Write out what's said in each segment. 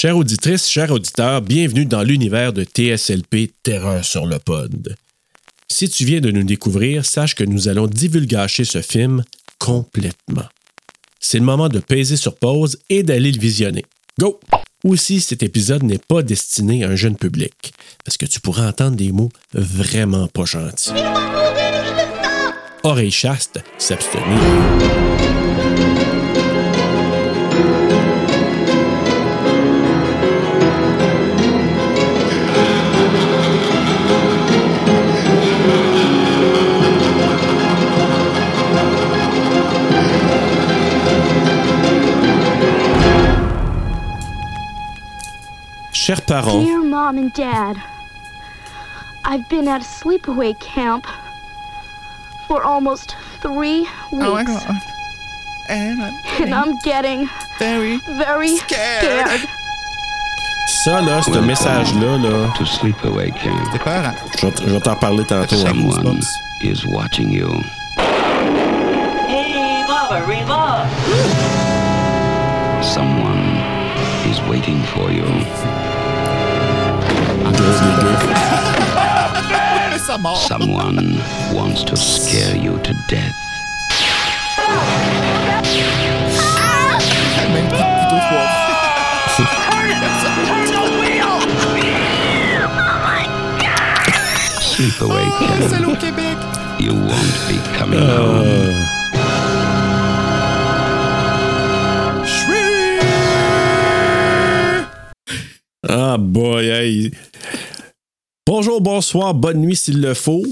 Chères auditrices, chers auditeurs, bienvenue dans l'univers de TSLP Terreur sur le pod. Si tu viens de nous découvrir, sache que nous allons divulgacher ce film complètement. C'est le moment de peser sur pause et d'aller le visionner. Go! Aussi, cet épisode n'est pas destiné à un jeune public, parce que tu pourras entendre des mots vraiment pas gentils. Oreille chaste, s'abstenir. Chers parents, Dear Mom and Dad, I've been at a sleepaway camp for almost three oh, weeks. Oh my god. And I'm And I'm getting very very Scared. scared. ça, là, ce message-là, là, to sleepaway camp. C'est peur, hein? je vais, je vais t'en parler tantôt. hein, Someone Goosebumps. is watching you. Hey, Baba, Reba! Someone is waiting for you. Grosse dégueu. Ça mort. Someone wants to scare you to death. Même petit couteau froid. Sleepaway C'est camp. au Québec. You won't be coming home. Ah boy. Bonjour, bonsoir, bonne nuit s'il le faut.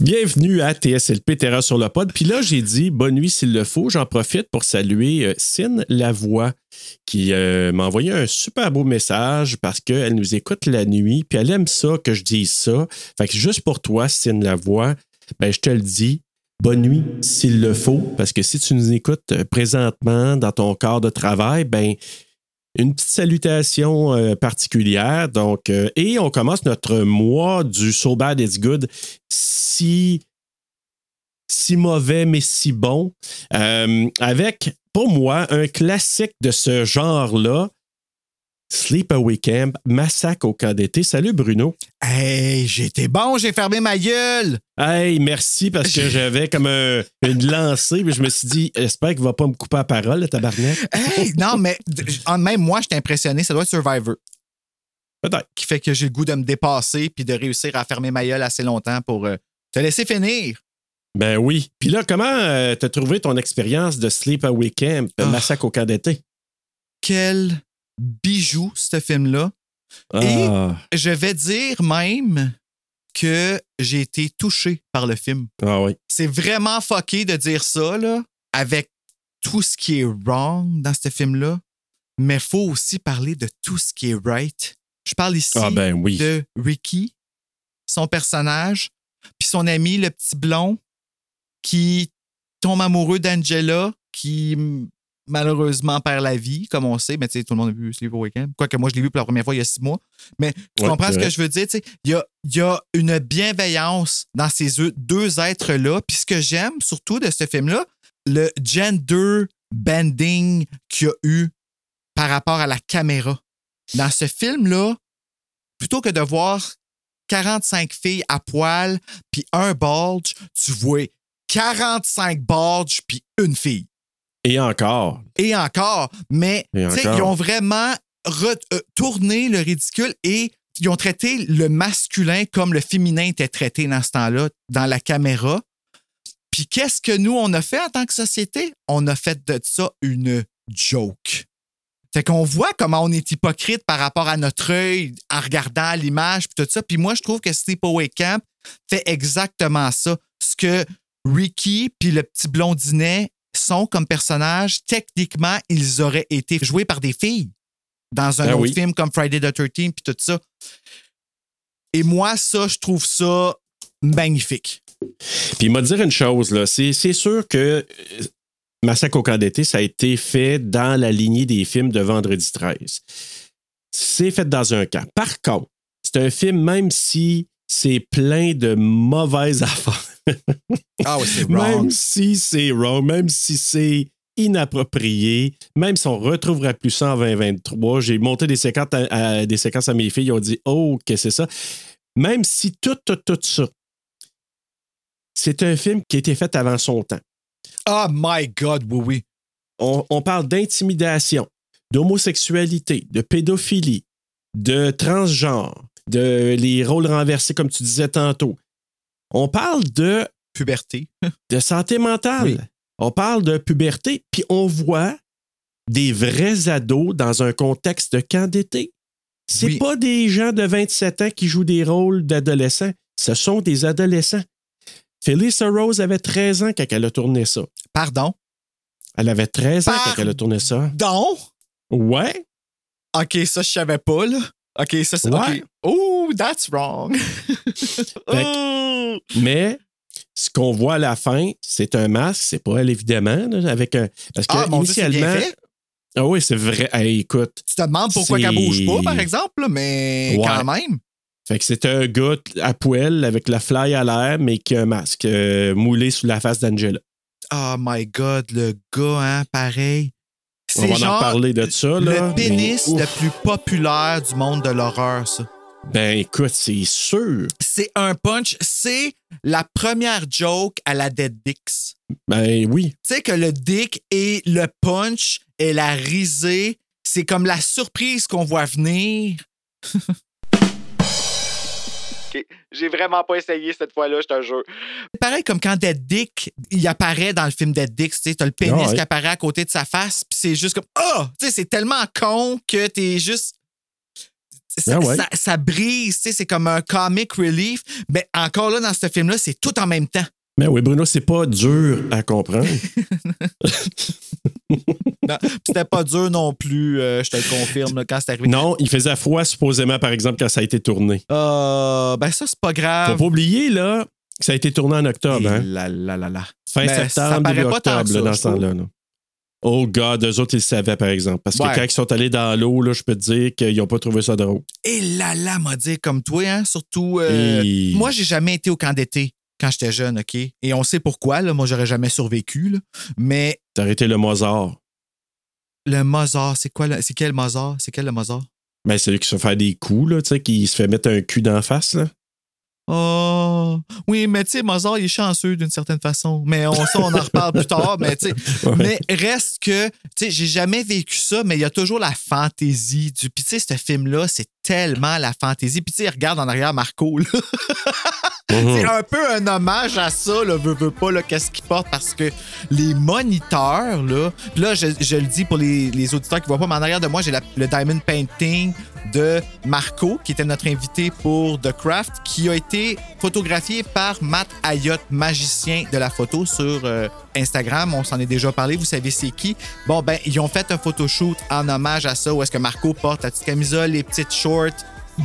Bienvenue à TSLP Terreur sur le pod. Puis là, j'ai dit bonne nuit s'il le faut. J'en profite pour saluer euh, Cine Lavoie qui euh, m'a envoyé un super beau message parce qu'elle nous écoute la nuit. Puis elle aime ça que je dise ça. Fait que juste pour toi, Cine Lavoie, ben, je te le dis. Bonne nuit s'il le faut, parce que si tu nous écoutes euh, présentement dans ton corps de travail, ben une petite salutation euh, particulière. Donc, euh, et on commence notre mois du So Bad It's Good. Si, si mauvais, mais si bon. euh, avec, pour moi, un classique de ce genre-là. Sleepaway Camp, Massacre au camp d'été. Salut Bruno. Hey, j'étais bon, j'ai fermé ma gueule. Hey, merci parce que j'avais comme un- une lancée, mais je me suis dit, j'espère qu'il va pas me couper la parole, le tabarnak. Hey, non, mais même moi, j'étais impressionné. Ça doit être Survivor Peut-être. qui fait que j'ai le goût de me dépasser puis de réussir à fermer ma gueule assez longtemps pour euh, te laisser finir. Ben oui. Puis là, comment euh, t'as trouvé ton expérience de Sleepaway Camp, Ah. Massacre au camp d'été? Quel bijou, ce film-là. Ah, Je vais dire même que j'ai été touché par le film. ah oui. C'est vraiment fucké de dire ça, là, avec tout ce qui est wrong dans ce film-là. Mais faut aussi parler de tout ce qui est right. Je parle ici Ah ben oui. de Ricky, son personnage, puis son ami, le petit blond, qui tombe amoureux d'Angela, qui malheureusement perd la vie, comme on sait. Mais tu sais, tout le monde a vu Sleepaway Camp. Quoique moi, je l'ai vu pour la première fois il y a six mois. Mais tu Ouais, comprends ce que je veux dire? Tu sais, Il y a, y a une bienveillance dans ces deux- deux êtres-là. Puis ce que j'aime surtout de ce film-là, le gender bending qu'il y a eu par rapport à la caméra. Dans ce film-là, plutôt que de voir 45 filles à poil puis un bulge, tu vois 45 bulges puis une fille. Et encore. Et encore, mais Et encore. ils ont vraiment re- euh, le ridicule et ils ont traité le masculin comme le féminin était traité dans ce temps-là, dans la caméra. Puis qu'est-ce que nous, on a fait en tant que société? On a fait de ça une joke. Fait qu'on voit comment on est hypocrite par rapport à notre œil en regardant l'image puis tout ça. Puis moi, je trouve que Sleepaway Camp fait exactement ça. Ce que Ricky puis le petit blondinet sont comme personnages, techniquement, ils auraient été joués par des filles dans un Ben autre oui. film comme Friday the 13 puis tout ça. Et moi, ça, je trouve ça magnifique. Puis il m'a dit une chose, là. C'est, c'est sûr que euh, Massacre au camp d'été, ça a été fait dans la lignée des films de Vendredi 13. C'est fait dans un camp. Par contre, c'est un film, même si c'est plein de mauvaises affaires. Ah oui, c'est Même si c'est wrong, même si c'est inapproprié. Même si on retrouvera plus ça en 2023, j'ai monté des séquences à, à- des séquences à mes filles, ils ont dit Oh, que c'est ça. Même si tout, tout, tout ça, c'est un film qui a été fait avant son temps. Oh my God, oui, oui. On, on parle d'intimidation, d'homosexualité, de pédophilie, de transgenre, de les rôles renversés, comme tu disais tantôt. On parle de Puberté. de santé mentale. Oui. On parle de puberté, puis on voit des vrais ados dans un contexte de camp d'été. C'est Oui. pas des gens de 27 ans qui jouent des rôles d'adolescents. Ce sont des adolescents. Felissa Rose avait 13 ans quand elle a tourné ça. Pardon? Elle avait 13 ans quand elle a tourné ça. Donc, Ouais. OK, ça, je savais pas, là. OK, ça, c'est. Ouais. OK. Oh, that's wrong. Mais ce qu'on voit à la fin, c'est un masque. C'est pas elle, évidemment. avec un... Parce que Ah, mon initialement. Ah oui, c'est vrai. Hey, écoute. Tu te demandes pourquoi qu'elle bouge pas, par exemple, mais Ouais. quand même. Fait que c'est un gars à poêle avec la fly à l'air, mais qui a un masque euh, moulé sous la face d'Angela. Oh my God, le gars, hein, pareil. On va en parler de ça. Là, le pénis mais- le plus populaire du monde de l'horreur, ça. Ben écoute, c'est sûr. C'est un punch. C'est la première joke à la Dead Dicks. Ben oui. Tu sais que le dick et le punch et la risée, c'est comme la surprise qu'on voit venir. J'ai vraiment pas essayé cette fois-là, je te jure. Pareil comme quand Dead Dick, il apparaît dans le film Dead Dick, tu sais, t'as le pénis ouais. qui apparaît à côté de sa face, puis c'est juste comme Ah! Tu sais, c'est tellement con que t'es juste. Ça, Ah ouais. ça- ça brise, tu sais, c'est comme un comic relief. Mais encore là, dans ce film-là, c'est tout en même temps. Ben oui, Bruno, c'est pas dur à comprendre. C'était pas dur non plus, euh, je te le confirme, quand c'est arrivé. non, il faisait froid supposément, par exemple, quand ça a été tourné. Euh, ben ça, c'est pas Faut grave. pas oublier, là, que ça a été tourné en octobre. Hein? là, là, là, là. Fin Ben, ça septembre, paraît début pas tant octobre, là, ça, dans ce temps-là. là. Oh God, eux autres, ils le savaient, par exemple. Parce que Ouais. quand ils sont allés dans l'eau, là, je peux te dire qu'ils n'ont pas trouvé ça drôle. Et là, là, m'a dit comme toi, hein, surtout. euh, Et- Moi, j'ai jamais été au camp d'été quand j'étais jeune, OK? Et on sait pourquoi, là. Moi, j'aurais jamais survécu, là. Mais T'as arrêté le Mozart. le Mozart, c'est quoi, le- c'est quel Mozart? C'est quel le Mozart? Ben, celui qui se fait faire des coups, là, tu sais, qui se fait mettre un cul d'en face, là. Oh, oui, mais tu sais, Mozart, il est chanceux d'une certaine façon. Mais on, ça, on en reparle plus tard. Mais tu sais, Ouais. mais reste que, tu sais, j'ai jamais vécu ça, mais il y a toujours la fantaisie du. Puis tu sais, ce film-là, c'est tellement la fantaisie. Puis tu sais, regarde en arrière Marco, là. Mhm. C'est un peu un hommage à ça, là, veux, pas, là, qu'est-ce qu'ils portent, parce que les moniteurs, là, là, je, le dis pour les, les auditeurs qui voient pas, mais en arrière de moi, j'ai le diamond painting de Marco, qui était notre invité pour The Craft, qui a été photographié par Matt Ayotte, magicien de la photo sur euh, Instagram. On s'en est déjà parlé, vous savez c'est qui. Bon, ben, ils ont fait un photoshoot en hommage à ça, où est-ce que Marco porte la petite camisole, les petites shorts,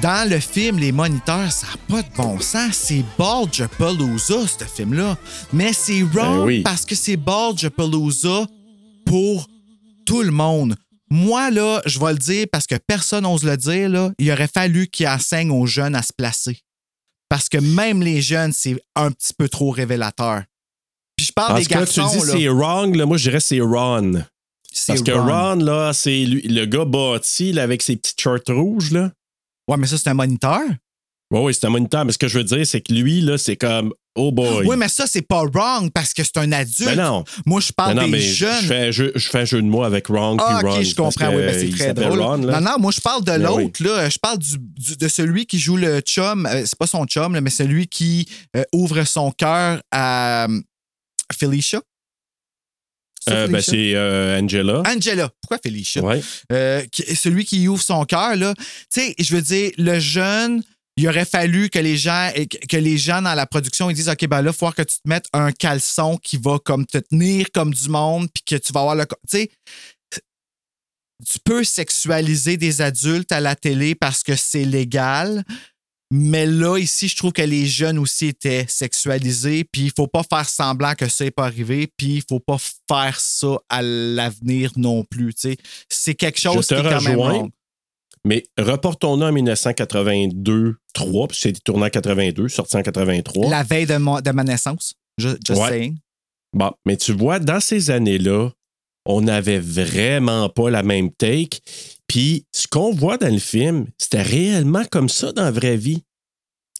dans le film, les moniteurs, ça n'a pas de bon sens. C'est Palooza, ce film-là. Mais c'est wrong Ben oui. parce que c'est Palooza pour tout le monde. Moi, là, je vais le dire parce que personne n'ose le dire, là, il aurait fallu qu'ils enseignent aux jeunes à se placer. Parce que même les jeunes, c'est un petit peu trop révélateur. Puis je parle des tout cas, tu garçons, dis c'est wrong, là, moi, je dirais c'est Ron. Parce que wrong. Ron, là, c'est le gars bâti, là, avec ses petites shorts rouges, là. Ouais, mais ça, c'est un moniteur? Oui, oui, c'est un moniteur, mais ce que je veux dire, c'est que lui, là, c'est comme, oh boy. Oui, mais ça, c'est pas wrong parce que c'est un adulte. Ben non. Moi, je parle Ben non, des mais je- jeunes. Je fais, un jeu, je fais un jeu de mots avec Wrong Ah, puis je comprends. Oui, ben, c'est très drôle. Ron, non, non, moi, je parle de Ben l'autre. là. Je parle du, du- de celui qui joue le chum. euh, c'est pas son chum, là, mais celui qui euh, ouvre son cœur à euh, Felicia. C'est Euh, ben, c'est euh, Angela. Angela. Pourquoi Felicia? Ouais. Euh, qui- celui qui ouvre son cœur, là. Tu sais, je veux dire, le jeune, il aurait fallu que les gens, que les gens dans la production, ils disent, OK, ben là, il faut que tu te mettes un caleçon qui va comme te tenir comme du monde, puis que tu vas avoir le. Tu sais, tu peux sexualiser des adultes à la télé parce que c'est légal. Mais là, ici, je trouve que les jeunes aussi étaient sexualisés, puis il faut pas faire semblant que ça n'est pas arrivé, puis il faut pas faire ça à l'avenir non plus. C'est quelque chose te qui est quand même wrong. Mais reportons-nous en 1982, 3, puis c'était tourné en 82, sorti en 83. La veille de, de ma naissance. Ju- Just Ouais. saying. Bon, mais tu vois, dans ces années-là, on n'avait vraiment pas la même take. Puis ce qu'on voit dans le film, c'était réellement comme ça dans la vraie vie.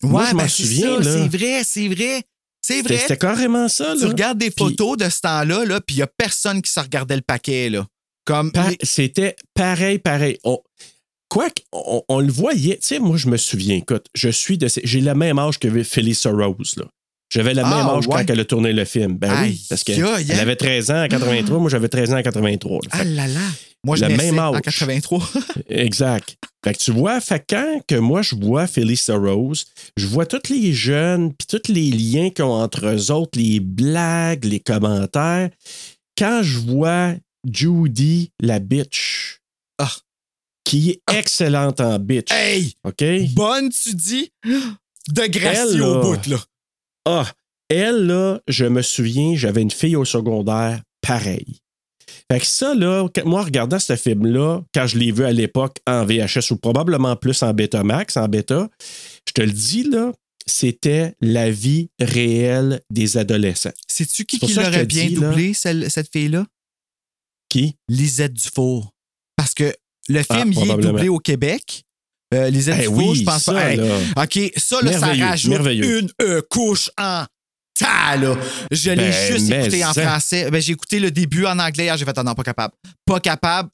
Moi, je m'en ben, c'est souviens. C'est vrai, c'est vrai. C'est vrai. c'était carrément ça. Tu Là. regardes des photos de ce temps-là, là, puis il n'y a personne qui se regardait le paquet. Là. Comme. Pa- C'était pareil, pareil. On, quoique, on, on le voyait. Tu sais, moi, je me souviens, écoute, je suis de ces- J'ai le même âge que Phyllis Rose, là. J'avais le Ah, même âge ouais. quand elle a tourné le film. Ben Aïe, oui, parce qu'elle avait 13 ans en 83, moi j'avais 13 ans en 83. là. Ah là là. Moi, je Le même en âge. 83. que- exact. Fait que tu vois, fait quand que moi je vois Phyllis Rose, je vois tous les jeunes, puis tous les liens qu'ils ont entre eux autres, les blagues, les commentaires. Quand je vois Judy, la bitch, Ah. qui est excellente en bitch. hey! OK? Bonne, tu dis? De gracie Elle, au bout, là. Ah, elle, là, je me souviens, j'avais une fille au secondaire pareil. Fait que ça, là, moi, regardant ce film-là, quand je l'ai vu à l'époque en VHS ou probablement plus en Betamax, en bêta, je te le dis, là, c'était la vie réelle des adolescents. Sais-tu qui, l'aurait bien dis, là. doublé, celle- cette fille-là? Qui? Lisette Dufour. Parce que le Ah, film, il est doublé au Québec. Euh, Lisette Eh Dufour, oui, je pense ça, pas. Hey, là. OK, ça, là, ça rajoute une euh, couche en là. Je l'ai Ben, juste écouté en ça. français. Ben, j'ai écouté le début en anglais. hier, J'ai fait, ah non, pas capable. Pas capable.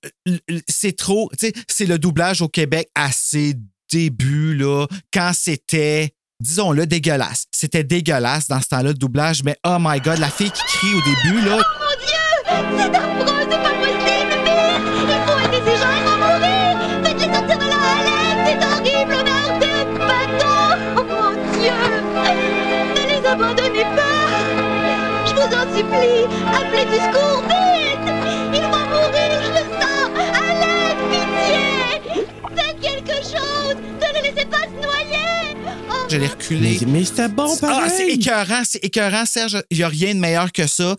C'est trop. Tu sais, c'est le doublage au Québec à ses débuts, là, quand c'était. Disons-le, dégueulasse. C'était dégueulasse dans ce temps-là, le doublage, mais oh my god, la fille qui crie au début, là, Mon Dieu! Supplie, appelez du secours, vite! Ils vont mourir, je le sens! Alex, pitié! Faites quelque chose! Ne les laissez pas se noyer! Oh, je l'ai reculé. Mais, mais c'était bon, pareil. Ah, c'est écœurant, c'est écœurant, Serge. Il n'y a rien de meilleur que ça.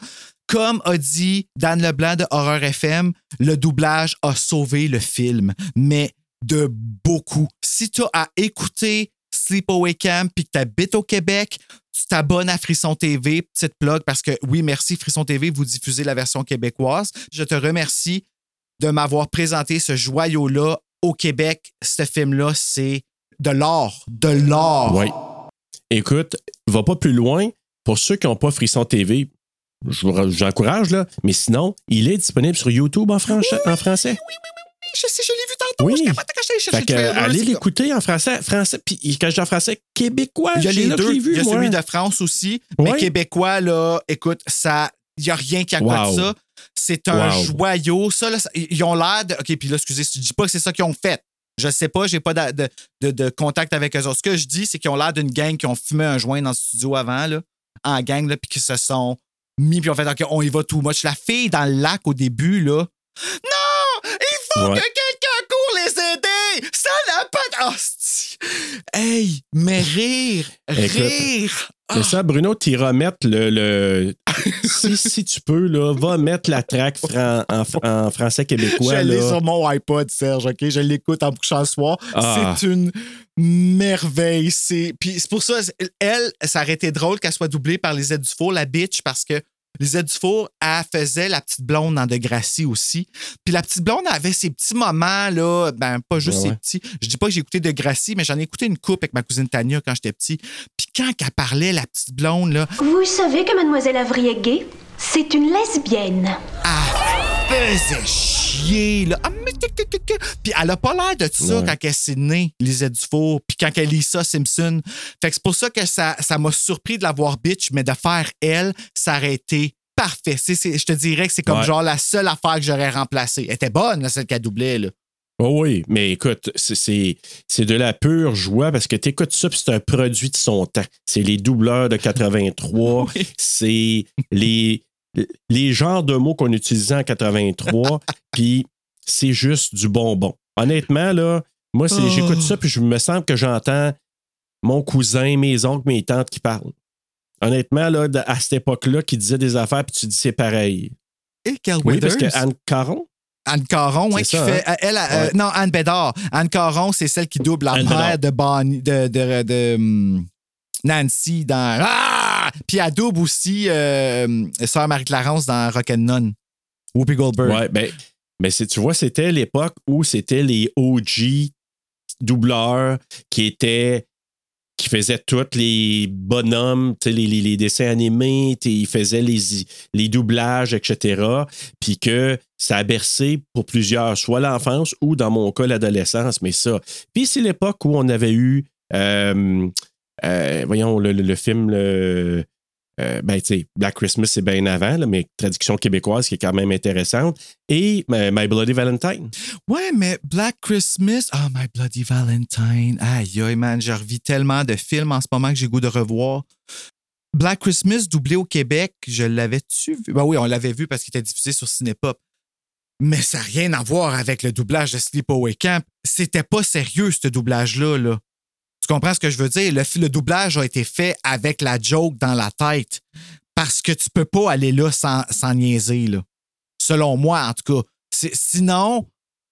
Comme a dit Dan Leblanc de Horror FM, le doublage a sauvé le film, mais de beaucoup. Si tu as à écouter Sleepaway Camp puis que tu habites au Québec, tu t'abonnes à Frisson TV, petite plug, parce que oui, merci Frisson TV, vous diffusez la version québécoise. Je te remercie de m'avoir présenté ce joyau-là au Québec. Ce film-là, c'est de l'or, de l'or. Oui. Écoute, va pas plus loin. Pour ceux qui n'ont pas Frisson TV, j'encourage, là. Mais sinon, il est disponible sur YouTube en, en français. Je sais, je l'ai vu tantôt. Oui. Je capotais quand j'allais chercher Fait que, le trailer, allez l'écouter en français. français puis quand je dis en français, québécois. Il y a les je deux. l'ai vu, il y a moi. celui de France aussi. Mais québécois, là, écoute, ça. Il n'y a rien qui accote Wow. ça. C'est un Wow. joyau. Ça, là, ça- ils ont l'air de. OK, puis là, excusez, je dis pas que c'est ça qu'ils ont fait. Je sais pas, j'ai pas de, de- de- de contact avec eux autres. Ce que je dis, c'est qu'ils ont l'air d'une gang qui ont fumé un joint dans le studio avant, là, en gang, là, puis qui se sont mis, puis ont fait, OK, on y va too much. La fille dans le lac au début, là. Non! Il faut Ouais. que quelqu'un court les aider! Ça n'a pas de. Oh, c'est- hey! Mais rire! Écoute, rire! Mais Ah! ça, Bruno, tu iras mettre le. le- si, si tu peux, là, va mettre la track fran- en, en français québécois. je l'ai sur mon iPod, Serge, OK? Je l'écoute en couchant le soir. Ah. C'est une merveille. C'est... Puis c'est pour ça, elle, ça aurait été drôle qu'elle soit doublée par Lisette Dufour, la bitch, parce que Lisette Dufour, elle faisait la petite blonde dans Degrassi aussi. Puis la petite blonde avait ses petits moments, là, ben pas juste Ouais, ses petits. Je dis pas que j'ai écouté Degrassi, mais j'en ai écouté une coupe avec ma cousine Tania quand j'étais petit. Puis quand elle parlait, la petite blonde, là, Vous savez que Mademoiselle est gay C'est une lesbienne. elle faisait chier, là. Ah. Puis elle a pas l'air de ça Ouais. quand elle s'est née, Lisette Dufour, puis quand elle lit ça, Simpson. Fait que c'est pour ça que ça ça m'a surpris de la voir bitch, mais de faire elle, ça aurait été parfait. C'est- c'est- je te dirais que c'est comme Ouais. genre la seule affaire que j'aurais remplacée. Elle était bonne, là, celle qu'elle doublait, là. Oh oui, mais écoute, c'est- c'est c'est de la pure joie parce que tu écoutes ça, puis c'est un produit de son temps. C'est les doubleurs de 83, Oui. c'est les, les genres de mots qu'on utilisait en 83, puis c'est juste du bonbon. Honnêtement, là, moi, Oh. j'écoute ça, puis je me sens que j'entends mon cousin, mes oncles, mes tantes qui parlent. Honnêtement, là, à cette époque-là, qui disaient des affaires, puis tu dis c'est pareil. Et Carl Oui, parce que Anne Caron, Anne Caron, C'est qui ça, fait. hein? Elle, euh, non, Anne Bédard. Anne Caron, c'est celle qui double la Anne mère de, Bonnie, de, de, de, hum, Nancy dans. Ah! Puis elle double aussi euh, Sœur Marie-Clarence dans Rock'n'None. Whoopi Goldberg. Ouais, ben, mais c'est- tu vois, c'était l'époque où c'était les OG doubleurs qui étaient qui faisaient tous les bonhommes, les, les- les dessins animés, ils faisaient les, les doublages, etc. Puis que ça a bercé pour plusieurs, soit l'enfance ou dans mon cas l'adolescence, mais ça. Puis c'est l'époque où on avait eu, euh, euh, voyons, le, film, euh, ben, Black Christmas, c'est bien avant, mais traduction québécoise qui est quand même intéressante. Et euh, My Bloody Valentine. Ouais, mais Black Christmas, oh my bloody Valentine. Aïe, aïe, man, je revis tellement de films en ce moment que j'ai goût de revoir. Black Christmas, doublé au Québec, je l'avais-tu vu? Ben oui, on l'avait vu parce qu'il était diffusé sur Cinépop. Mais ça n'a rien à voir avec le doublage de Sleepaway Camp. C'était pas sérieux, ce doublage-là. Là. Tu comprends ce que je veux dire? Le, le doublage a été fait avec la joke dans la tête. Parce que tu peux pas aller là sans, sans niaiser, là. Selon moi, en tout cas. Sinon,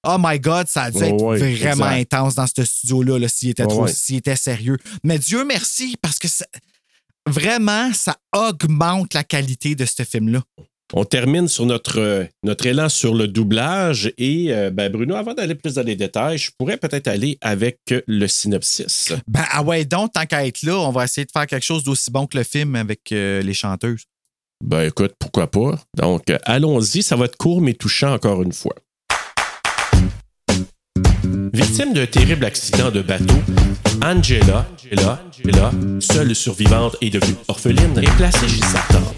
oh my God, ça a dû être vraiment exact. intense dans ce studio-là, là, s'il était, trop- était sérieux. Mais Dieu merci, parce que ça- vraiment, ça augmente la qualité de ce film-là. On termine sur notre, euh, notre élan sur le doublage. Et euh, ben, Bruno, avant d'aller plus dans les détails, je pourrais peut-être aller avec euh, le synopsis. Ben, ah ouais, donc, tant qu'à être là, on va essayer de faire quelque chose d'aussi bon que le film avec euh, les chanteuses. Ben écoute, pourquoi pas? Donc, allons-y. Ça va être court mais touchant encore une fois. Victime d'un terrible accident de bateau, Angela, Angela, Angela, seule survivante et devenue orpheline, est placée chez sa tante.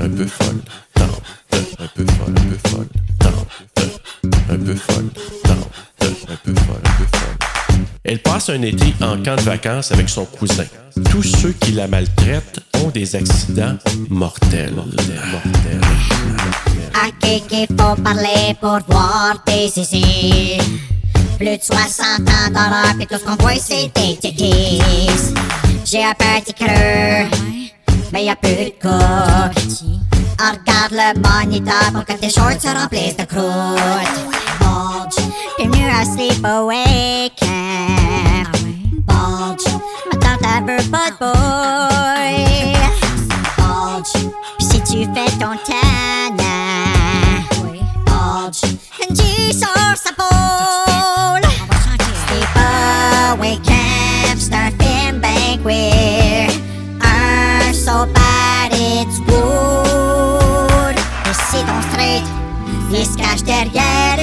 Un peu folle, tante. Un peu folle, un peu folle, tante. Un peu folle, tante. Un peu folle, un peu folle. Elle passe un été en camp de vacances avec son cousin. Tous ceux qui la maltraitent ont des accidents mortels. Mortels. À qui qu'il faut parler pour voir tes ici Plus de 60 ans d'horreur, puis tout ce qu'on voit c'est des titties J'ai un petit creux, mais y a plus de coude Ah, Regarde le moniteur pour que tes shorts se remplissent de croûte Bulge, puis mieux à sleep away camp Bulge, ma tante elle veut pas de boy. Bulge, pis si tu fais ton tana Bulge, Angie sort sa boule. Sleepaway Camp, c'est un film ben queer. Un so bad it's good Et si ton straight, il se cache derrière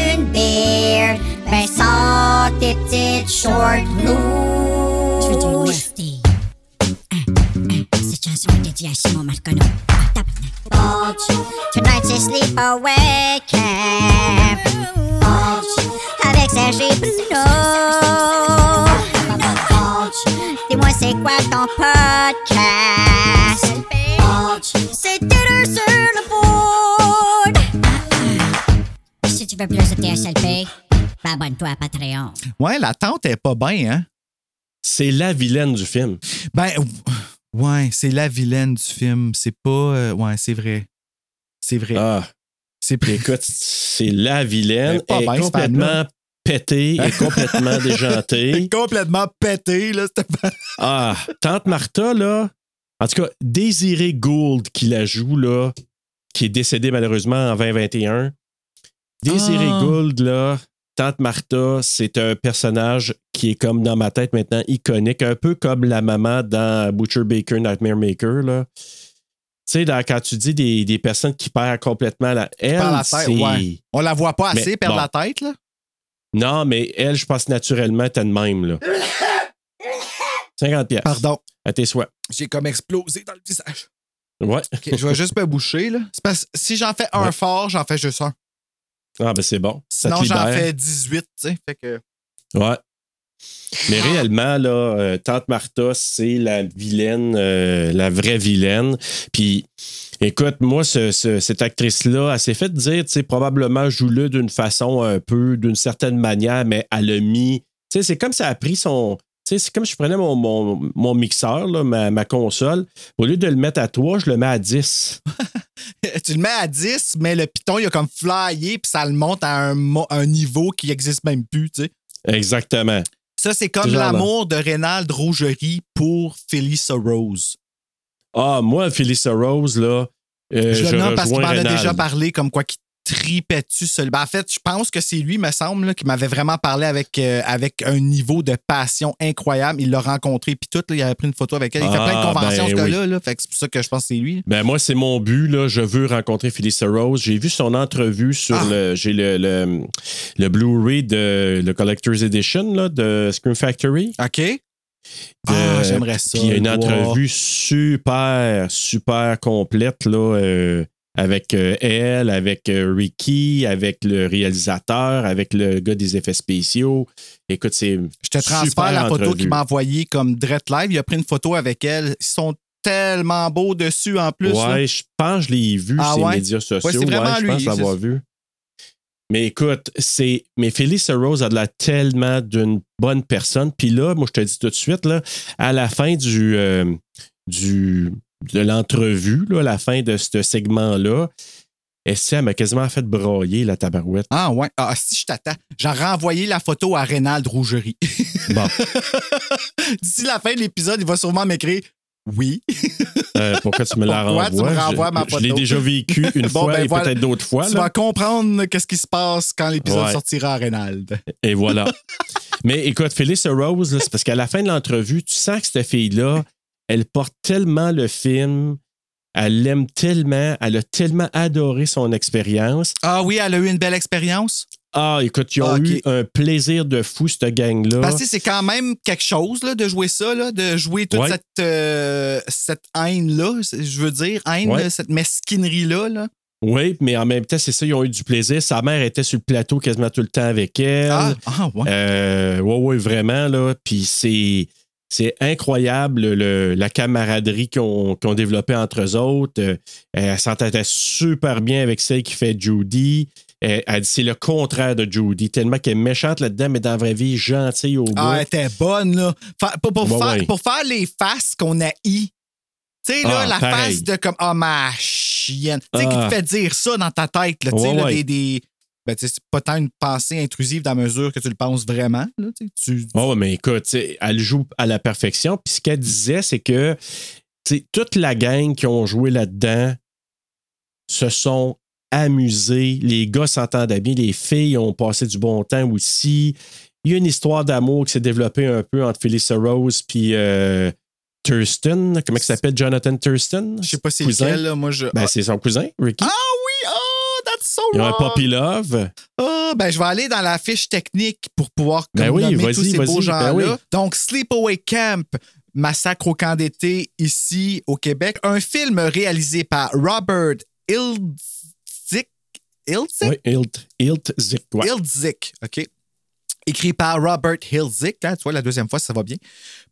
tes petites short rouges Tu veux du nasty cette chanson est dédiée à Simon Marcano. Bulge, tonight c'est sleepaway camp. Avec Serge et Bruno. Bulge, dis-moi c'est quoi ton podcast? C'est Twitter sur le board. Si tu veux plus de TSLP, abonne-toi à Patreon. Ouais, la tante est pas bien, hein? C'est la vilaine du film. Ben, ouais, c'est la vilaine du film. C'est pas. euh, ouais, c'est vrai. C'est vrai. Ah, c'est écoute, c'est la vilaine. Est bien, cette complètement pétée et complètement déjantée. complètement pété, là, pas. Ah, Tante Martha, là, en tout cas, Désiré Gould qui la joue, là, qui est décédée malheureusement en 2021. Désiré Ah. Gould, là, Tante Martha, c'est un personnage qui est comme dans ma tête maintenant iconique, un peu comme la maman dans Butcher Baker, Nightmare Maker, là. Tu sais, dans- quand tu dis des, des personnes qui perdent complètement la. Elle, perd la tête, ouais. On la voit pas assez Mais perdre bon. la tête, là? Non, mais elle, je pense naturellement, t'as de même, là. 50 pièces. Pardon. À tes souhaits. J'ai comme explosé dans le visage. Ouais. Je vais juste me boucher, là. C'est parce que si j'en fais un Ouais. fort, j'en fais juste un. Ah, ben c'est bon. Ça Sinon, j'en fais 18, tu sais. Fait que. Ouais. Mais réellement, là, euh, Tante Martha, c'est la vilaine, euh, la vraie vilaine. Puis, écoute, moi, ce- ce- cette actrice-là, elle s'est fait dire, tu sais, probablement joue-le d'une façon un peu, d'une certaine manière, mais elle a mis. Tu sais, c'est comme ça a pris son. Tu sais, c'est comme je prenais mon, mon, mon mixeur, là, ma, ma console. Au lieu de le mettre à 3, je le mets à 10. tu le mets à 10, mais le piton, il a comme flyé, puis ça le monte à un, niveau qui n'existe même plus, tu sais. Exactement. Ça, c'est comme l'amour de Rénald Rougerie pour Felissa Rose. Ah, moi, Phyllis Rose, là. euh, je le nomme parce qu'il m'en a déjà parlé, comme quoi qu'il tripait dessus. seul? Ben, en fait, je pense que c'est lui, me semble, là, qui m'avait vraiment parlé avec, euh, avec un niveau de passion incroyable. Il l'a rencontré, puis tout, là, il avait pris une photo avec elle. Il fait plein de Ah, conventions, ben ce gars-là. là. Fait que c'est pour ça que je pense que c'est lui. Ben moi, c'est mon but. Là. Je veux rencontrer Phyllis Rose. J'ai vu son entrevue sur Ah. le. J'ai le, le, le Blu-ray de le Collector's Edition là, de Scream Factory. OK? De- Ah, j'aimerais ça, Puis il y a une entrevue super, super complète là, euh, avec euh, elle, avec euh, Ricky, avec le réalisateur, avec le gars des effets spéciaux. Écoute, c'est. Je te transfère la photo qu'il m'a envoyée comme Drette Live. Il a pris une photo avec elle. Ils sont tellement beaux dessus en plus. là. Ouais, je pense que je l'ai vu Ah sur les ouais? médias sociaux. Ouais, c'est vraiment je pense l'avoir vu. Mais écoute, c'est. Mais Phyllis Rose a de la tellement d'une bonne personne. Puis là, moi, je te dis tout de suite, là, à la fin du. euh, du de l'entrevue, là, la fin de ce segment-là, elle, elle m'a quasiment fait brailler la tabarouette. Ah ouais. Ah, si je t'attends. J'ai renvoyé la photo à Rénald Rougerie. Bon, D'ici la fin de l'épisode, il va sûrement m'écrire Oui. euh, pourquoi tu me la Pourquoi renvoies? tu me renvoies? Je, ma je l'ai photo? déjà vécu une Bon, fois ben et voilà. peut-être d'autres fois. tu là. vas comprendre qu'est-ce qui se passe quand l'épisode Ouais. sortira à Rénald. Et voilà. Mais écoute, Phyllis Rose, là, c'est parce qu'à la fin de l'entrevue, tu sens que cette fille-là, elle porte tellement le film, elle l'aime tellement, elle a tellement adoré son expérience. Ah oui, elle a eu une belle expérience. Ah, écoute, ils ont Ah, eu un plaisir de fou, cette gang-là. Parce que c'est quand même quelque chose là, de jouer ça, là, de jouer toute Ouais. cette, euh, cette haine-là, je veux dire, haine, Ouais. cette mesquinerie-là. Là. Oui, mais en même temps, c'est ça, ils ont eu du plaisir. Sa mère était sur le plateau quasiment tout le temps avec elle. Ah, ah, ouais. Euh, ouais, ouais, vraiment, là. Puis c'est. C'est incroyable le- la camaraderie ont développée entre eux autres. Euh, elle s'entendait super bien avec celle qui fait Judy. Elle, elle dit c'est le contraire de Judy, tellement qu'elle est méchante là-dedans, mais dans la vraie vie, gentille au bout. Ah, elle était bonne, là. Pour, pour faire, ouais. pour faire les faces qu'on a. Tu sais, là, Ah, la pareil. face de comme, ah, ma chienne. Tu sais, qui Ah. te fait dire ça dans ta tête, là. Tu sais, Ouais, là, ouais. des. des ben, c'est pas tant une pensée intrusive dans la mesure que tu le penses vraiment. Là, tu Oh, mais écoute, elle joue à la perfection. Puis ce qu'elle disait, c'est que toute la gang qui ont joué là-dedans se sont amusés. Les gars s'entendaient bien. Les filles ont passé du bon temps aussi. Il y a une histoire d'amour qui s'est développée un peu entre Phyllis Rose puis euh, Thurston. Comment il s'appelle? Jonathan Thurston? Je sais pas c'est Cousin? lequel, là. Moi, je. Ben, ah, c'est son cousin, Ricky. ah so un wrong. puppy love. Ah, ben, je vais aller dans la fiche technique pour pouvoir Ben oui, nommer tous ces beaux ben gens-là. oui. Donc, Sleepaway Camp, Massacre au camp d'été ici au Québec. Un film réalisé par Robert Ildzick. Ildzick? Oui, Hilt, Hiltzik. ouais. OK. Écrit par Robert Hiltzik, hein, tu vois, la deuxième fois, ça va bien.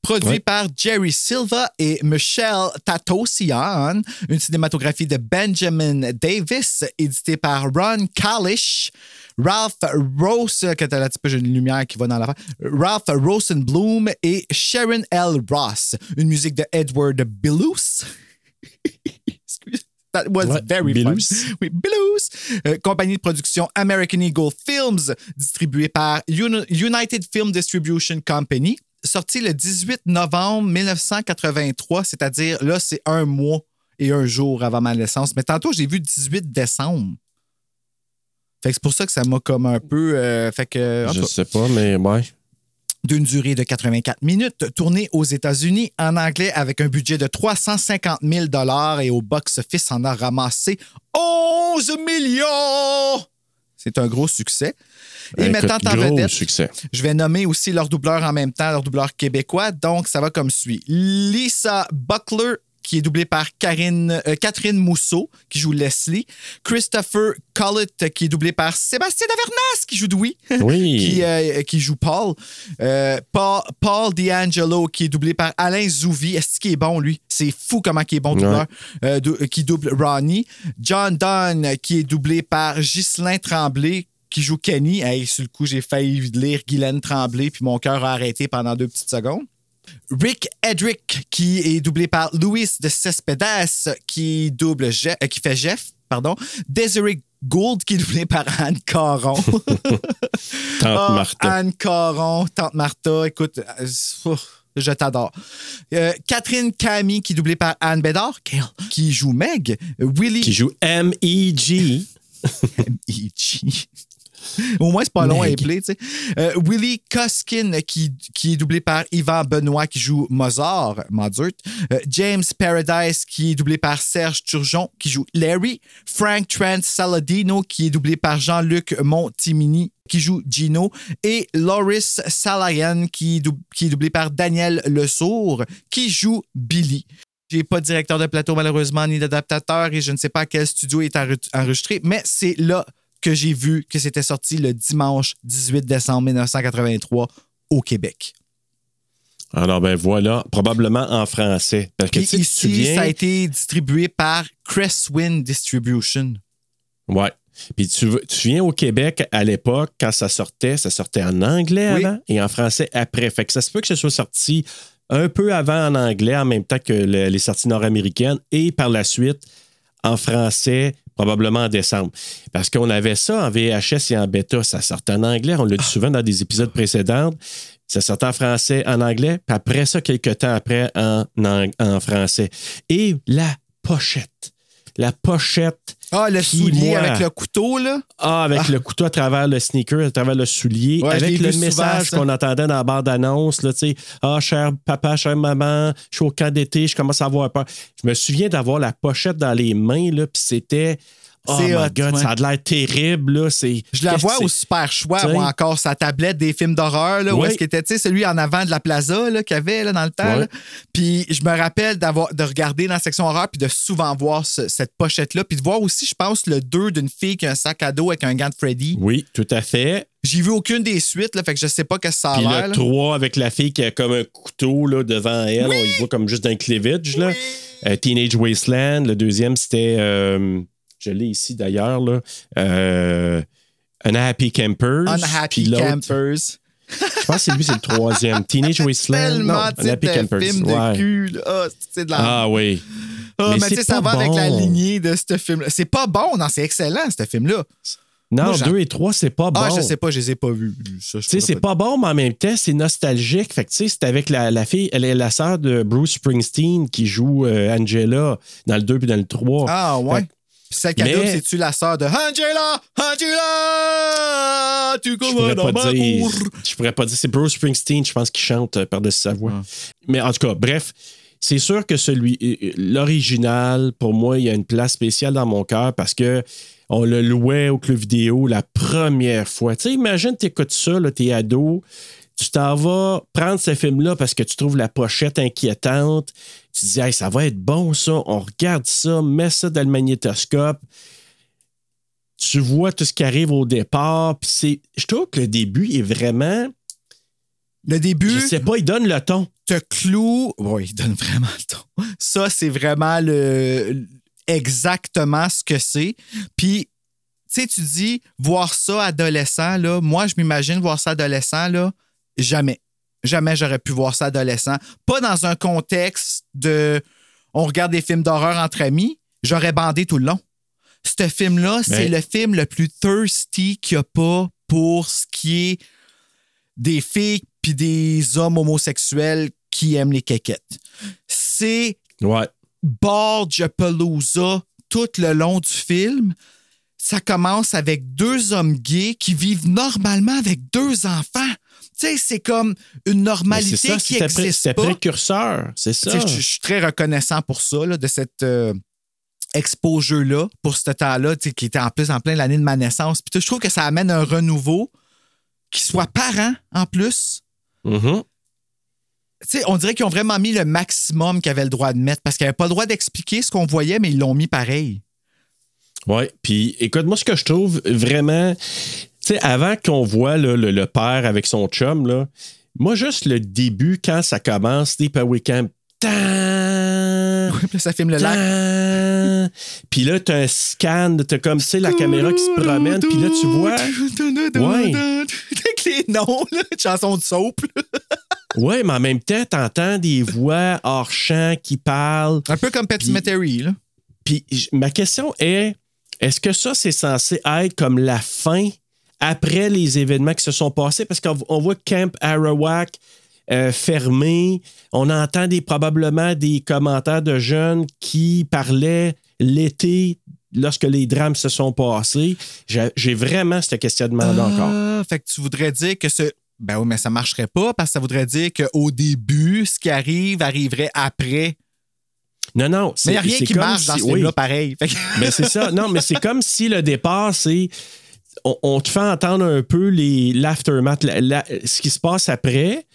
Produit Ouais. par Jerry Silva et Michelle Tatosian. Une cinématographie de Benjamin Davis, édité par Ron Kalish. Ralph Rose, que t'as là, peu, j'ai une lumière qui va dans la face. Ralph Rosenblum et Sharon L. Ross. Une musique de Edward Billous. That was Ouais, very Billous. fun. Oui, Blues. Euh, compagnie de production American Eagle Films, distribuée par Uni- United Film Distribution Company. Sorti le 18 novembre 1983, c'est-à-dire là, c'est un mois et un jour avant ma naissance. Mais tantôt, j'ai vu 18 décembre. Fait que c'est pour ça que ça m'a comme un peu. euh, fait que. Je sais pas, mais ouais. D'une durée de 84 minutes, tourné aux États-Unis en anglais avec un budget de 350 000 et au box-office en a ramassé 11 millions! C'est un gros succès. Et Écoute, mettant en vedette, succès. je vais nommer aussi leurs doubleurs en même temps, leurs doubleurs québécois. Donc, ça va comme suit. Lisa Buckler, qui est doublée par Karine, euh, Catherine Mousseau, qui joue Leslie. Christopher Collett, qui est doublé par Sébastien Davernas, qui joue Dewey Oui. qui, euh, qui joue Paul. Euh, Paul. Paul D'Angelo, qui est doublé par Alain Zouvi. Est-ce qu'il est bon, lui? C'est fou comment il est bon doubleur. Euh, dou- qui double Ronnie. John Dunn, qui est doublé par Ghislain Tremblay, qui joue Kenny. Hey, sur le coup, j'ai failli lire Guylaine Tremblay, puis mon cœur a arrêté pendant deux petites secondes. Rick Edrick, qui est doublé par Louis de Cespedes, qui double Jeff- euh, qui fait Jeff, pardon. Desiree Gould, qui est doublé par Anne Caron. Tante Ah, Martha. Anne Caron, Tante Martha, écoute, euh, je t'adore. Euh, Catherine Camille, qui est doublée par Anne Bédard, qui joue Meg. Willy. Qui joue M.E.G. M.E.G. Au moins, c'est pas long à Meg. appeler, tu sais. Euh, Willie Coskin, qui, qui est doublé par Yvan Benoît, qui joue Mozart, Mozart. Euh, James Paradise, qui est doublé par Serge Turgeon, qui joue Larry. Frank Trent Saladino, qui est doublé par Jean-Luc Montimini, qui joue Gino. Et Loris Salayan, qui, qui est doublé par Daniel Lesourd, qui joue Billy. J'ai pas de directeur de plateau, malheureusement, ni d'adaptateur, et je ne sais pas à quel studio est enre- enregistré, mais c'est là que j'ai vu que c'était sorti le dimanche 18 décembre 1983 au Québec. Alors, ben voilà, probablement en français. Parce que ici, souviens- ça a été distribué par Crestwind Distribution. Ouais. Puis tu, tu te souviens au Québec, à l'époque, quand ça sortait, ça sortait en anglais Oui. avant et en français après. Fait que ça se peut que ce soit sorti un peu avant en anglais, en même temps que le- les sorties nord-américaines, et par la suite en français, probablement en décembre. Parce qu'on avait ça en VHS et en bêta. Ça sortait en anglais. On l'a dit souvent dans des épisodes précédents. Ça sortait en français, en anglais, puis après ça, quelques temps après, en, en- en français. Et la pochette. La pochette Ah, le soulier moi? avec le couteau, là? ah, avec le couteau à travers le sneaker, à travers le soulier, Ouais, avec le message qu'on entendait dans la bande-annonce, là, tu sais, ah, cher papa, chère maman, je suis au camp d'été, je commence à avoir peur. Je me souviens d'avoir la pochette dans les mains, là, puis c'était, oh my hot, God, ouais. ça a l'air terrible, là, c'est... Je la vois au super choix, T'sais? moi encore, sa tablette des films d'horreur, là, où est-ce qu'il était, tu sais, celui en avant de la plaza, là, qu'il y avait, là, dans le temps. Puis je me rappelle d'avoir, de regarder dans la section horreur, puis de souvent voir ce- cette pochette-là, puis de voir aussi, je pense, le 2 d'une fille qui a un sac à dos avec un gant de Freddy. Oui, tout à fait. J'ai vu aucune des suites, là, fait que je sais pas que ça a Puis l'air. le là. 3 avec la fille qui a comme un couteau là, devant elle, on y voit comme juste un cleavage. Là. Euh, Teenage Wasteland. Le deuxième, c'était. euh, je l'ai ici d'ailleurs. là. Euh, Unhappy Campers. Unhappy Campers. Je pense que c'est lui, c'est le troisième. Teenage Wasteland. Tellement non, Unhappy Campers. film de cul. Ah, c'est de la Ah oui. Ah, mais mais tu sais, ça va avec la lignée de ce film-là. C'est pas bon, non, c'est excellent, ce film-là. Non, Moi, j'en- 2 et 3, c'est pas bon. Ah, je sais pas, je les ai pas vus. Tu sais, c'est pas bon, mais en même temps, c'est nostalgique. Fait que, tu sais, c'est avec la, la fille, elle est la sœur de Bruce Springsteen qui joue euh, Angela dans le 2 puis dans le 3. Ah, ouais. Fait- Puis celle qui a Mais- c'est-tu la sœur de Angela? Angela! Tu dans ma dire. cour. Je pourrais pas dire. C'est Bruce Springsteen, je pense, qui chante euh, par-dessus sa voix. Mais en tout cas, bref, c'est sûr que celui, euh, l'original, pour moi, il y a une place spéciale dans mon cœur parce que on le louait au club vidéo la première fois. Tu sais, imagine, tu écoutes ça, là, t'es ado, tu t'en vas prendre ce film-là parce que tu trouves la pochette inquiétante. Tu te dis, hey, ça va être bon, ça. On regarde ça, mets ça dans le magnétoscope tu vois tout ce qui arrive au départ. Puis c'est, je trouve que le début est vraiment, Le début je sais pas, il donne le ton. te cloue. Oui, il donne vraiment le ton. Ça, c'est vraiment le exactement ce que c'est. Puis, tu sais, tu dis, voir ça adolescent, là, moi, je m'imagine voir ça adolescent, là, jamais. Jamais j'aurais pu voir ça adolescent. Pas dans un contexte de on regarde des films d'horreur entre amis. J'aurais bandé tout le long. Ce film-là, c'est le film le plus thirsty qu'il n'y a pas pour ce qui est des filles puis des hommes homosexuels qui aiment les quéquettes. C'est Ouais. Palooza tout le long du film. Ça commence avec deux hommes gays qui vivent normalement avec deux enfants. Tu sais, c'est comme une normalité c'est ça, qui pré- pas. précurseur. C'est ça. Je suis très reconnaissant pour ça, là, de cette euh, expo-jeu-là, pour ce temps-là, qui était en plus en plein l'année de ma naissance. Puis je trouve que ça amène un renouveau qui soit parent en plus. Tu sais, on dirait qu'ils ont vraiment mis le maximum qu'ils avaient le droit de mettre parce qu'ils n'avaient pas le droit d'expliquer ce qu'on voyait, mais ils l'ont mis pareil. Ouais. Puis écoute, moi, ce que je trouve vraiment, sais, avant qu'on voit là, le, le père avec son chum, là, moi, juste le début, quand ça commence, Camp, tan, Puis ça filme le lac. Puis là, t'as un scan, t'as comme, tu sais, la caméra qui se promène, puis là, tu vois. Ouais. Avec les noms, là, une chanson de soap. Ouais, mais en même temps, t'entends des voix hors champ qui parlent. Un peu comme Pet Puis- Cemetery. Là. Puis ma question est est-ce que ça, c'est censé être comme la fin après les événements qui se sont passés? Parce qu'on on voit Camp Arawak euh, fermé. On entend des, probablement des commentaires de jeunes qui parlaient l'été lorsque les drames se sont passés. J'ai vraiment ce questionnement-là encore. Ah, fait que tu voudrais dire que ce. Ben oui, mais ça marcherait pas parce que ça voudrait dire qu'au début, ce qui arrive arriverait après. Non, non. Mais il n'y a rien qui marche dans ce oui. film-là pareil. Que- Mais c'est ça. Non, mais c'est comme si le départ, c'est. On, on te fait entendre un peu les l'aftermath, la- la- ce qui se passe après.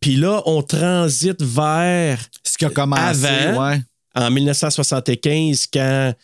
Puis là, on transite vers ce qui a commencé, Avant. ouais. en 1975 quand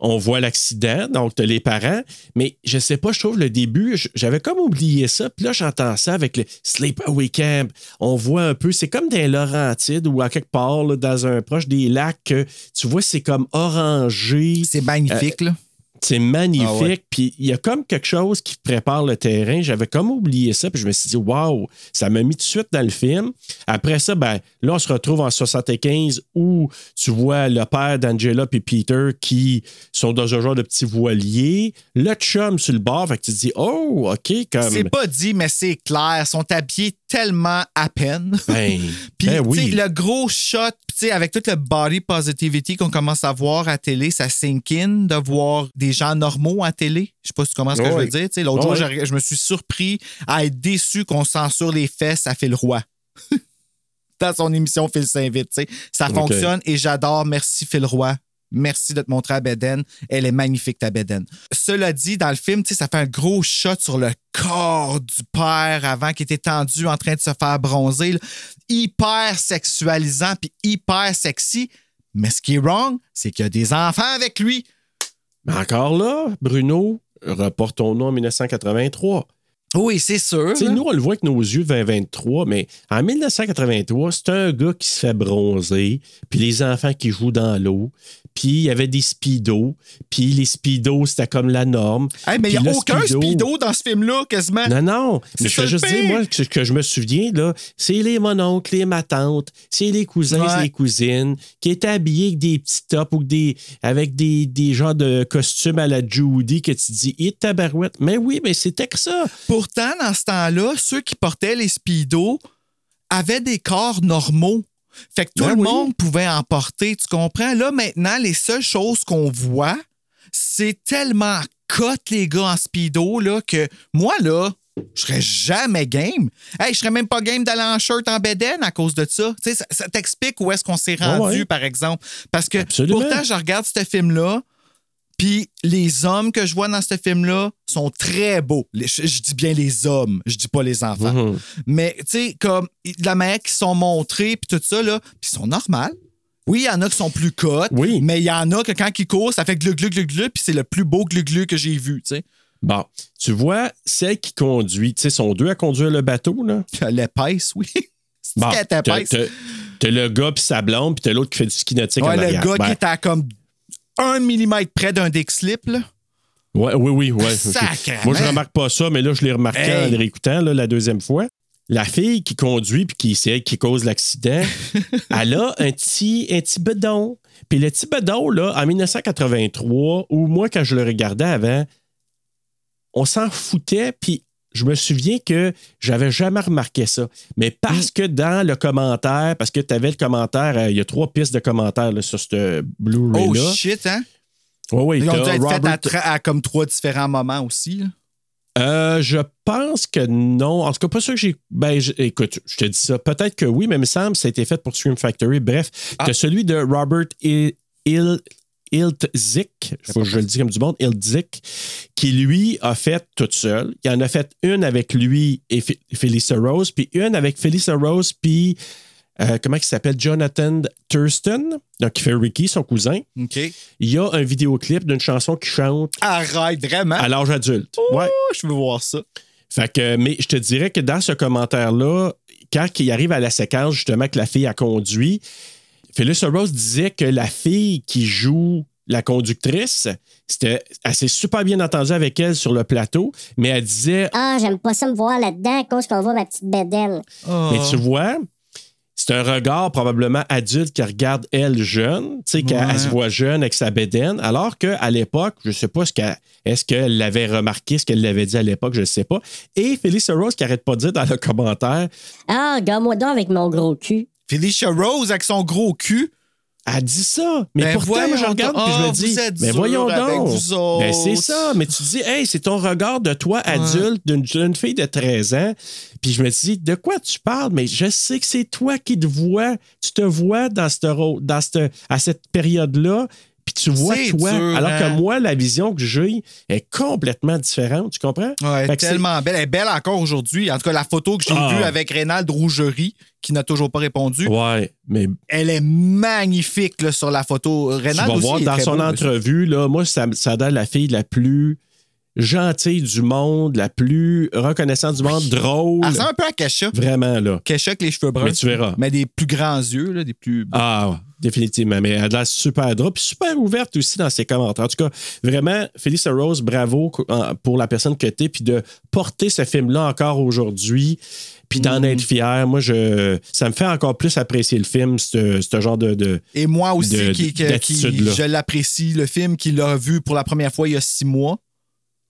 on voit l'accident, donc t'as les parents. Mais je sais pas, je trouve le début, j'avais comme oublié ça. Puis là, j'entends ça avec le Sleepaway Camp. On voit un peu, c'est comme dans Laurentides ou à quelque part, là, dans un proche des lacs, tu vois, c'est comme orangé. C'est magnifique, là. C'est magnifique. Ah ouais. Puis il y a comme quelque chose qui prépare le terrain. J'avais comme oublié ça. Puis je me suis dit, waouh, ça m'a mis tout de suite dans le film. Après ça, ben, là, on se retrouve en 75 où tu vois le père d'Angela et Peter qui sont dans un genre de petit voilier. Le chum sur le bord. Fait que tu te dis, oh, OK, comme. C'est pas dit, mais c'est clair. Ils sont habillés tellement à peine. Ben, Puis, ben oui. le gros shot, tu sais, avec tout le body positivity qu'on commence à voir à télé, ça sink in de voir des gens normaux à télé. Je sais pas si tu comprends ce que je veux dire. L'autre jour, je, je me suis surpris à être déçu qu'on censure les fesses à Phil Roy. Dans son émission Phil s'invite. Ça fonctionne et j'adore. Merci Phil Roy. Merci de te montrer à Beden. Elle est magnifique, ta Beden. Cela dit, dans le film, ça fait un gros shot sur le corps du père avant qui était tendu en train de se faire bronzer. là. Hyper sexualisant puis hyper sexy. Mais ce qui est wrong, c'est qu'il y a des enfants avec lui. Mais encore là, Bruno, reportons-nous en 1983. Oui, c'est sûr. Nous, on le voit avec nos yeux 2023, mais en 1983, c'est un gars qui se fait bronzer, puis les enfants qui jouent dans l'eau, puis il y avait des speedos, puis les speedos, c'était comme la norme. Hey, mais il n'y a aucun speedo dans ce film-là, quasiment. Non, non. Mais je veux juste dire, moi, ce que je me souviens, là, c'est les mononcles, les ma tante, c'est les cousins, Ouais. les cousines qui étaient habillés avec des petits tops ou des, avec des, des genres de costumes à la Judy que tu dis, et tabarouette. Mais oui, mais c'était que ça. Pourtant, dans ce temps-là, ceux qui portaient les speedos avaient des corps normaux. Fait que tout Ben le oui. monde pouvait en porter, tu comprends? Là, maintenant, les seules choses qu'on voit, c'est tellement cote, les gars, en speedo, là, que moi, là, je serais jamais game. Hey, je serais même pas game d'aller en shirt en bedaine à cause de ça. Tu sais, ça, ça t'explique où est-ce qu'on s'est Ah rendu, ouais. par exemple. Parce que Absolument. pourtant, je regarde ce film-là, puis les hommes que je vois dans ce film-là sont très beaux. Les- je, je dis bien les hommes, je dis pas les enfants. Mhm. Mais tu sais, comme la manière qu'ils sont montrés, puis tout ça, là, ils sont normales. Oui, il y en a qui sont plus cotes, Oui. mais il y en a que quand ils courent, ça fait glu glu glu glu, puis c'est le plus beau glu glu que j'ai vu, tu sais. Bon, tu vois, celle qui conduit, tu sais, sont deux à conduire le bateau, là? L'épaisse, oui. Bon, t'as le gars puis sa blonde, puis t'as l'autre qui fait du ski nautique Ouais, en le arrière. gars Ben, qui est à comme un millimètre près d'un dick slip, là. ouais, oui, oui. Sacrément. Moi, je remarque pas ça, mais là, je l'ai remarqué Hey. en le réécoutant là, la deuxième fois. La fille qui conduit puis qui c'est elle qui cause l'accident, elle a un petit, un petit bedon. Puis le petit bedon, là, en 1983, ou moi, quand je le regardais avant, on s'en foutait, puis je me souviens que j'avais jamais remarqué ça. Mais parce que dans le commentaire, parce que tu avais le commentaire, euh, il y a trois pistes de commentaires là, sur ce Blu-ray-là. Oh shit, hein? Ouais, ouais, Ils ont dû être faits à, comme trois différents moments aussi, là. Euh, je pense que non. En tout cas, pas sûr que j'ai. Ben, écoute, je te dis ça. Peut-être que oui, mais il me semble que ça a été fait pour Scream Factory. Bref, Ah. t'as celui de Robert Il- Il- Iltzik, que je le dis comme du monde, Iltzik, qui lui a fait toute seule. Il en a fait une avec lui et F- Felissa Rose, puis une avec Felissa Rose, puis euh, comment il s'appelle? Jonathan Thurston, donc qui fait Ricky, son cousin. OK. Il y a un vidéoclip d'une chanson qui chante Arrête, vraiment? à l'âge adulte. Ouais. Je veux voir ça. Fait que, mais je te dirais que dans ce commentaire-là, quand il arrive à la séquence justement que la fille a conduit, Phyllis Rose disait que la fille qui joue la conductrice, c'était, elle s'est super bien entendue avec elle sur le plateau, mais elle disait, Ah, j'aime pas ça me voir là-dedans à cause qu'on voit ma petite bédaine. Oh. mais tu vois, c'est un regard probablement adulte qui regarde elle jeune, tu sais, qu'elle Ouais. se voit jeune avec sa bédaine, alors qu'à l'époque, je sais pas ce qu'elle, est-ce qu'elle l'avait remarqué, ce qu'elle l'avait dit à l'époque, je ne sais pas. Et Phyllis Rose qui arrête pas de dire dans le commentaire, Ah, gars-moi donc avec mon gros cul. Felicia Rose avec son gros cul. Elle dit ça. Mais Ben pourtant, moi, je regarde puis je me Ah, dis, mais voyons donc. Ben, c'est ça. Mais tu dis, hey, c'est ton regard de toi, adulte, d'une jeune fille de 13 ans. Puis je me dis, de quoi tu parles? Mais je sais que c'est toi qui te vois. Tu te vois dans, cette, dans cette, à cette période-là. Tu vois toi. dur, alors hein? que moi, la vision que j'ai est complètement différente. Tu comprends? Ouais, Fait tellement belle. Elle est belle encore aujourd'hui. En tout cas, la photo que j'ai Ah. vue avec Rénald Rougerie, qui n'a toujours pas répondu, Ouais, mais elle est magnifique là, sur la photo. tu Rénald vas aussi voir dans son beau, entrevue, là, moi, ça, ça donne la fille la plus gentille du monde, la plus reconnaissante du monde, drôle. Elle ressemble un peu à Kesha. Vraiment, là. Kesha avec les cheveux bruns. Mais tu verras. Mais des plus grands yeux, là, des plus. Ah, définitivement. Mais elle a l'air super drôle, puis super ouverte aussi dans ses commentaires. En tout cas, vraiment, Felicia Rose, bravo pour la personne que t'es, puis de porter ce film-là encore aujourd'hui, puis d'en Mm. être fier. Moi, je, ça me fait encore plus apprécier le film, ce, ce genre de. de- Et moi aussi, de- qui, qui- qui- je l'apprécie, le film qu'il a vu pour la première fois il y a six mois.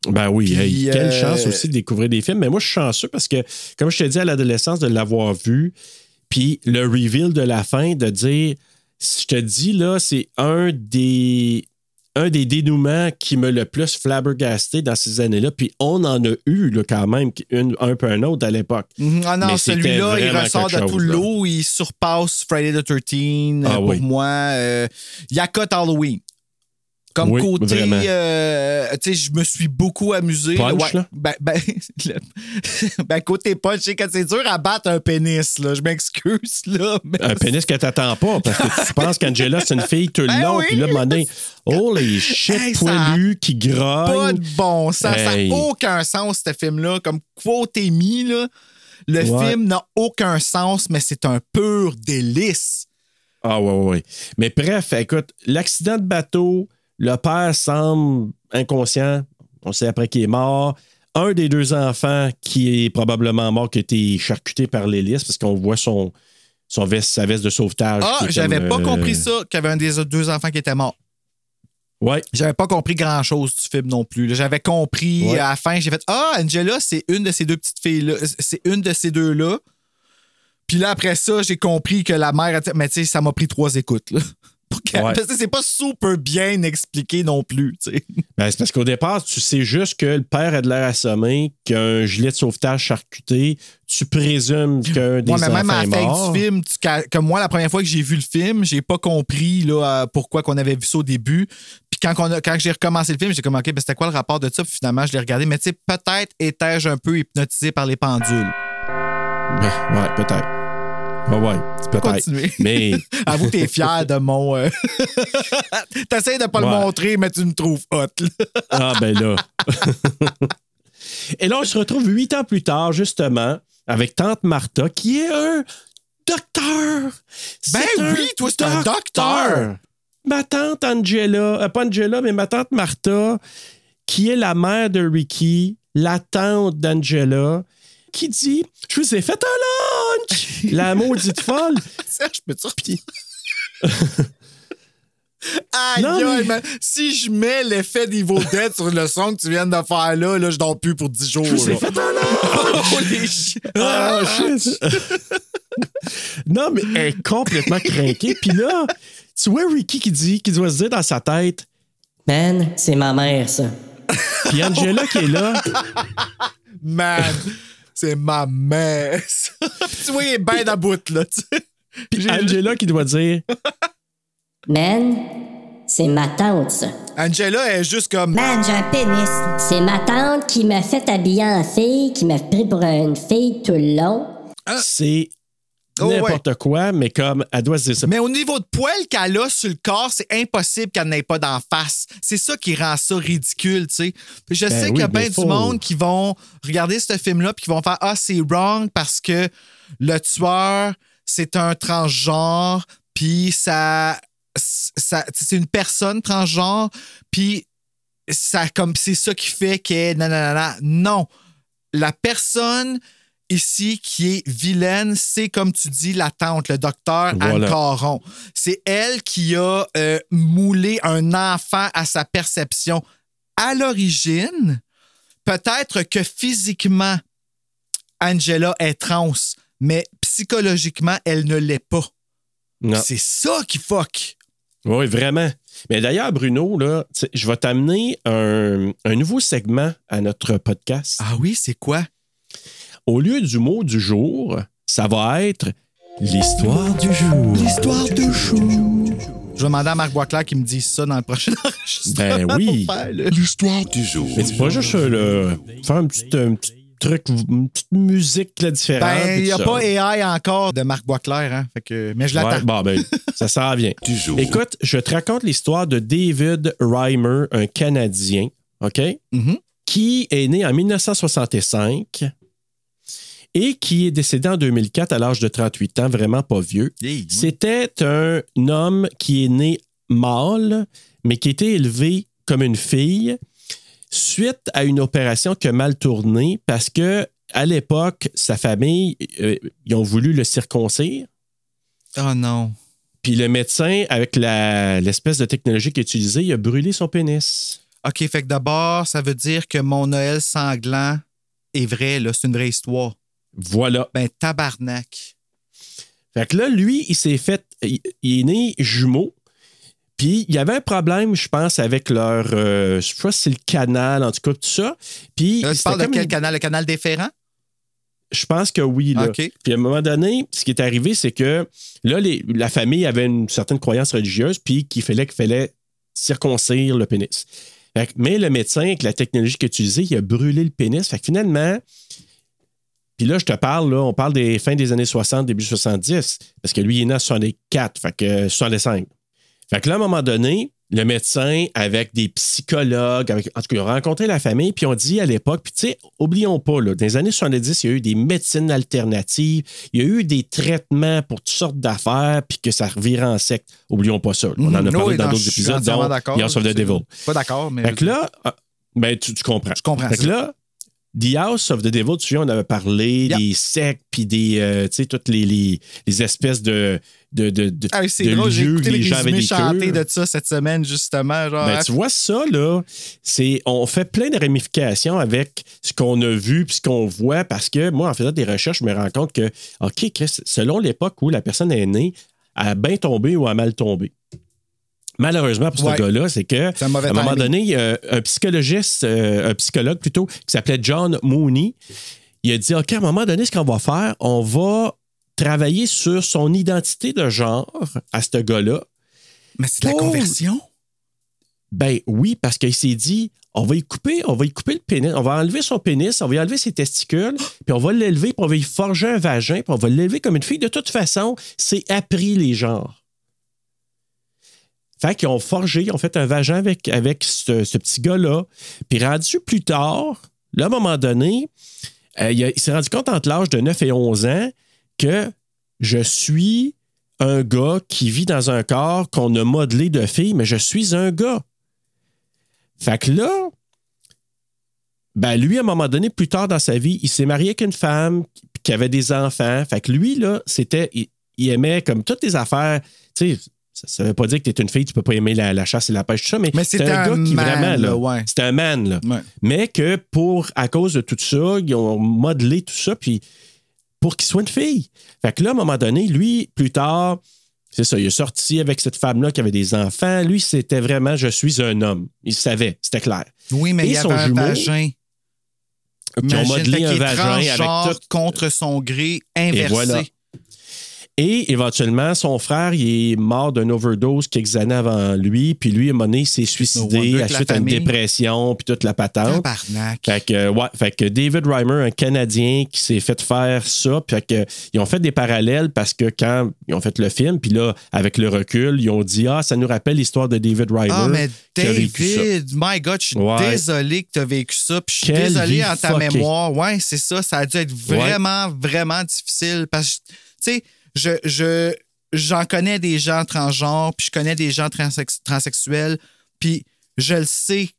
Ben oui, Puis, hey, quelle euh, chance aussi de découvrir des films. Mais moi, je suis chanceux parce que, comme je t'ai dit à l'adolescence, de l'avoir vu, puis le reveal de la fin, de dire, je te dis, là, c'est un des, un des dénouements qui me le plus flabbergasté dans ces années-là. Puis on en a eu, là, quand même, une- un peu un autre à l'époque. Mhm. Ah non, celui-là, il ressort de tout chose, là. l'eau, il surpasse Friday the 13 Ah pour oui. moi. Euh, Yakut Halloween. Comme Oui, côté, euh, tu sais, je me suis beaucoup amusé. Punch, là? Ben, ben, le- ben, côté punch, c'est quand c'est dur à battre un pénis, là. Je m'excuse, là. mais- Un pénis que t'attends pas, parce que tu penses qu'Angela, c'est une fille tout le Ben long, oui. puis là, moment donné, holy shit, Hey, ça- poilu, qui pas grogne. de bon sens. Ça n'a aucun sens, ce film-là. Comme quoté mis, là, le film n'a aucun sens, mais c'est un pur délice. Ah ouais, ouais, ouais. Mais bref, écoute, l'accident de bateau, le père semble inconscient. On sait après qu'il est mort. Un des deux enfants qui est probablement mort, qui a été charcuté par l'hélice parce qu'on voit son, son veste, sa veste de sauvetage. Ah, j'avais comme, pas euh, compris ça, qu'il y avait un des deux enfants qui était mort. Ouais. J'avais pas compris grand-chose du film non plus. là. J'avais compris Ouais. à la fin, j'ai fait Ah, Angela, c'est une de ces deux petites filles-là. C'est une de ces deux-là. Puis là, après ça, j'ai compris que la mère. était- Mais tu sais, ça m'a pris trois écoutes. Là. Ouais. C'est pas super bien expliqué non plus. Ben, c'est parce qu'au départ, tu sais juste que le père a de l'air assommé, qu'il y a un gilet de sauvetage charcuté. Tu présumes qu'un des Ouais, mais même enfants à est la fin mort. du film, tu- comme moi, la première fois que j'ai vu le film, j'ai pas compris là, pourquoi qu'on avait vu ça au début. Puis quand, on a- quand j'ai recommencé le film, j'ai comme, OK, ben, c'était quoi le rapport de ça? Puis finalement, je l'ai regardé. Mais tu sais, peut-être étais-je un peu hypnotisé par les pendules. Ben, ouais, peut-être. Ouais, ouais, peut-être. continuer. Mais Avoue, t'es fier de mon. euh, T'essayes de pas le montrer, mais tu me trouves hot. là. Ah, ben là. Et là, on se retrouve huit ans plus tard, justement, avec Tante Martha, qui est un docteur. Ben un oui, toi, c'est un docteur. Ma tante Angela, euh, pas Angela, mais ma tante Martha, qui est la mère de Ricky, la tante d'Angela, qui dit Je vous ai fait un lunch! La maudite folle. Serge, peux-tu repier? Aïe, Non, mais- man. si je mets l'effet d'Evil Dead sur le son que tu viens de faire là, là je dors plus pour 10 jours. Je vous ai là. fait un lunch! Ah, shit. non, mais elle est complètement craquée. Puis là, tu vois Ricky qui dit, qui doit se dire dans sa tête, Man, c'est ma mère, ça. puis Angela qui est là, Man, c'est ma mère. tu vois, il est bien à bout, là. tu sais. puis Angela qui doit dire, Man, c'est ma tante, ça. Angela est juste comme. Man, j'ai un pénis. C'est ma tante qui m'a fait habiller en fille, qui m'a pris pour une fille tout le long. c'est Oh, n'importe quoi, mais comme elle doit se dire ça. Mais au niveau de poil qu'elle a sur le corps, c'est impossible qu'elle n'ait pas d'en face. C'est ça qui rend ça ridicule, tu sais. Je Ben sais oui, qu'il y a bien faut- du monde qui vont regarder ce film-là puis qui vont faire Ah, c'est wrong parce que le tueur, c'est un transgenre, puis ça. ça c'est une personne transgenre, puis ça comme c'est ça qui fait que nanana. Non. La personne ici qui est vilaine, c'est comme tu dis la tante, le docteur Anne Voilà. Caron. C'est elle qui a euh, moulé un enfant à sa perception. À l'origine, peut-être que physiquement, Angela est trans, mais psychologiquement, elle ne l'est pas. C'est ça qui fuck. Oui, vraiment. Mais d'ailleurs, Bruno, là, je vais t'amener un, un nouveau segment à notre podcast. Ah oui, c'est quoi? Au lieu du mot du jour, ça va être l'histoire du jour. L'histoire du jour. Je vais demander à Marc Boisclair qui me dise ça dans le prochain enregistrement. Ben oui. L'histoire du jour. Mais c'est pas juste euh, le, faire un petit, un petit truc, une petite musique là, différente. Ben, il n'y a ça. pas AI encore de Marc Boisclair, hein? Fait que, mais je l'attends. Ouais, bon, ben, ça s'en vient. Du jour. Écoute, je te raconte l'histoire de David Reimer, un Canadien, OK? Mhm. Qui est né en 1965 et qui est décédé en 2004 à l'âge de 38 ans, vraiment pas vieux. Hey, oui. C'était un homme qui est né mâle, mais qui était élevé comme une fille suite à une opération qui a mal tourné parce que à l'époque, sa famille, euh, ils ont voulu le circoncire. Oh non. Puis le médecin, avec l'espèce de technologie qu'il a utilisée, il a brûlé son pénis. OK, fait que d'abord, ça veut dire que mon Noël sanglant est vrai, là. C'est une vraie histoire. Voilà. Ben, tabarnak. Fait que là, lui, il s'est fait. Il, il est né jumeau. Puis il y avait un problème, je pense, avec leur. euh, je sais pas si c'est le canal, en tout cas, tout ça. Puis. Là, tu parles de quel une- canal? Le canal déférent? Je pense que oui. Là. Puis à un moment donné, ce qui est arrivé, c'est que là, les- la famille avait une certaine croyance religieuse, puis qu'il fallait qu'il fallait circoncire le pénis. Mais le médecin, avec la technologie qu'il a utilisée, il a brûlé le pénis. Fait que finalement, puis là, je te parle, là, on parle des fins des années 60, début 70, parce que lui, il est né en 64, fait que 65. Fait que là, à un moment donné, le médecin, avec des psychologues, avec, en tout cas, ils ont rencontré la famille, puis on dit à l'époque, puis tu sais, oublions pas, là, dans les années 70, il y a eu des médecines alternatives, il y a eu des traitements pour toutes sortes d'affaires, puis que ça revirait en secte. Oublions pas ça. là. On en a Mhm. parlé dans d'autres épisodes, of the Devil. Pas d'accord, mais. Fait que là, ah, ben, tu, tu comprends. Je comprends Fait que là, The House of the Devil, tu sais, on avait parlé des sectes, puis des, euh, tu sais, toutes les, les, les espèces de, de, de, de, Ah, c'est drôle, j'ai écouté où le les gens avaient résumé des de ça cette semaine, justement. Genre, Ben, tu vois ça, là, c'est, on fait plein de ramifications avec ce qu'on a vu puis ce qu'on voit parce que moi, en faisant des recherches, je me rends compte que, OK, Chris, selon l'époque où la personne est née, elle a bien tombé ou a mal tombé. Malheureusement pour ce gars-là, c'est que à un moment timing. donné, il y a un psychologiste, euh, un psychologue plutôt, qui s'appelait John Mooney. Il a dit OK, à un moment donné, ce qu'on va faire, on va travailler sur son identité de genre à ce gars-là. mais c'est de la conversion? Ben oui, parce qu'il s'est dit, on va y couper, on va y couper le pénis, on va enlever son pénis, on va y enlever ses testicules, puis on va l'élever, puis on va y forger un vagin, puis on va l'élever comme une fille. De toute façon, c'est appris les genres. Fait qu'ils ont forgé, ils ont fait un vagin avec, ce, petit gars-là. Puis rendu plus tard, là, à un moment donné, euh, il s'est rendu compte entre l'âge de 9 et 11 ans que je suis un gars qui vit dans un corps qu'on a modelé de fille, mais je suis un gars. Fait que là, ben lui, à un moment donné, plus tard dans sa vie, il s'est marié avec une femme qui avait des enfants. Fait que lui, là, c'était. Il, il aimait comme toutes les affaires. Tu sais, ça ne veut pas dire que tu es une fille, tu peux pas aimer la, la chasse et la pêche, tout ça, mais, c'est c'était un, un gars qui man, vraiment, là, ouais. c'était un man, là. Ouais. Mais que pour, à cause de tout ça, ils ont modelé tout ça, puis pour qu'il soit une fille. Fait que là, à un moment donné, lui, plus tard, c'est ça, il est sorti avec cette femme-là qui avait des enfants. Lui, c'était vraiment, je suis un homme. Il savait, c'était clair. Oui, mais Et il y son avait un jumeau, vagin. Qui ont modelé un vagin avec tout. contre son gré inversé. Et voilà. Et éventuellement, son frère, il est mort d'une overdose quelques années avant lui. Puis lui, à un moment donné, il s'est suicidé à la suite à une dépression, puis toute la patente. Tabarnak. Fait que, ouais, fait que David Reimer, un Canadien qui s'est fait faire ça, puis fait que, ils ont fait des parallèles parce que quand ils ont fait le film, puis là, avec le recul, ils ont dit Ah, ça nous rappelle l'histoire de David Reimer. Ah, mais. David, my God, je suis Ouais. désolé que tu as vécu ça. Puis je suis Quelle désolé en ta fuckée. mémoire. Ouais, c'est ça. Ça a dû être vraiment, vraiment difficile. Parce que, tu sais, je, je, j'en connais des gens transgenres, puis je connais des gens transsexuels, puis je le sais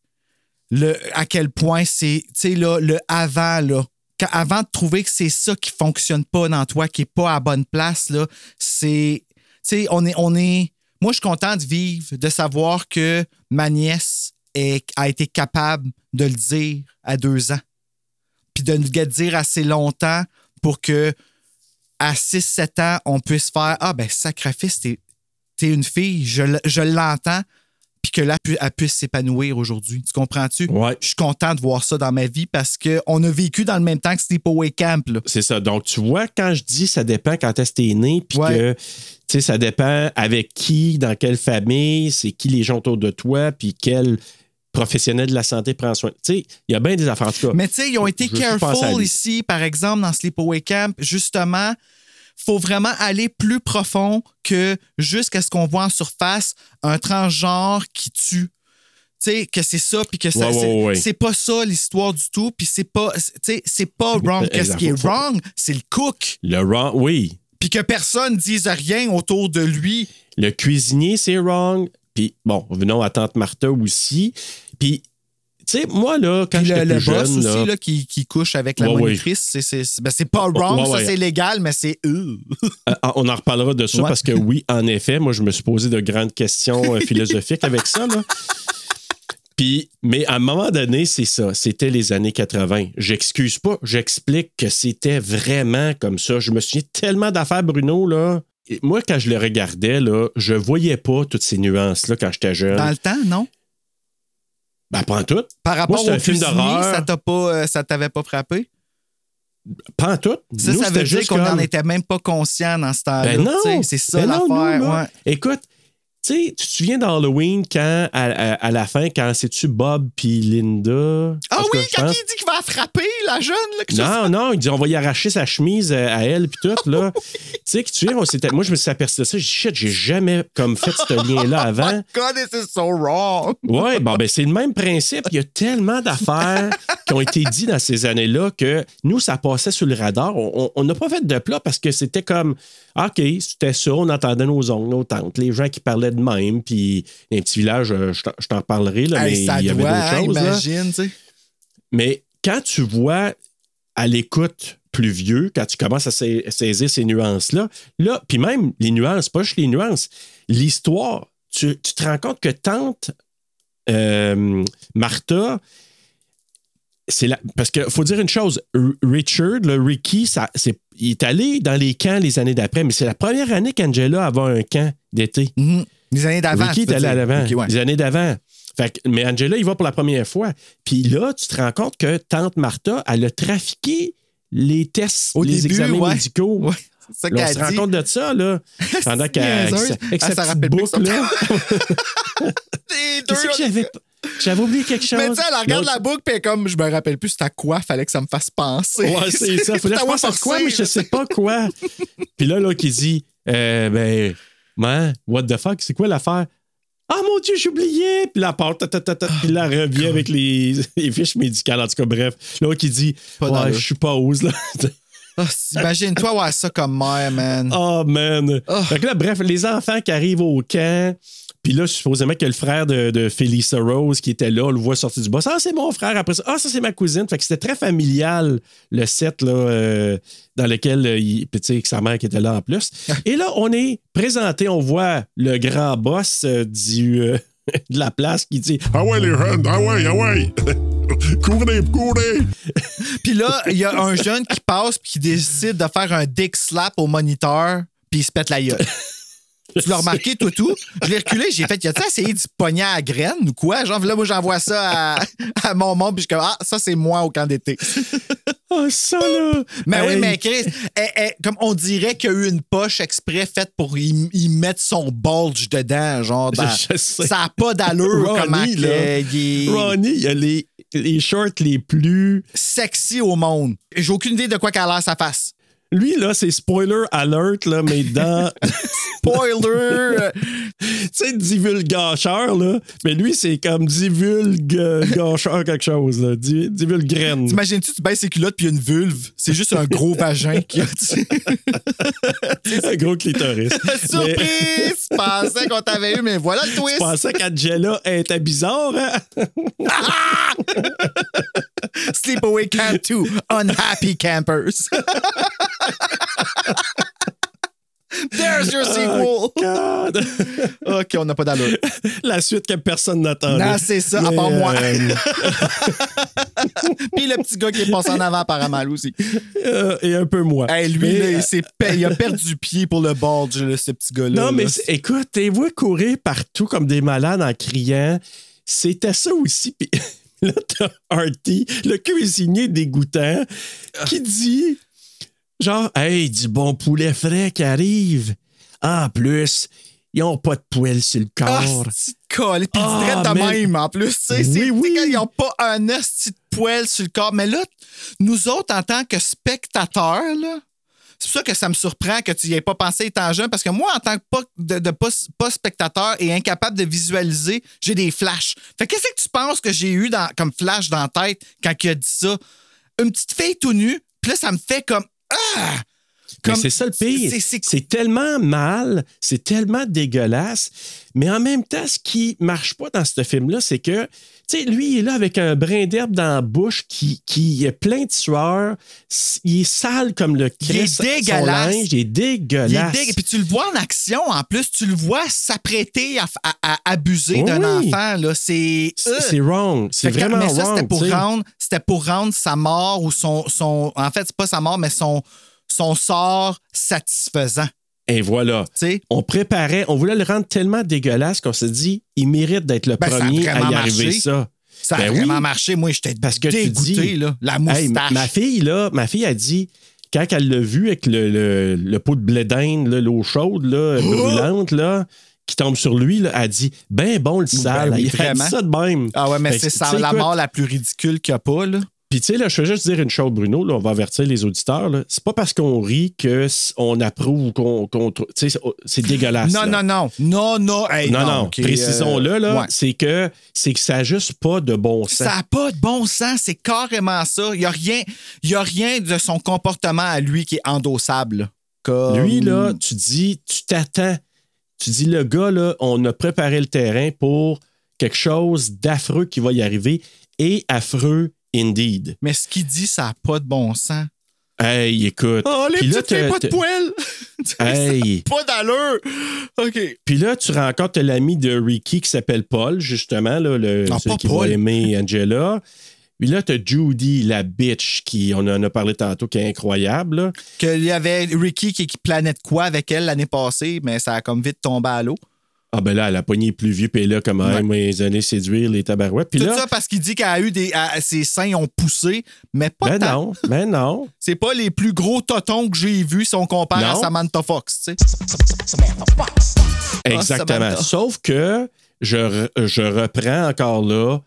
le, à quel point c'est, tu sais, là, le avant, là. Avant de trouver que c'est ça qui fonctionne pas dans toi, qui est pas à bonne place, là, c'est, tu sais, on est, on est, moi, je suis content de vivre, de savoir que ma nièce a été capable de le dire à deux ans. Puis de le dire assez longtemps pour que à 6-7 ans, on puisse faire Ah, ben, sacrifice, t'es une fille, je, l'entends, puis que là, elle puisse s'épanouir aujourd'hui. Tu comprends-tu? Ouais. Je suis content de voir ça dans ma vie parce qu'on a vécu dans le même temps que Sleepaway Camp. C'est ça. Donc, tu vois, quand je dis ça dépend quand est-ce que t'es né, puis Ouais. que, tu sais, ça dépend avec qui, dans quelle famille, c'est qui les gens autour de toi, puis quel professionnel de la santé prend soin. Tu sais, il y a bien des affaires. En tout cas, Mais tu sais, ils ont été careful ici, par exemple, dans Sleepaway Camp. Justement, faut vraiment aller plus profond que jusqu'à ce qu'on voit en surface un transgenre qui tue. Tu sais, que c'est ça, puis que ça, Ouais, ouais, c'est, ouais, ouais. c'est pas ça l'histoire du tout, puis c'est pas, tu sais, c'est pas wrong. Qu'est-ce qui est wrong, c'est le cook. le wrong, oui. Puis que personne dise rien autour de lui. Le cuisinier, c'est wrong. Puis, bon, venons à Tante Martha aussi. Puis, tu sais, moi, là, quand le, j'étais le plus boss jeune, aussi, là, là, qui, qui couche avec la Ouais, ouais. monitrice, c'est, c'est, ben, c'est pas wrong, Ouais, ça ouais. c'est légal, mais c'est eux. Euh, on en reparlera de ça Ouais. parce que oui, en effet, moi, je me suis posé de grandes questions euh, philosophiques avec ça. Là. Puis, mais à un moment donné, c'est ça. C'était les années 80. J'excuse pas, j'explique que c'était vraiment comme ça. Je me souviens tellement d'affaires, Bruno, là. Et moi, quand je le regardais, là, je voyais pas toutes ces nuances-là quand j'étais jeune. Dans le temps, non? Ben, en tout. Par rapport c'est au un film d'horreur. ça t'a pas, euh, ça t'avait pas frappé? Pas en tout. Ça, Nous, ça veut dire qu'on n'en comme- était même pas conscient dans ce temps-là. Ben non! C'est ça Ben l'affaire. ouais. Écoute, sais, tu te souviens d'Halloween quand, à, à- à la fin, quand c'est-tu Bob puis Linda? Ah oui, cas, quand pense- il dit qu'il va frapper, la jeune, là, que ça- Non, non, il dit on va y arracher sa chemise euh, à elle puis tout, là. tu sais, que tu sais, on s'était- moi, je me suis aperçu de ça. J'ai dit, shit, j'ai jamais comme fait ce lien-là avant. God, this is so wrong. Ouais, bon, ben, c'est le même principe. Il y a tellement d'affaires qui ont été dites dans ces années-là que nous, ça passait sur le radar. On- n'a pas fait de plat parce que c'était comme, OK, c'était ça, on entendait nos oncles, nos tantes, les gens qui parlaient de même, puis un petit village, euh, je t'en- je t'en parlerai, là, Hey, mais ça il y avait d'autres hein, choses. là. imagine. Mais quand tu vois à l'écoute plus vieux, quand tu commences à sa- saisir ces nuances-là, là, puis même les nuances, pas juste les nuances, l'histoire, tu, tu te rends compte que tante euh, Martha, c'est la, parce qu'il faut dire une chose, Richard, le Ricky, ça, c'est, il est allé dans les camps les années d'après, mais c'est la première année qu'Angela avait un camp d'été. Mhm. Les années d'avant. Ricky est allé à l'avant. Ouais. Les années d'avant. Fait que- mais Angela, il va pour la première fois. Puis là, tu te rends compte que tante Martha, elle a trafiqué les tests, Au les début, examens ouais. médicaux. Ouais, ça Là, on se rend compte de ça, là. Pendant qu'elle avec sa, s'en petite boucle, là. Qu'est-ce que j'avais J'avais oublié quelque chose. Mais tu sais, elle regarde la boucle, puis comme, je me rappelle plus c'était à quoi, fallait que ça me fasse penser. Ouais, c'est ça. Faudrait que je pense à quoi, mais je sais pas quoi. Puis là, là, qui dit, euh, ben, man, what the fuck, c'est quoi l'affaire? Ah mon Dieu, j'ai oublié! Puis elle part, ta, ta, ta, ta, puis là, elle revient avec les, les fiches médicales. En tout cas, bref. Là, qui dit, Pas ouais, je suis pause, là. Ah, Imagine-toi avoir ça comme mère, man. Oh, man. Oh. Fait que là, bref, les enfants qui arrivent au camp. Puis là, supposément que le frère de, de Felissa Rose qui était là, on le voit sortir du boss. Ah, c'est mon frère. Après ça, ah, ça, c'est ma cousine. Fait que c'était très familial, le set là, euh, dans lequel euh, il, puis tu sais, que sa mère qui était là en plus. Et là, on est présenté, on voit le grand boss euh, du, euh, de la place qui dit Ah ouais, les jeunes, ah ouais, ah ouais. courez, courez. Puis là, il y a un jeune qui passe puis qui décide de faire un dick slap au moniteur, puis il se pète la gueule. Tu l'as remarqué, tout, tout? Je l'ai reculé, j'ai fait, y a-tu essayé de se pogner à la graine ou quoi? Genre, là, moi, j'envoie ça à, à mon monde, puis je suis comme, ah, ça, c'est moi au camp d'été. Ah, ça là! Mais oui, mais Chris, eh, eh, comme on dirait qu'il y a eu une poche exprès faite pour y, y mettre son bulge dedans, genre, dans- Je sais. ça n'a pas d'allure Ronnie, comment là. il est Ronnie, il a les, les shorts les plus. sexy au monde. J'ai aucune idée de quoi qu'elle a l'air sa face. Lui, là, c'est spoiler alert, là, mais dans. Spoiler! tu sais, divulgacheur, là. Mais lui, c'est comme divulgacheur quelque chose, là. Di- Divulgraine. T'imagines-tu, tu baisses ses culottes puis il y a une vulve? C'est juste un gros vagin qui a. Un gros clitoris. Surprise! Je pensais qu'on t'avait eu, mais voilà le je twist! pensais qu'Angela était bizarre, hein? Sleepaway Camp 2, Unhappy Campers. There's your sequel! God. OK, on n'a pas d'allure. La suite que personne n'attendait. Non, c'est ça, à part moi. Puis le petit gars qui est passé en avant apparemment lui aussi. Euh, et un peu moi. Hey, lui, Mais, là, il, euh, pe- il a perdu pied pour le bulge, là, ce petit gars-là. Non, mais là. écoute, t'es vois courir partout comme des malades en criant. C'était ça aussi. Puis là, t'as Artie, le cuisinier dégoûtant, qui dit genre, hey, du bon poulet frais qui arrive. En plus, ils ont pas de poêle sur le Ah, corps. collé. Puis Ah, il dirait de même, en plus. c'est- Oui, oui. ils n'ont pas un esti de poêle sur le corps. Mais là, nous autres, en tant que spectateurs, là, c'est pour ça que ça me surprend que tu n'y aies pas pensé étant jeune, parce que moi, en tant que pas, de, de pas, pas spectateur et incapable de visualiser, j'ai des flashs. Fait que qu'est-ce que tu penses que j'ai eu dans, comme flash dans la tête quand il a dit ça? Une petite fille tout nue, puis là, ça me fait comme... Ah! Mais c'est ça le pire. C'est tellement mal, c'est tellement dégueulasse. Mais en même temps, ce qui marche pas dans ce film-là, c'est que, tu sais, lui, il est là avec un brin d'herbe dans la bouche qui, qui est plein de sueur. Il est sale comme le Il est Christ. Son dégueulasse. linge, il est Il est dégueulasse. dégue- Puis tu le vois en action, en plus, tu le vois s'apprêter à, à- à abuser Oui, d'un enfant. Là. C'est, C'est euh. c'est wrong. C'est vraiment mais ça, c'était pour, rendre, c'était pour rendre sa mort ou son, son. En fait, c'est pas sa mort, mais son, son sort satisfaisant. Et voilà. Tu? On préparait, on voulait le rendre tellement dégueulasse qu'on s'est dit, il mérite d'être le Ben, premier à y arriver ça. Ça a Ben oui. vraiment marché. Moi, j'étais Parce que tu dégoûté, dis, là. La Hey, moustache. ma fille, là, ma fille a dit, quand elle l'a vu avec le, le, le pot de blé d'Inde, l'eau chaude, là, brûlante, là, qui tombe sur lui, là, elle a dit, ben bon le sale. oui, Elle a dit ça de même. ah ouais, mais c'est tu la mort la plus ridicule qu'il n'y a pas, là. Puis tu sais, là, je veux juste dire une chose, Bruno, là, on va avertir les auditeurs. là. C'est pas parce qu'on rit qu'on approuve ou qu'on. qu'on- tu sais, c'est- dégueulasse. Non, là. non, non. Non, non. Hey, Non, non, précisons-le, là, euh, ouais. c'est que c'est que ça n'a juste pas de bon sens. Ça n'a pas de bon sens, c'est carrément ça. Il n'y a, rien- y a rien de son comportement à lui qui est endossable. là. Comme... Lui, là, tu dis, tu t'attends. Tu dis, le gars, là, on a préparé le terrain pour quelque chose d'affreux qui va y arriver et affreux indeed. Mais ce qu'il dit, ça n'a pas de bon sens. Hey, écoute. Oh, les là, petites t'as- pas de t'as- poêle! Hey. pas d'allure! OK. Puis là, tu rencontres l'ami de Ricky qui s'appelle Paul, justement, là, le, Ah, celui pas qui Paul. va aimer Angela. Puis là, tu as Judy, la bitch, qui, on en a parlé tantôt, qui est incroyable. là. Qu'il y avait Ricky qui, qui planait de quoi avec elle l'année passée, mais ça a comme vite tombé à l'eau. Ah ben là, elle a pogné plus vieux, puis là, comme Ouais. ah, mes années séduire les tabarouettes. Puis Tout là, ça parce qu'il dit qu'elle a eu des. ses seins ont poussé, mais pas ben tant. non, ben non. C'est pas les plus gros totons que j'ai vus si on compare à. Samantha Fox, tu sais. Exactement. Samantha. Sauf que je, je reprends encore là,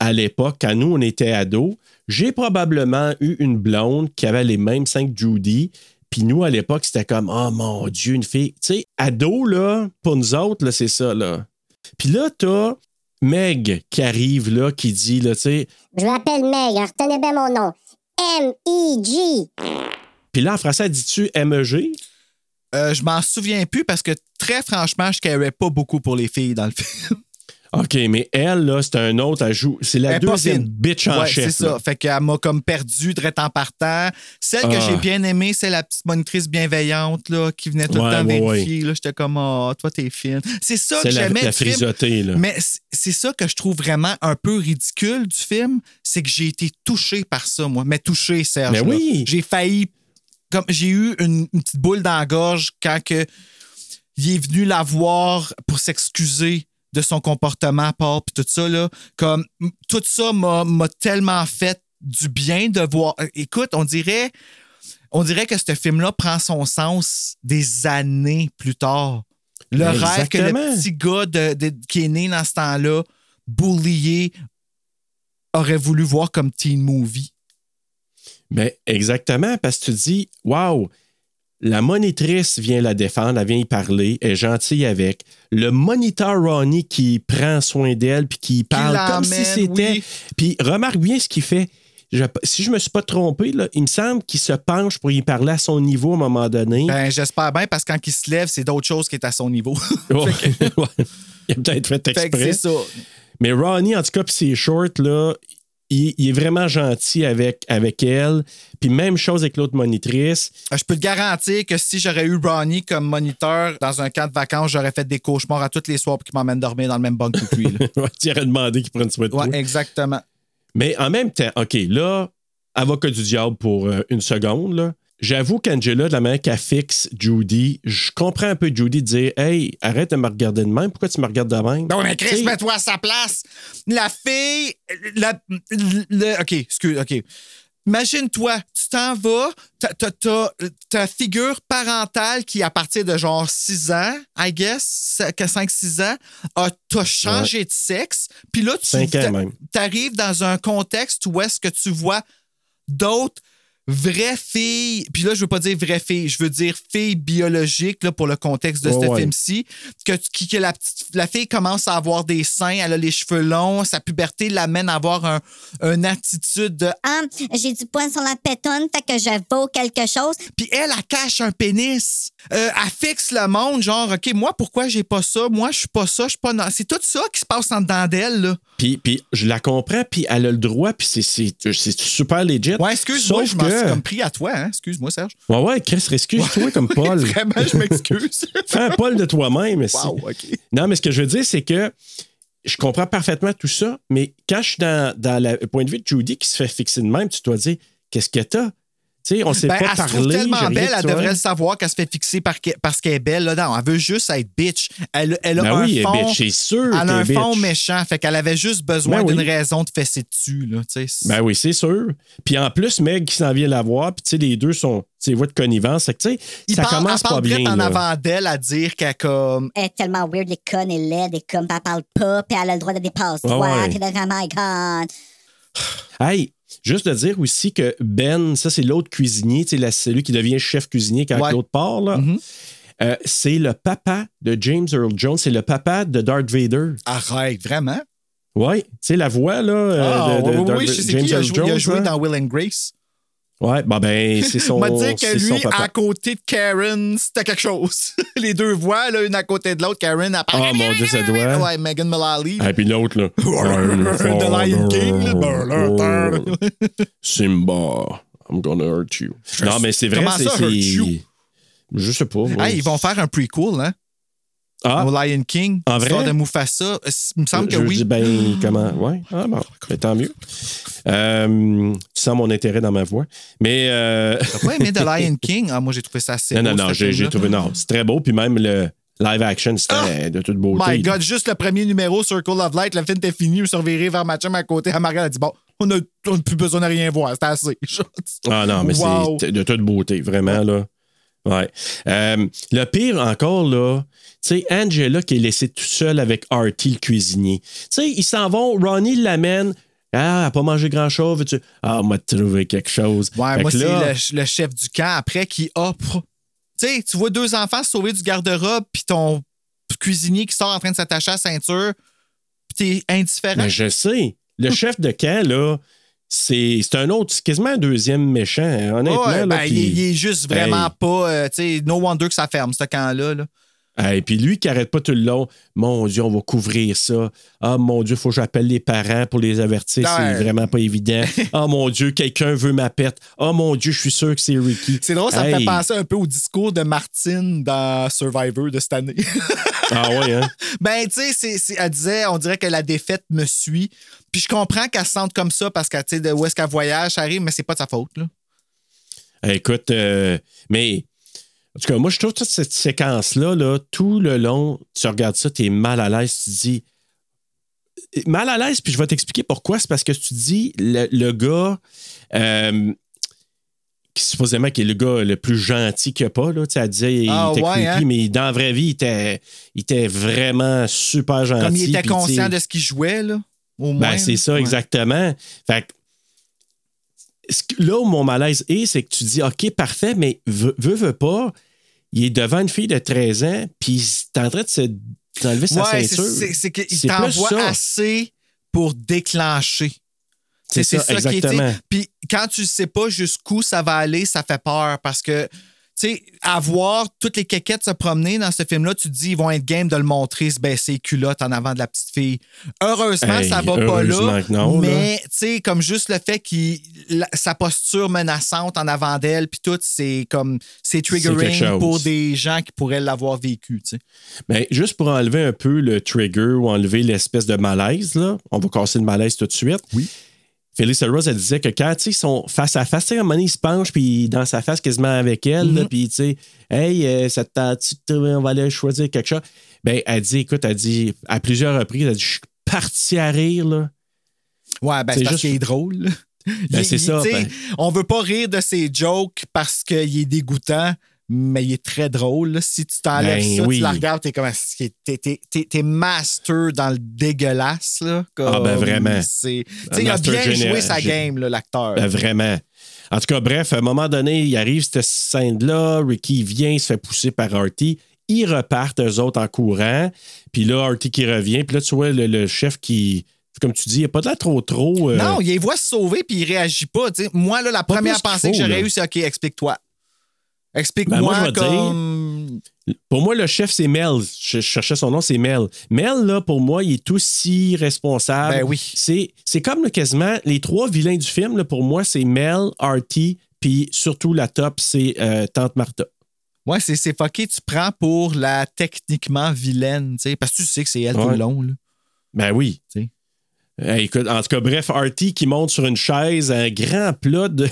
à l'époque, quand nous, on était ados, j'ai probablement eu une blonde qui avait les mêmes seins que Judy. Puis nous, à l'époque, c'était comme, oh mon Dieu, une fille. Tu sais, ado, là, pour nous autres, là, c'est ça, là. Puis là, t'as Meg qui arrive, là, qui dit, là, tu sais, Je m'appelle Meg, retenez bien mon nom. M-I-G. puis là, en français, dit-tu MEG? Euh, je m'en souviens plus parce que très franchement, je carais pas beaucoup pour les filles dans le film. OK, mais elle, là, c'est un autre, joue. C'est la Elle deuxième bitch en Ouais, chef. c'est ça. Fait qu'elle m'a comme perdu direct en partant. Celle que Ah. j'ai bien aimée, c'est la petite monitrice bienveillante là, qui venait tout Ouais, le temps ouais, vérifier. Là, J'étais comme, oh, toi, t'es fine. C'est ça que j'aimais la frisotée, là. Mais c'est ça que je trouve vraiment un peu ridicule du film, c'est que j'ai été touché par ça, moi. Mais touché, Serge. Mais oui. J'ai failli. Comme j'ai eu une, une petite boule dans la gorge quand que, il est venu la voir pour s'excuser de son comportement, Paul, puis tout ça, là. Comme tout ça m'a tellement fait du bien de voir. euh, Écoute, on dirait. On dirait que ce film-là prend son sens des années plus tard. Le Ben, rêve que le petit gars de- de- qui est né dans ce temps-là, bullié, aurait voulu voir comme teen movie. Ben, exactement, parce que tu dis, waouh, la monitrice vient la défendre, elle vient y parler, elle est gentille avec. Le moniteur Ronnie qui prend soin d'elle puis qui parle comme si c'était. oui. Puis remarque bien ce qu'il fait. Je- si je me suis pas trompé, là, il me semble qu'il se penche pour y parler à son niveau à un moment donné. Ben, j'espère bien parce que quand il se lève, c'est d'autres choses qui est à son niveau. Ouais. Il a peut-être fait fait que exprès. c'est ça. Mais Ronnie, en tout cas, puis ses shorts, là, il, il est vraiment gentil avec, avec elle. Puis même chose avec l'autre monitrice. Je peux te garantir que si j'aurais eu Ronnie comme moniteur dans un camp de vacances, j'aurais fait des cauchemars à tous les soirs pour qu'il m'emmène dormir dans le même bunk que lui. Ouais, tu aurais demandé qu'il prenne soin de toi. Ouais, exactement. Mais en même temps, OK, là, avocat du diable pour euh, une seconde, là. J'avoue qu'Angela, de la manière qu'elle fixe Judy, je comprends un peu Judy dire Hey, arrête de me regarder de même. Pourquoi tu me regardes de même? Non, mais Chris, mets-toi à sa place. La fille. La, OK, excuse, OK. Imagine-toi, tu t'en vas, t'as, ta figure parentale qui, à partir de genre 6 ans, I guess, 5-6 ans, a, t'as changé de sexe. Puis là, tu arrives dans un contexte où est-ce que tu vois d'autres vraies filles, puis là, je veux pas dire vraies filles, je veux dire filles biologiques, là, pour le contexte de Ouais, ce ouais. film-ci, que, que la, petite, la fille commence à avoir des seins, elle a les cheveux longs, sa puberté l'amène à avoir un, une attitude de... Ah, j'ai du poing sur la pétonne, fait que je vaux quelque chose. Puis elle, elle cache un pénis. Euh, elle fixe le monde, genre, OK, moi, pourquoi j'ai pas ça? Moi, je suis pas ça, je suis pas... non. C'est tout ça qui se passe en dedans d'elle, là. Puis, puis je la comprends, puis elle a le droit, puis c'est, c'est, c'est super legit. Ouais, excuse-moi, je m'en suis que- comme pris à toi, hein? Excuse-moi, Serge. Ouais, ouais, Chris, excuse-toi comme Paul. Vraiment, je m'excuse. Fais un Paul de toi-même. wow, OK. Non, mais ce que je veux dire, c'est que je comprends parfaitement tout ça, mais quand je suis dans, dans le point de vue de Judy qui se fait fixer de même, tu dois dire qu'est-ce que t'as? Tu sais, on sait Ben, pas elle parler. se trouve tellement belle, elle devrait le savoir qu'elle se fait fixer par- parce qu'elle est belle. Là, non, elle veut juste être bitch. Elle, elle a Ben un oui, elle est fond, bitch, c'est sûr Elle a un est fond bitch. méchant. Fait qu'elle avait juste besoin Ben oui. d'une raison de fesser dessus. Là, tu sais. Ben oui, c'est sûr. Puis en plus, Meg qui s'en vient la voir, puis tu sais, les deux sont, tu sais, voix de connivence. Fait que, tu sais, Il ça parle, commence elle parle pas bien. en là. avant d'elle à dire qu'elle comme. Elle est tellement weird, elle est conne, elle est laide, elle, est comme, elle parle pas, puis elle a le droit de dépasser toi, ouais. puis de oh my god. Hey, juste de dire aussi que Ben, ça, c'est l'autre cuisinier, la- celui qui devient chef cuisinier quand Ouais. l'autre part, là. Mhm. Euh, c'est le papa de James Earl Jones, c'est le papa de Darth Vader. Arrête, vraiment? Oui, tu sais, la voix, là, euh, Ah, de, de oui, oui, Darth- oui, je sais James qui. Il a Earl joué, il a Jones, joué dans Will and Grace. Ouais, bah ben, c'est son, On va dire que lui, à côté de Karen, c'était quelque chose. Les deux voix, là, une à côté de l'autre. Karen, parle. Oh mon Dieu, ça doit. Ouais, Megan Mullally. Et puis l'autre, là. The Lion King. Simba, I'm gonna hurt you. Non, mais c'est vrai, c'est. Je sais pas. Hey, ils vont faire un prequel, hein? Ah, Au Lion King. En vrai? de Mufasa. Euh, Il me semble que je oui. dis, ben, comment? Ouais, ah, bon, ben, tant mieux. Euh, tu sens mon intérêt dans ma voix. Mais. euh, T'as pas aimé The Lion King? Ah, moi, j'ai trouvé ça assez non, non, beau, non, ce j'ai trouvé. Non, c'est très beau. Puis même le live action, c'était de toute beauté. Ah! My God, juste le premier numéro, Circle of Light, le film était fini, je me suis reviré vers ma chum à côté. Elle m'a regardé, elle a dit Bon, on n'a on n'a plus besoin de rien voir, c'était assez. Ah non, mais Wow. c'est de toute beauté, vraiment, là. Ouais. Euh, le pire encore, là, tu sais, Angela qui est laissée toute seule avec Artie, le cuisinier. Tu sais, ils s'en vont, Ronnie l'amène. Ah, elle n'a pas mangé grand-chose. veux-tu? Ah, on m'a trouvé quelque chose. Ouais, Fait moi, c'est le, le chef du camp après qui pr- Tu sais, tu vois deux enfants se sauver du garde-robe, puis ton cuisinier qui sort en train de s'attacher à la ceinture, puis t'es indifférent. Mais je sais. Le chef de camp, là, c'est c'est un autre, c'est quasiment un deuxième méchant, hein, honnêtement. Ouais, là, ben, il, est- il est juste vraiment Hey. pas. euh, tu sais, no wonder que ça ferme, ce camp-là. Là. Et puis lui qui arrête pas tout le long, mon Dieu, on va couvrir ça. Ah mon Dieu, faut que j'appelle les parents pour les avertir, c'est vraiment pas évident. Ah mon Dieu, quelqu'un veut ma pète. Ah mon Dieu, je suis sûr que c'est Ricky. C'est drôle, ça me fait penser un peu au discours de Martine dans Survivor de cette année. Ah ouais, hein? ben, tu sais, elle disait, on dirait que la défaite me suit. Puis je comprends qu'elle se sente comme ça parce que, tu sais, de où est-ce qu'elle voyage, ça arrive, mais c'est pas de sa faute, là. Eh, Écoute, euh, mais en tout cas, moi je trouve toute cette séquence-là, là, tout le long, tu regardes ça, tu es mal à l'aise, tu te dis. Mal à l'aise, puis je vais t'expliquer pourquoi. C'est parce que tu te dis, le, le gars, euh, qui supposément qui est le gars le plus gentil qu'il n'y a pas, là, elle disait, il Ah, était ouais, creepy, hein? mais dans la vraie vie, il était, il était vraiment super gentil. Comme il était conscient de ce qu'il jouait, là. Au moins. ben, c'est ça, Ouais. exactement. Fait que, là où mon malaise est, c'est que tu dis, OK, parfait, mais veux, veux, pas, il est devant une fille de 13 ans, puis t'es en train de se, d'enlever sa Ouais, c'est- ceinture. c'est qu'il t'envoie ça. assez pour déclencher. C'est ça, qui est- exactement. Puis quand tu sais pas jusqu'où ça va aller, ça fait peur parce que, tu sais, à voir toutes les quéquettes se promener dans ce film-là, tu te dis, ils vont être game de le montrer, se baisser les culottes en avant de la petite fille. Heureusement, Hey, ça va pas là. non, mais, tu sais, comme juste le fait qu'il sa posture menaçante en avant d'elle, puis tout, c'est comme, c'est triggering pour des gens qui pourraient l'avoir vécu, tu sais. Mais juste pour enlever un peu le trigger ou enlever l'espèce de malaise, là, on va casser le malaise tout de suite. Oui. Phyllis Rose, elle disait que quand ils sont face à face, tu sais, à un moment donné, il se penche, puis dans sa face quasiment avec elle, là, puis tu sais, hey, euh, ça te on va aller choisir quelque chose? Ben, elle dit, écoute, elle dit, à plusieurs reprises, elle dit, je suis parti à rire, là. Ouais, ben C'est juste- qu'il est drôle. Ben, c'est ça, ben. On veut pas rire de ses jokes parce qu'il est dégoûtant, mais il est très drôle. là. Si tu t'enlèves Ben ça, oui. tu la regardes, t'es comme t'es, t'es, t'es- t'es master dans le dégueulasse. Là, comme Ah, ben, vraiment. il a bien joué sa game, là, l'acteur. Ben, vraiment. En tout cas, bref, à un moment donné, il arrive cette scène-là, Ricky vient, il se fait pousser par Artie. Ils repartent, eux autres, en courant. Puis là, Artie qui revient. Puis là, tu vois le, le chef qui, comme tu dis, il n'a pas de l'air trop, trop. euh, Non, il les voit se sauver puis il réagit pas. Moi, là, la Pas première pensée que j'aurais là. eue, c'est OK, explique-toi. Ben, Explique-moi moi, je vais comme. Pour moi, le chef, c'est Mel. Je, je cherchais son nom, c'est Mel. Mel, là, pour moi, il est aussi responsable. Ben oui. C'est, comme là, quasiment les trois vilains du film, là, pour moi, c'est Mel, Artie, puis surtout la top, c'est euh, Tante Martha. Ouais, c'est, fucké. Tu prends pour la techniquement vilaine, tu sais, parce que tu sais que c'est elle tout Ouais. le long. Là. Ben oui. Écoute, en tout cas, bref, Artie qui monte sur une chaise, un grand plat de.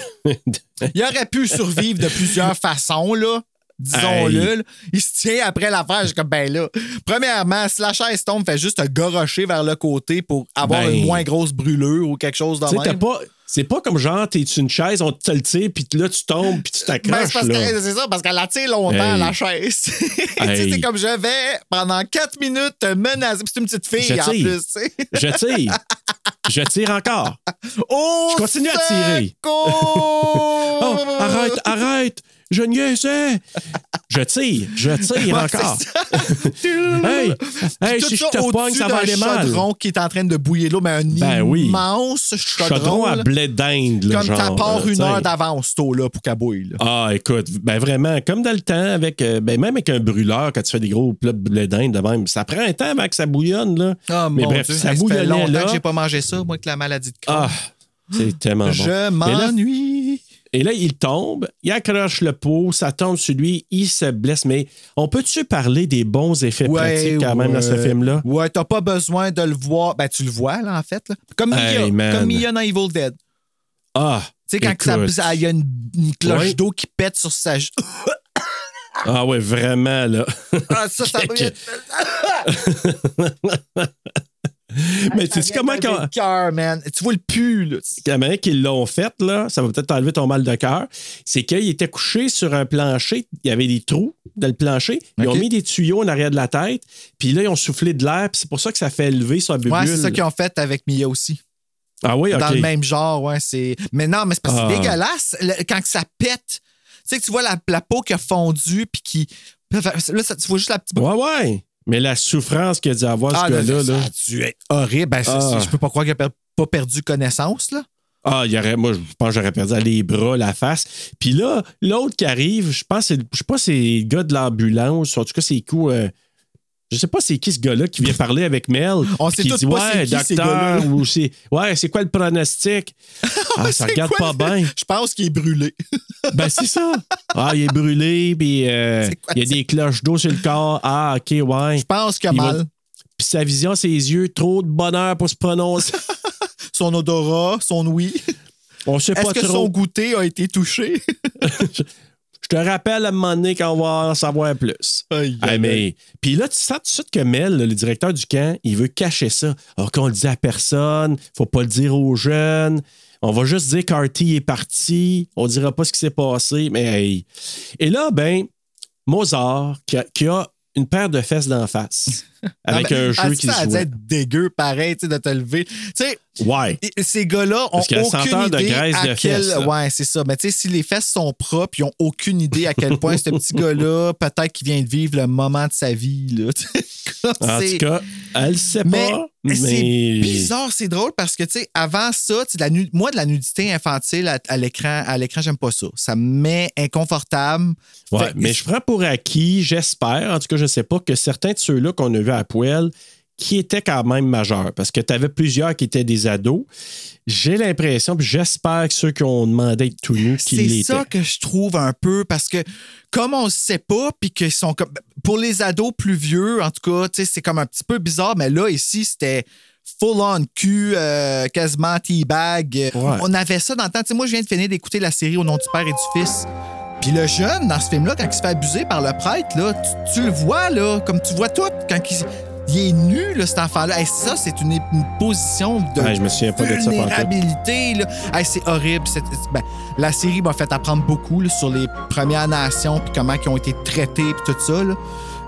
Il aurait pu survivre de plusieurs façons, là. Disons-le. Il se tient après l'affaire. Suis comme, ben là. Premièrement, si la chaise tombe, fait juste te gorocher vers le côté pour avoir Ben. une moins grosse brûlure ou quelque chose t'as même. pas. C'est pas comme genre, t'es sur une chaise, on te le tire, puis là, tu tombes, puis tu Ben, t'accroches. que- c'est ça, parce qu'elle la tire longtemps, Hey. la chaise. Tu sais, Hey. C'est comme je vais pendant 4 minutes te menacer. Puis c'est une petite fille Je en plus. Je tire. Je tire encore. Oh, Je continue à tirer. Oh, arrête, arrête! Je niaisais! Je tire, je tire encore. ça. hey, hey, Tout si je ça te pogne, ça va aller mal. chaudron qui est en train de bouillir l'eau, mais un Ben oui. immense chaudron. Chaudron à blé d'Inde. Comme t'as genre, part là, une heure d'avance, tôt là, pour qu'elle bouille. là. Ah, écoute, ben vraiment, comme dans le temps, avec, euh, ben même avec un brûleur, quand tu fais des gros plats de blé d'Inde même, ça prend un temps avant que ça bouillonne, là. Ah, Mais mon bref, Dieu, ça hey, fait bouillonnait, longtemps là. que j'ai pas mangé ça, moi, avec la maladie de Crohn. Ah, c'est tellement bon. Je m'ennuie. Et là, il tombe, il accroche le pot, ça tombe sur lui, il se blesse. Mais on peut-tu parler des bons effets pratiques quand même dans ce film-là? Ouais, t'as pas besoin de le voir. Ben, tu le vois, là, en fait. là. Comme Mia. Hey, man. comme Mia dans Evil Dead. Ah! Tu sais, quand ça- écoute. ça- il y a une, une cloche d'eau qui pète sur sa. Ah ouais, vraiment, là. Ah, ça, ça Mais tu sais comment quand. cœur, man. Tu vois le pu, là. comment qu'ils l'ont fait, là, ça va peut-être enlever ton mal de cœur, c'est qu'il était couché sur un plancher, il y avait des trous dans le plancher, ils ont mis des tuyaux en arrière de la tête, puis là, ils ont soufflé de l'air, puis c'est pour ça que ça fait lever sa bubule. Ouais, c'est ça qu'ils ont fait avec Mia aussi. Ah oui, OK. Dans le même genre, ouais. C'est... Mais non, mais c'est parce que Ah. c'est dégueulasse. Le- quand que ça pète, tu sais que tu vois la, la peau qui a fondu, puis qui. Là, ça- tu vois juste la petite. Ouais, ouais. Mais la souffrance qu'il a dû avoir, Ah, ce là, gars-là, ça là. a dû être horrible. Ben, ça, Ah. je peux pas croire qu'il a per- pas perdu connaissance, là. Ah, il y aurait, moi, je pense que j'aurais perdu les bras, la face. Puis là, l'autre qui arrive, je pense, je sais pas, c'est le gars de l'ambulance. En tout cas, c'est coup. euh, je sais pas c'est qui ce gars-là qui vient parler avec Mel. On sait qui dit, pas c'est ouais, qui, docteur, ou c'est. Ouais, c'est quoi le pronostic? Ah, ça regarde quoi pas bien. Je pense qu'il est brûlé. Ben, c'est ça. Ah, il est brûlé, puis euh, quoi il y a des cloches d'eau sur le corps. Ah, OK, ouais. Je pense qu'il a Il va- mal. Puis sa vision, ses yeux, trop de bonheur pour se prononcer. Son odorat, son ouïe. On sait Est-ce pas que trop. son goûter a été touché? Je te rappelle à un moment donné quand on va en savoir plus. Aïe, aïe, mais... Puis là, tu sens tout de suite que Mel, le directeur du camp, il veut cacher ça. Alors qu'on le dit à personne, faut pas le dire aux jeunes. On va juste dire qu'Artie est parti. On dira pas ce qui s'est passé, mais hey. Et là, ben, Mozart, qui a, qui a une paire de fesses d'en face, avec Non, un jeu qui ça se joue. être dégueu, pareil, tu sais, de te lever. Tu sais, Ouais. ces gars-là ont aucune senteur de idée graisse à de quel... fesses. Ouais, c'est ça. Mais tu sais, si les fesses sont propres, ils ont aucune idée à quel point ce petit gars-là, peut-être qu'il vient de vivre le moment de sa vie, là. En tout cas, elle sait Mais pas, mais... c'est bizarre, c'est drôle parce que, tu sais, avant ça, de la nu- moi, de la nudité infantile à, à l'écran, à l'écran, j'aime pas ça. Ça me met inconfortable. Ouais, Fait- mais je prends pour acquis, j'espère, en tout cas, je sais pas, que certains de ceux-là qu'on a vus à poêle, qui étaient quand même majeurs, parce que tu avais plusieurs qui étaient des ados. J'ai l'impression, puis j'espère que ceux qui ont demandé d'être tout nus, qu'ils C'est l'étaient. ça que je trouve un peu parce que comme on ne sait pas, puis qu'ils sont comme. Pour les ados plus vieux, en tout cas, tu sais, c'est comme un petit peu bizarre, mais là, ici, c'était full-on cul, euh, quasiment teabag. Ouais. On avait ça dans le temps. Moi, je viens de finir d'écouter la série Au nom du Père et du Fils. Puis le jeune, dans ce film-là, quand il se fait abuser par le prêtre, là, tu, tu le vois, là, comme tu vois tout, quand il, il est nu, là, cet enfant-là. Hey, ça, c'est une, une position de Ouais, je me souviens pas de ça vulnérabilité. là. Hey, c'est horrible. Ben, la série m'a fait apprendre beaucoup là, sur les Premières Nations, puis comment ils ont été traités, puis tout ça. là.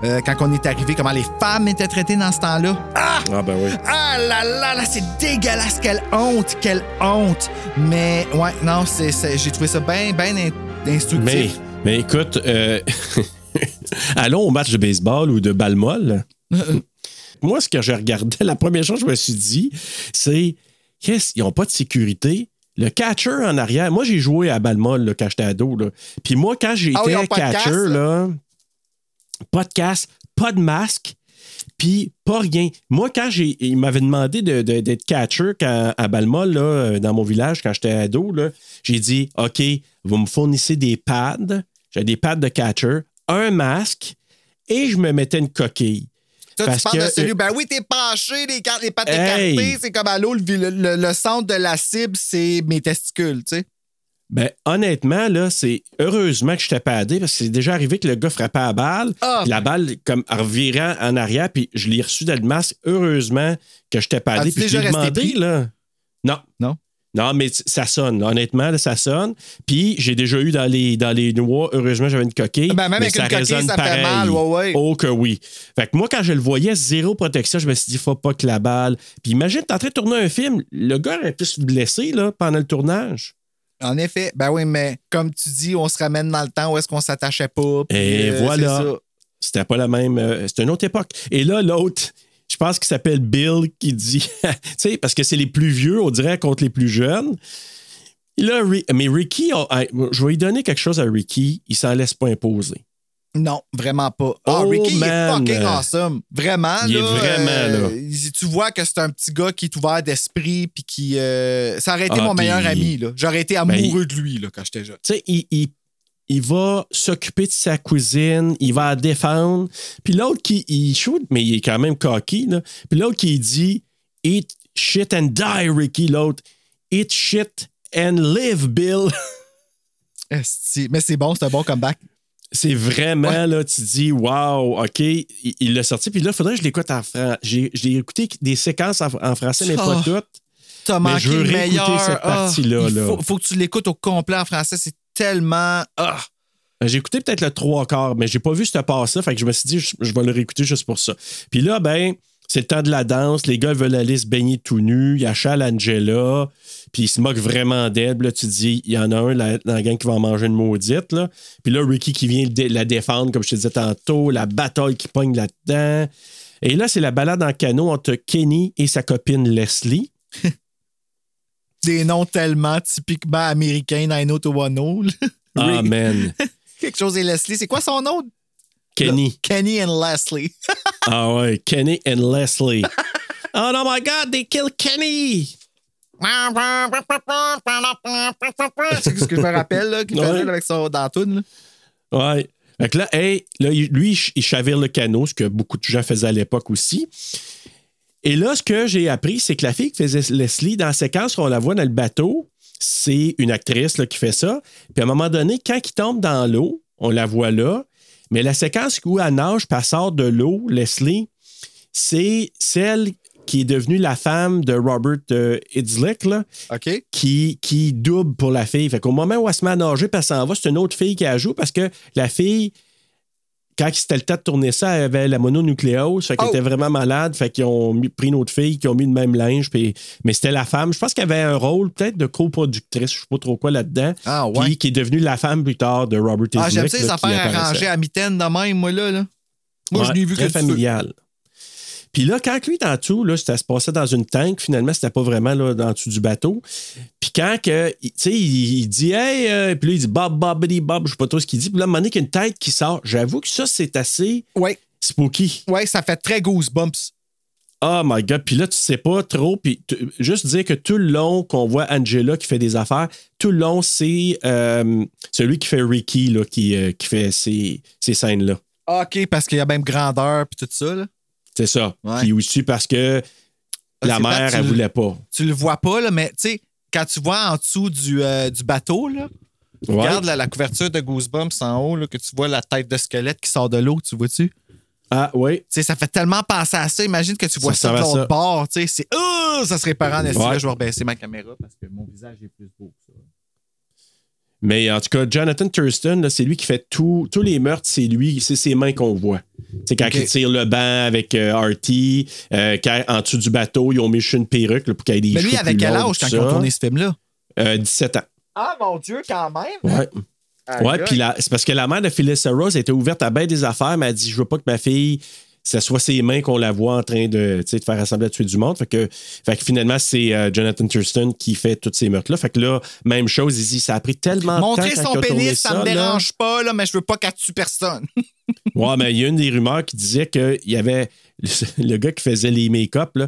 Euh, quand on est arrivé, comment les femmes étaient traitées dans ce temps-là. Ah! Ah, ben oui. Ah là là là, c'est dégueulasse, quelle honte, quelle honte. Mais ouais, non, c'est, j'ai trouvé ça bien, bien in- Mais, instructif. mais écoute, euh, allons au match de baseball ou de balle molle. Moi, ce que je regardais, la première chose que je me suis dit, c'est qu'est-ce ils n'ont pas de sécurité. Le catcher en arrière, moi j'ai joué à là, quand j'étais ado. Là. Puis moi, quand j'étais Ah catcher, là, pas de casque, pas de masque, puis pas rien. Moi, quand j'ai, il m'avait demandé de- de- d'être catcher quand- à Balmol, là, euh, dans mon village, quand j'étais ado, là, j'ai dit OK, vous me fournissez des pads. J'ai des pads de catcher, un masque, et je me mettais une coquille. Toi, parce tu parles que- de celui, ben oui, t'es penché, les, cartes, les pattes Hey! écartées, c'est comme à l'eau, le, le- le centre de la cible, c'est mes testicules, tu sais. Ben, honnêtement, là, c'est heureusement que je t'ai padé parce que c'est déjà arrivé que le gars frappait à la balle, Ah! la balle, comme, en revirant en arrière, puis je l'ai reçu dans le masque. Heureusement que je t'ai padé. Puis je l'ai demandé, là. Non. Non? Non, mais ça sonne. là. Honnêtement, là, ça sonne. Puis j'ai déjà eu dans les, dans les noix, heureusement, j'avais une coquille. Ben, même mais avec ça une coquille, résonne ça fait pareil. mal, ouais, ouais. Oh que oui. Fait que moi, quand je le voyais, zéro protection, je me suis dit, faut pas que la balle. Puis imagine, t'es en train de tourner un film, le gars aurait pu se blesser là, pendant le tournage. En effet, ben oui, mais comme tu dis, on se ramène dans le temps où est-ce qu'on s'attachait pas. puis, Et euh, voilà. C'était pas la même. euh, c'était une autre époque. Et là, l'autre, je pense qu'il s'appelle Bill qui dit. tu sais, parce que c'est les plus vieux, on dirait, contre les plus jeunes. Là, mais Ricky, je vais lui donner quelque chose à Ricky. Il s'en laisse pas imposer. Non, vraiment pas. Ah, Oh, Ricky, il est man. fucking awesome. Vraiment, Il est là. vraiment, euh, là. il- Tu vois que c'est un petit gars qui est ouvert d'esprit, puis qui. euh, ça aurait été Ah, mon meilleur ami, là. J'aurais été Ben, amoureux de lui, là, quand j'étais jeune. Tu sais, il, il- il va s'occuper de sa cousine, il va la défendre. Puis l'autre qui il shoot, mais il est quand même cocky. Là. Puis l'autre qui dit Eat shit and die, Ricky. L'autre Eat shit and live, Bill. Esti. Mais c'est bon, c'est un bon comeback. C'est vraiment, là, tu dis, wow, OK, il l'a sorti. Puis là, il faudrait que je l'écoute en français. J'ai écouté des séquences en, en français, mais pas Oh. toutes. T'as Mais manqué je veux le réécouter meilleur. cette Ah, partie-là, il là. Faut, faut que tu l'écoutes au complet en français. C'est tellement. Ah! J'ai écouté peut-être le trois quarts, mais j'ai pas vu ce passe-là. Fait que je me suis dit, je, je vais le réécouter juste pour ça. Puis là, ben, c'est le temps de la danse. Les gars veulent aller se baigner tout nus. Il y a Charles Angela. Puis ils se moquent vraiment d'elle. Là, tu te dis, il y en a un là, dans la gang qui va en manger une maudite. Là. Puis là, Ricky qui vient la défendre, comme je te disais tantôt. La bataille qui pogne là-dedans. Et là, c'est la balade en canot entre Kenny et sa copine Leslie. Des noms tellement typiquement américains, 90210. Ah, man. Quelque chose et Leslie. C'est quoi son nom? Kenny. Kenny and Leslie. Ah ouais, Kenny and Leslie. oh no my God, they killed Kenny! c'est ce que je me rappelle, là, qu'il faisait avec son dantoune. Ouais. Fait que là, hey, là, lui, il- il chavire le canot, ce que beaucoup de gens faisaient à l'époque aussi. Et là, ce que j'ai appris, c'est que la fille qui faisait Leslie, dans la séquence où on la voit dans le bateau, c'est une actrice là, qui fait ça. Puis à un moment donné, quand il tombe dans l'eau, on la voit là. Mais la séquence où elle nage, puis elle sort de l'eau, Leslie, c'est celle qui est devenue la femme de Robert euh, là, OK? qui, qui double pour la fille. Fait qu'au moment où elle se met à nager, puis elle s'en va, c'est une autre fille qui la joue parce que la fille, quand c'était le temps de tourner ça, elle avait la mononucléose, fait qu'elle Oh! était vraiment malade, fait qu'ils ont mis- pris une autre fille, qui ont mis le même linge, puis, mais c'était la femme. Je pense qu'elle avait un rôle peut-être de coproductrice, je sais pas trop quoi là-dedans, Ah, ouais. puis qui est devenue la femme plus tard de Robert Ah, j'aime ça, les affaires arrangées à mitaine de même, moi, là. là. Moi, je n'ai vu que très feu. familial. Puis là, quand lui est en dessous, là, ça se passait dans une tank, finalement, c'était pas vraiment là, en dessous du bateau. Puis quand que, tu sais, il, il dit Hey, euh, puis là, il dit Bob, Bobbity Bob, je sais pas trop ce qu'il dit. Puis là, à un moment donné, qu'il y a une tête qui sort. J'avoue que ça, c'est assez Ouais. spooky. Ouais, ça fait très goosebumps. Oh my God. Puis là, tu sais pas trop. Puis juste dire que tout le long qu'on voit Angela qui fait des affaires, tout le long, c'est euh, celui qui fait Ricky là, qui, euh, qui fait ces, ces scènes-là. OK, parce qu'il y a même grandeur puis tout ça, là. C'est ça. Ouais. Puis aussi parce que la mère, tu elle le- voulait pas. Tu le vois pas, là, mais tu sais, quand tu vois en dessous du, euh, du bateau, là, Ouais. regarde la, la couverture de Goosebumps en haut, là, que tu vois la tête de squelette qui sort de l'eau, tu vois-tu? Tu Ah, oui. sais, ça fait tellement penser à ça. Imagine que tu vois Ça de l'autre bord. Tu sais, c'est. Oh, ça serait parent Ouais. Là, je vais rebaisser ma caméra parce que mon visage est plus beau que ça. Mais en tout cas, Jonathan Thurston, c'est lui qui fait tous les meurtres, c'est lui, c'est ses mains qu'on voit. C'est quand Ok. il tire le banc avec euh, Artie, euh, quand en dessous du bateau, ils ont mis une perruque là, pour qu'il y ait des Mais lui, cheveux avec plus quel longs, âge quand ils ont ça. tourné ce film-là? Euh, 17 ans. Ah, mon Dieu, quand même! Ouais. Aïe, Ouais, puis c'est parce que la mère de Phyllis Rose était ouverte à bien des affaires, mais elle a dit Je veux pas que ma fille, ce soit ses mains qu'on la voit en train de, faire assembler à tuer du monde. Fait que, fait que finalement, c'est euh, Jonathan Thurston qui fait tous ces meurtres-là. Fait que là, même chose, dit Ça a pris tellement Montrer de temps. quand son pénis, ça, me là. dérange pas, là, mais je veux pas qu'elle tue personne. Ouais, mais il y a une des rumeurs qui disait qu'il y avait le, le gars qui faisait les make-up, là,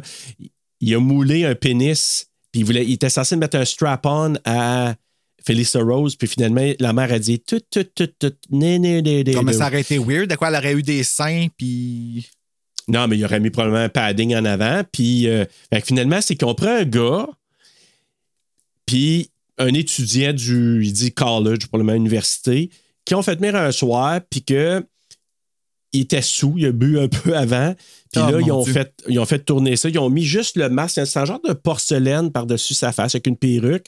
il a moulé un pénis, puis il, voulait, il était censé mettre un strap-on à Felissa Rose, puis finalement, la mère a dit tout, tout, tout, tout, né, né, né, né, Comme ça aurait été weird. De quoi elle aurait eu des seins, puis. Non, mais il aurait mis probablement un padding en avant. Puis euh, finalement, c'est qu'on prend un gars, puis un étudiant du, il dit college, probablement université, qui ont fait venir un soir, puis que il était sous, il a bu un peu avant. Puis Oh, là, ils ont, Dieu. fait, ils ont fait tourner ça. Ils ont mis juste le masque. C'est un genre de porcelaine par-dessus sa face avec une perruque.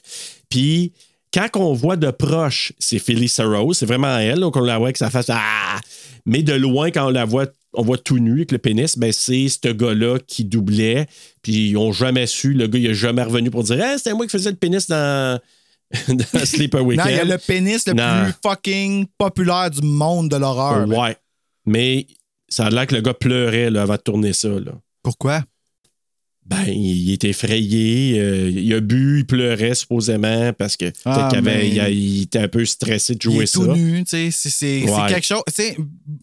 Puis quand on voit de proche, c'est Phyllis Rose. C'est vraiment elle. Donc on la voit avec sa face. Ah! Mais de loin, quand on la voit, on voit tout nu avec le pénis, ben c'est ce gars-là qui doublait. Puis ils n'ont jamais su. Le gars, il n'est jamais revenu pour dire Hey, c'était moi qui faisais le pénis dans, dans Sleeper Non, Weekend. il y a le pénis le Non. plus fucking populaire du monde de l'horreur. Ouais. Mais ça a l'air que le gars pleurait là, avant de tourner ça. Là. Pourquoi? Ben, il était effrayé, euh, il a bu, il pleurait supposément parce que peut-être Ah, qu'il avait- mais- il, a- il était un peu stressé de Il jouer est ça. tout nu, tu sais. C'est Ouais. quelque chose.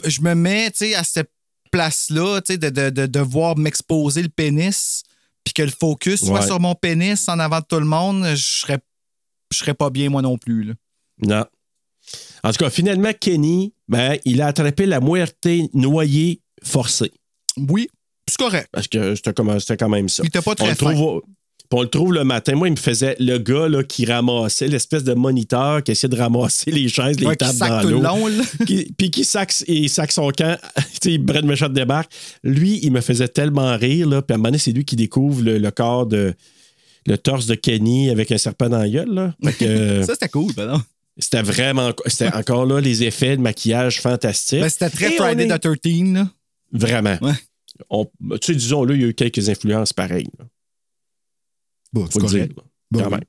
Je me mets, à cette place-là, de, de, de devoir m'exposer le pénis, puis que le focus soit Ouais. sur mon pénis en avant de tout le monde, je serais, je serais pas bien, moi non plus. là. Non. En tout cas, finalement, Kenny, ben, il a attrapé la moitié noyée forcée. Oui, c'est correct. Parce que c'était quand même ça. Il était pas on très le, puis on le trouve le matin. Moi, il me faisait le gars là, qui ramassait, l'espèce de moniteur qui essayait de ramasser les chaises, les Ouais, qui tables sac dans tout le l'eau. long, là. Qui- Puis qui sac, il sac son camp. tu sais, Brad Méchant débarque. Lui, il me faisait tellement rire. Là, puis à un moment donné, c'est lui qui découvre le, le corps de. Le torse de Kenny avec un serpent dans la gueule. Là. Que, Ça, c'était cool, ben non. c'était vraiment. C'était encore là les effets de maquillage fantastiques. Ben, c'était très Et Friday on est- the 13, là. Vraiment. Ouais. On- tu sais, disons, là, il y a eu quelques influences pareilles. là. Bon, Faut le dire. Bon, quand même.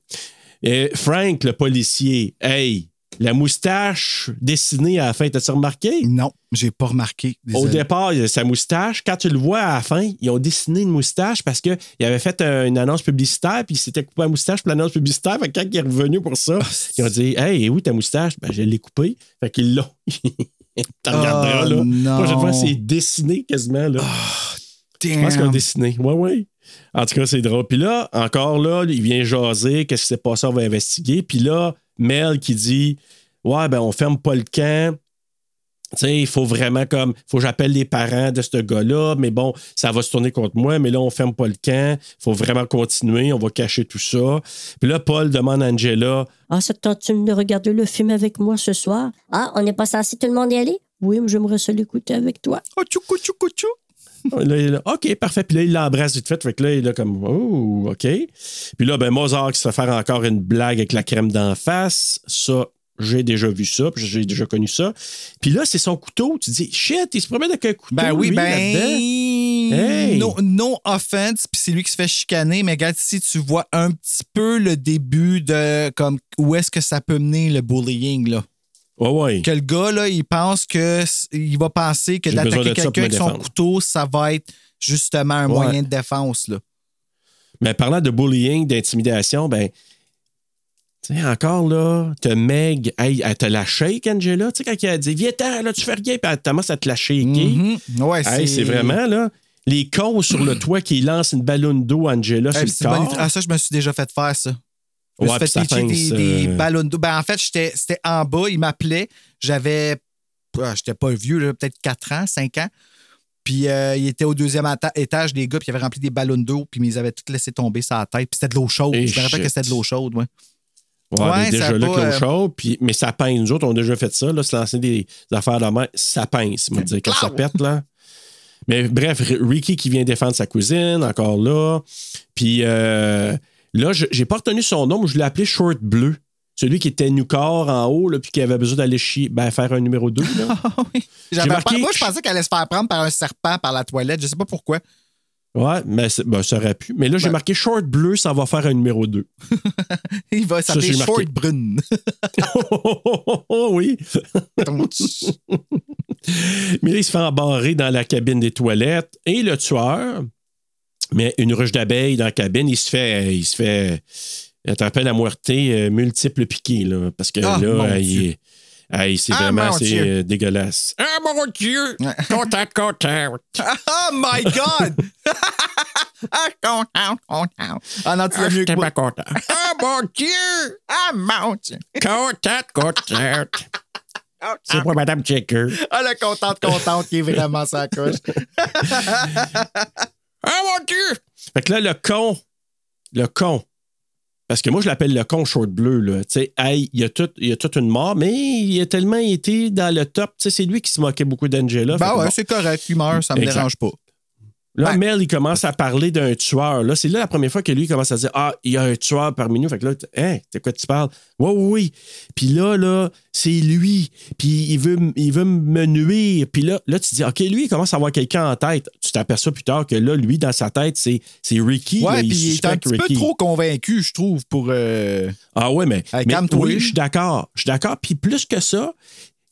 Et Frank, le policier, hey, la moustache dessinée à la fin, t'as-tu remarqué? Non, j'ai pas remarqué. Au départ, il y a sa moustache. Quand tu le vois à la fin, ils ont dessiné une moustache parce qu'il avait fait un- une annonce publicitaire, puis il s'était coupé la moustache pour l'annonce publicitaire. Fait que quand il est revenu pour ça, Ah, ils ont dit Hey, où ta moustache? Ben, je l'ai coupée. Fait qu'ils l'ont. T'en regarderas, Oh, là. non. Moi, je vois, c'est dessiné quasiment, là. Je pense ont Damn. dessiné. Oui, oui. En tout cas, c'est drôle. Puis là, encore là, il vient jaser. Qu'est-ce qui s'est passé? On va investiguer. Puis là, Mel qui dit Ouais, ben, on ferme pas le camp. Tu sais, il faut vraiment comme. Il faut que j'appelle les parents de ce gars-là. Mais bon, ça va se tourner contre moi. Mais là, on ferme pas le camp. Il faut vraiment continuer. On va cacher tout ça. Puis là, Paul demande à Angela Ah, ça te tente de regarder le film avec moi ce soir? Ah, on n'est pas censé tout le monde y aller? Oui, mais j'aimerais ça l'écouter avec toi. Oh, tchoukou, tchoukou, tchou. Là, il est là, OK, parfait. Puis là, il l'embrasse vite fait. Fait que là, il est là comme, oh, OK. Puis là, ben, Mozart qui se fait faire encore une blague avec la crème d'en face. Ça, j'ai déjà vu ça. Puis j'ai déjà connu ça. Puis là, c'est son couteau. Tu dis, shit, il se promène avec un couteau. Ben oui, lui, ben. Hey. No, no offense, puis c'est lui qui se fait chicaner, mais regarde ici, tu vois un petit peu le début de comme où est-ce que ça peut mener le bullying, là? Ouais, ouais. Que le gars, là, il pense que il va penser que d'attaquer quelqu'un avec son couteau, ça va être justement un Ouais. moyen de défense, là. Mais parlant de bullying, d'intimidation, ben. Tu sais, encore là, t'as Meg, hey, elle te la shake, Angela. Tu sais, quand elle a dit, viens-t'en, là, tu fais rien, puis elle commence à te la shaker. Mhm. Ouais, Hey, c'est vraiment, là, les cons sur le toit qui lancent une ballon d'eau Angela Hey, sur le corps. Ah, ça, je me suis déjà fait faire ça. Je me Ouais, suis fait des, euh, ballons d'eau. Ben, en fait, c'était en bas, il m'appelait. J'avais. ah, J'étais pas vieux, peut-être 4 ans, 5 ans. Puis euh, il était au deuxième étage, les gars, puis il avait rempli des ballons d'eau, puis ils avaient toutes laissé tomber la tête. Puis c'était de l'eau chaude. Et je me rappelle que c'était de l'eau chaude, ouais. Ouais, Ouais, déjà là, pas, l'eau euh, chaude, puis, mais ça pince. Nous autres, on a déjà fait ça, là, se lancer des, des affaires de main, ça pince. me dire, quand ça pète, là. Mais bref, Ricky qui vient défendre sa cousine, encore là. Puis euh, là, je- j'ai pas retenu son nom, mais je l'ai appelé Short Bleu. Celui qui était nu corps en haut, là, puis qui avait besoin d'aller chier, ben, faire un numéro 2. Là. J'avais marqué- peur- Moi, je pensais qu'elle allait se faire prendre par un serpent par la toilette. Je sais pas pourquoi. Ouais, mais ben, ça aurait pu. Mais là, j'ai Ben- marqué Short Bleu, ça va faire un numéro 2. Il va s'appeler. Short Brune. oui. Mais là, il se fait embarrer dans la cabine des toilettes. Et le tueur met une ruche d'abeilles dans la cabine. Il se fait. Il se fait. Attraper la moitié euh, multiple piqué, là. Parce que Ah, là, il est. Hey, c'est Ah, vraiment c'est, euh, dégueulasse. Ah, mon Dieu! Content, content. oh my God! ah, content, content. Ah non, tu l'as Ah, mieux que moi. content. Ah, mon Dieu! Ah, mon Dieu! Content, content. C'est pour Madame Checker. Ah, la contente, contente qui est vraiment sa coche. Ah mon Dieu! Fait que là, le con, le con, parce que moi, je l'appelle le con short bleu, là. Hey, il y a tout, il y a toute une mort, mais il a tellement été dans le top. C'est lui qui se moquait beaucoup d'Angela. Ben que ouais, bon. c'est correct. Il meurt, ça me Exact. dérange pas. Là, Ouais. Mel, il commence à parler d'un tueur. Là, c'est là la première fois que lui il commence à dire Ah, il y a un tueur parmi nous. Fait que là, hein, de quoi tu parles? Oui, oui, oui. Puis là, là, c'est lui. Puis il veut, il veut me nuire. Puis là, là, tu dis OK, lui, il commence à avoir quelqu'un en tête. Tu t'aperçois plus tard que là, lui, dans sa tête, c'est, c'est Ricky. là, Ouais, puis il est un petit peu trop convaincu, je trouve, pour. euh, Ah ouais, mais, mais oui, je suis d'accord. Je suis d'accord. Puis plus que ça,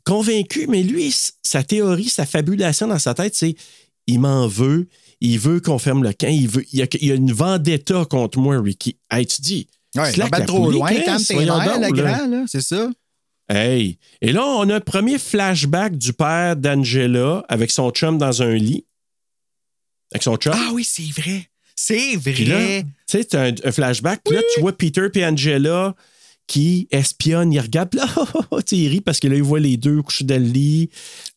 convaincu, mais lui, sa théorie, sa fabulation dans sa tête, c'est il m'en veut, il veut qu'on ferme le camp, il veut, il y a, il y a une vendetta contre moi, Ricky. Hey, tu dis. Ouais, slack la trop loin, quand t'es le grand, là, c'est ça? Hey. Et là, on a un premier flashback du père d'Angela avec son chum dans un lit. Avec son chum. Ah oui, c'est vrai. C'est vrai. tu sais, un, un flashback. Puis là, tu vois Peter et Angela qui espionnent, ils regardent. Là, ils rient parce que là, ils voient les deux couchés dans le lit.